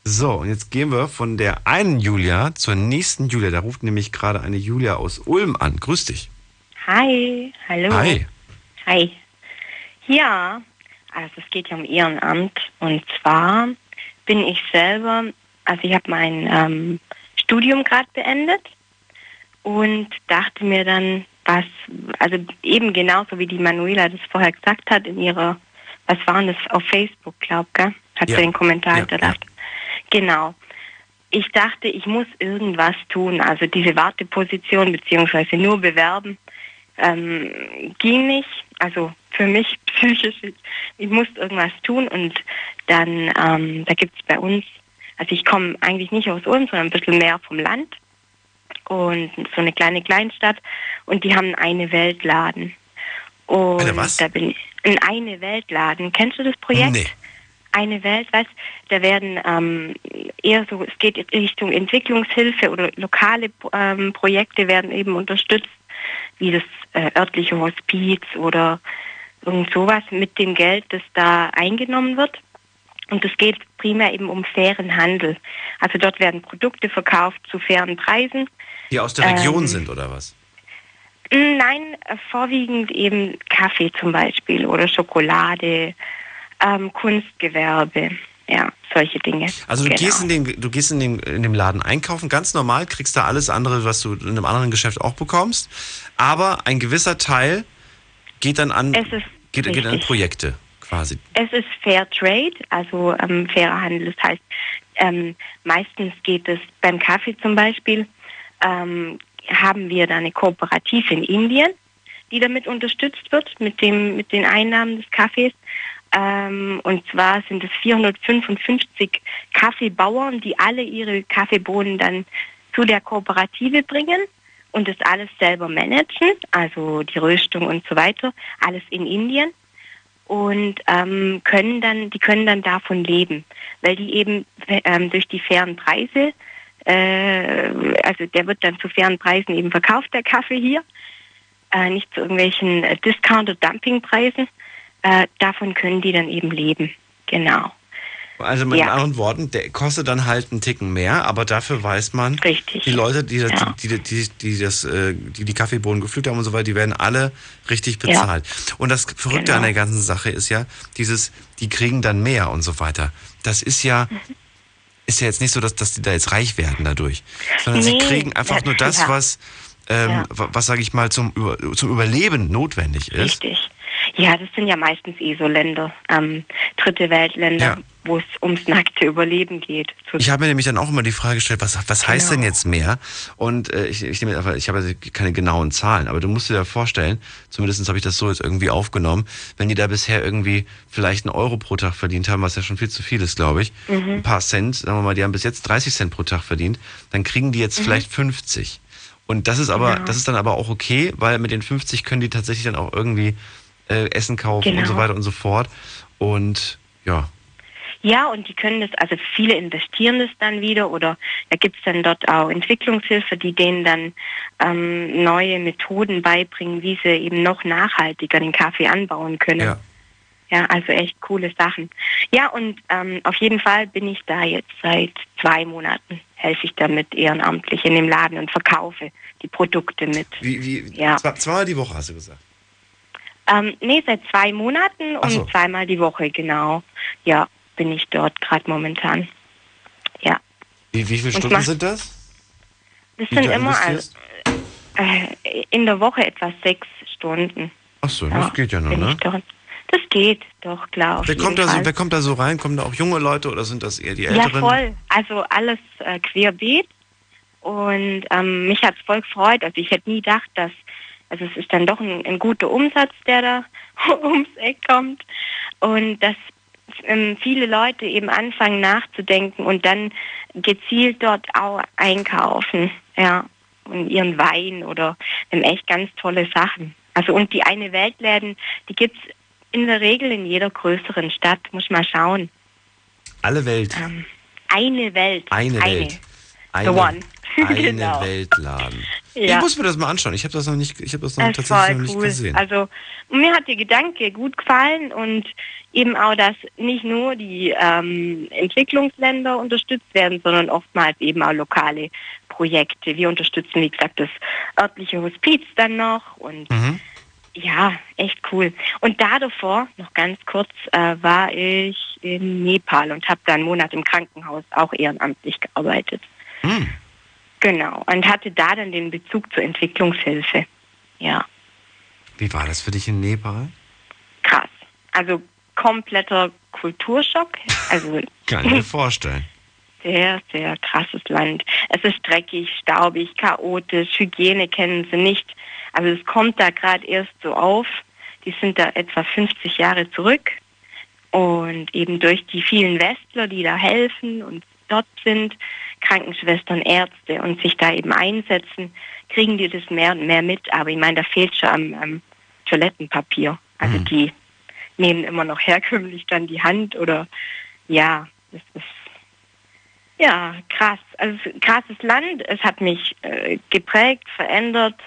So, und jetzt gehen wir von der einen Julia zur nächsten Julia. Da ruft nämlich gerade eine Julia aus Ulm an. Grüß dich. Hi, hallo. Hi. Hi. Ja, also es geht ja um Ehrenamt und zwar bin ich selber, also ich habe mein ähm, Studium gerade beendet und dachte mir dann, was, also eben genauso wie die Manuela das vorher gesagt hat in ihrer was war denn das auf Facebook, glaub, gell? Hat Ja. sie den Kommentar Ja, hinterlassen. Genau. Ich dachte, ich muss irgendwas tun. Also diese Warteposition beziehungsweise nur bewerben ähm, ging nicht. Also für mich psychisch, ich, ich musste irgendwas tun und dann, ähm, da gibt es bei uns, also ich komme eigentlich nicht aus Ulm, sondern ein bisschen mehr vom Land und so eine kleine Kleinstadt und die haben eine Weltladen. Und Eine was? da bin ich ein eine Weltladen. Kennst du das Projekt? Nee. Eine Welt, weißt, da werden ähm, eher so, es geht in Richtung Entwicklungshilfe oder lokale ähm, Projekte werden eben unterstützt, wie das äh, örtliche Hospiz oder irgend sowas mit dem Geld, das da eingenommen wird. Und es geht primär eben um fairen Handel. Also dort werden Produkte verkauft zu fairen Preisen. Die aus der Region Ähm, sind oder was? Mm, Nein, äh, vorwiegend eben Kaffee zum Beispiel oder Schokolade, ähm, Kunstgewerbe, ja, solche Dinge. Also du Genau. gehst in den, du gehst in, den, in dem Laden einkaufen, ganz normal, kriegst da alles andere, was du in einem anderen Geschäft auch bekommst. Aber ein gewisser Teil geht dann an, geht, geht an. Projekte quasi. Es ist Fair Trade, also ähm, fairer Handel. Das heißt, ähm, meistens geht es beim Kaffee zum Beispiel, ähm, haben wir da eine Kooperative in Indien, die damit unterstützt wird, mit, dem, mit den Einnahmen des Kaffees. Ähm, und zwar sind es 455 Kaffeebauern, die alle ihre Kaffeebohnen dann zu der Kooperative bringen und das alles selber managen, also die Röstung und so weiter, alles in Indien und ähm, können dann, die können dann davon leben, weil die eben ähm, durch die fairen Preise, äh, also der wird dann zu fairen Preisen eben verkauft, der Kaffee hier, äh, nicht zu irgendwelchen äh, Discount- oder Dumpingpreisen. Äh, davon können die dann eben leben. Genau. Also mit Ja. anderen Worten, der kostet dann halt einen Ticken mehr, aber dafür weiß man, Richtig. die Leute, die, das- Ja. die, die, die, die, das, äh, die die Kaffeebohnen gepflückt haben und so weiter, die werden alle richtig Ja. bezahlt. Und das Verrückte Genau. an der ganzen Sache ist ja, dieses, die kriegen dann mehr und so weiter. Das ist ja, Mhm. ist ja jetzt nicht so, dass, dass die da jetzt reich werden dadurch, sondern sie Nee, kriegen einfach ja, nur das, ja. was, ähm, Ja. wa- was sage ich mal, zum, Über- zum Überleben notwendig ist. Richtig. Ja, das sind ja meistens eh so Länder, ähm, dritte Weltländer, Ja. wo es ums nackte Überleben geht. Ich habe mir nämlich dann auch immer die Frage gestellt, was, was heißt Genau. denn jetzt mehr? Und äh, ich, ich, nehme einfach, ich habe keine genauen Zahlen, aber du musst dir ja vorstellen, zumindest habe ich das so jetzt irgendwie aufgenommen, wenn die da bisher irgendwie vielleicht einen Euro pro Tag verdient haben, was ja schon viel zu viel ist, glaube ich, Mhm. ein paar Cent, sagen wir mal, die haben bis jetzt 30 Cent pro Tag verdient, dann kriegen die jetzt Mhm. vielleicht 50. Und das ist aber, Genau. das ist dann aber auch okay, weil mit den 50 können die tatsächlich dann auch irgendwie äh, Essen kaufen und Genau. so weiter und so fort. Und ja, Ja, und die können das, also viele investieren das dann wieder oder da gibt's dann dort auch Entwicklungshilfe, die denen dann ähm, neue Methoden beibringen, wie sie eben noch nachhaltiger den Kaffee anbauen können. ja. Ja, also echt coole Sachen. Ja, und ähm, auf jeden Fall bin ich da jetzt seit zwei Monaten, helfe ich damit ehrenamtlich in dem Laden und verkaufe die Produkte mit. Wie, wie, Ja. zwei, zweimal die Woche hast du gesagt. Ähm, nee, seit zwei Monaten und so. zweimal die Woche, genau. Ja, bin ich dort gerade momentan. Ja. Wie, wie viele Und Stunden mach- sind das? Das sind immer investierst? äh, in der Woche etwa sechs Stunden. Ach so, Ja, das geht ja noch, bin ne? Das geht doch, klar. Wer kommt, da so, wer kommt da so rein? Kommen da auch junge Leute oder sind das eher die Ja, Älteren? voll. Also alles äh, querbeet. Und ähm, mich hat es voll gefreut. Also ich hätte nie gedacht, dass, also es ist dann doch ein, ein guter Umsatz, der da ums Eck kommt. Und dass ähm, viele Leute eben anfangen nachzudenken und dann gezielt dort auch einkaufen. Ja. Und ihren Wein oder ähm, echt ganz tolle Sachen. Also und die eine Weltläden, die gibt's in der Regel in jeder größeren Stadt, muss man schauen. Alle Welt. Ähm, eine Welt. Eine Welt. Eine, The one. eine Genau. Weltladen. Ja. Ich muss mir das mal anschauen. Ich habe das noch nicht, ich habe das noch ist tatsächlich noch nicht cool. gesehen. Also mir hat der Gedanke gut gefallen und eben auch, dass nicht nur die ähm, Entwicklungsländer unterstützt werden, sondern oftmals eben auch lokale Projekte. Wir unterstützen, wie gesagt, das örtliche Hospiz dann noch und Mhm. ja, echt cool. Und da davor, noch ganz kurz, äh, war ich in Nepal und habe da einen Monat im Krankenhaus auch ehrenamtlich gearbeitet. Hm. Genau. Und hatte da dann den Bezug zur Entwicklungshilfe. Ja, Wie war das für dich in Nepal? krass. Also kompletter Kulturschock. Also Kann ich mir vorstellen. sehr, sehr krasses Land. Es ist dreckig, staubig, chaotisch, Hygiene kennen sie nicht. Also es kommt da gerade erst so auf. Die sind da etwa 50 Jahre zurück. Und eben durch die vielen Westler, die da helfen und dort sind, Krankenschwestern, Ärzte und sich da eben einsetzen, kriegen die das mehr und mehr mit. Aber ich meine, da fehlt schon am, am Toilettenpapier. Also die nehmen immer noch herkömmlich dann die Hand oder ja, das ist ja krass. Also krasses Land. Es hat mich äh, geprägt, verändert,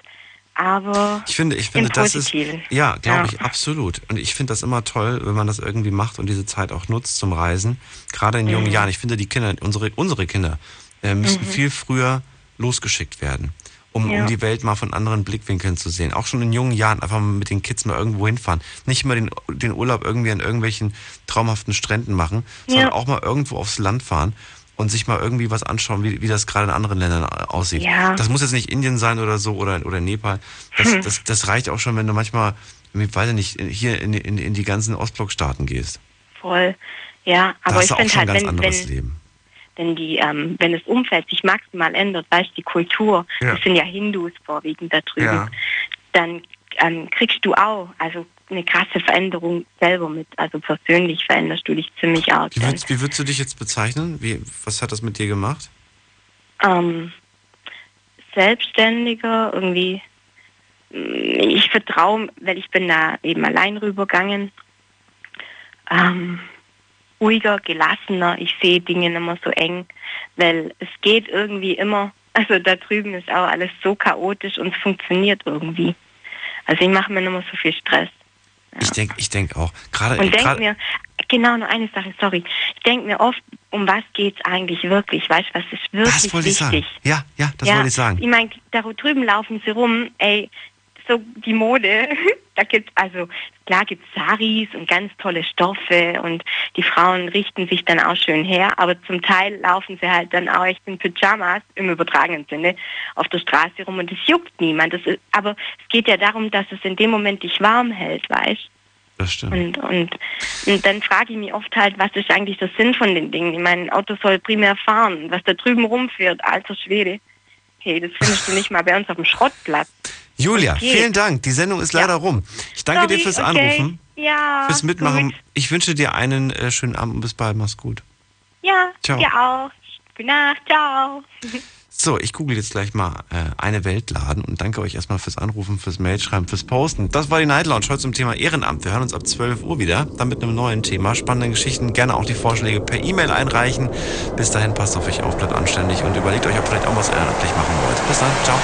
aber Ich finde, ich finde, das ist, ja, glaube Ja. ich, absolut. Und ich finde das immer toll, wenn man das irgendwie macht und diese Zeit auch nutzt zum Reisen. Gerade in jungen Mhm. Jahren. Ich finde, die Kinder, unsere, unsere Kinder, äh, müssen Mhm. viel früher losgeschickt werden, um, Ja. um die Welt mal von anderen Blickwinkeln zu sehen. Auch schon in jungen Jahren einfach mal mit den Kids mal irgendwo hinfahren. Nicht immer den, den Urlaub irgendwie an irgendwelchen traumhaften Stränden machen, sondern Ja. auch mal irgendwo aufs Land fahren und sich mal irgendwie was anschauen, wie, wie das gerade in anderen Ländern aussieht. Ja. Das muss jetzt nicht Indien sein oder so oder, oder Nepal. Das, Hm. das, das reicht auch schon, wenn du manchmal, ich weiß ich nicht, hier in, in, in die ganzen Ostblockstaaten gehst. Voll. Ja, aber ich finde halt, ganz wenn, anderes wenn, Leben. wenn die, ähm, wenn das Umfeld sich maximal ändert, weißt die Kultur, Ja. das sind ja Hindus vorwiegend da drüben, Ja. dann ähm, kriegst du auch also eine krasse Veränderung selber mit. Also persönlich veränderst du dich ziemlich arg. Wie würdest, wie würdest du dich jetzt bezeichnen? Wie, was hat das mit dir gemacht? ähm, selbstständiger, irgendwie, mm, ich vertraue, weil ich bin da eben allein rübergegangen, ähm, ruhiger, gelassener, ich sehe Dinge nicht mehr so eng, weil es geht irgendwie immer, also da drüben ist auch alles so chaotisch und es funktioniert irgendwie. Also ich mache mir nicht mehr so viel Stress. Ich denke ich denk auch. Gerade, Und denke mir, genau, nur eine Sache, sorry. Ich denke mir oft, um was geht's eigentlich wirklich? Weißt du, was ist wirklich das wollte ich wichtig? sagen. Ja, ja, das wollte ich sagen. Ich meine, da drüben laufen sie rum, ey, so die Mode, da gibt's also, klar gibt's Saris und ganz tolle Stoffe und die Frauen richten sich dann auch schön her, aber zum Teil laufen sie halt dann auch echt in Pyjamas im übertragenen Sinne auf der Straße rum und es juckt niemand. Das ist, aber es geht ja darum, dass es in dem Moment dich warm hält, weißt Das stimmt. und, und, und dann frage ich mich oft halt, was ist eigentlich der Sinn von den Dingen? Ich meine, ein Auto soll primär fahren. Was da drüben rumfährt, alter Schwede. Hey, das findest du nicht mal bei uns auf dem Schrottplatz. Julia, Okay. vielen Dank. Die Sendung ist leider rum. Ich danke Sorry, dir fürs okay. Anrufen, Ja. fürs Mitmachen. Gut. Ich wünsche dir einen äh, schönen Abend und bis bald. Mach's gut. Ja, Ciao. dir auch. Gute Nacht, ciao. So, ich google jetzt gleich mal äh, eine Weltladen und danke euch erstmal fürs Anrufen, fürs Mailschreiben, fürs Posten. Das war die Night Lounge heute zum Thema Ehrenamt. Wir hören uns ab 12 Uhr wieder, dann mit einem neuen Thema, spannenden Geschichten. Gerne auch die Vorschläge per E-Mail einreichen. Bis dahin passt auf euch auf, bleibt anständig und überlegt euch, ob ihr vielleicht auch was ehrenamtlich machen wollt. Bis dann, ciao.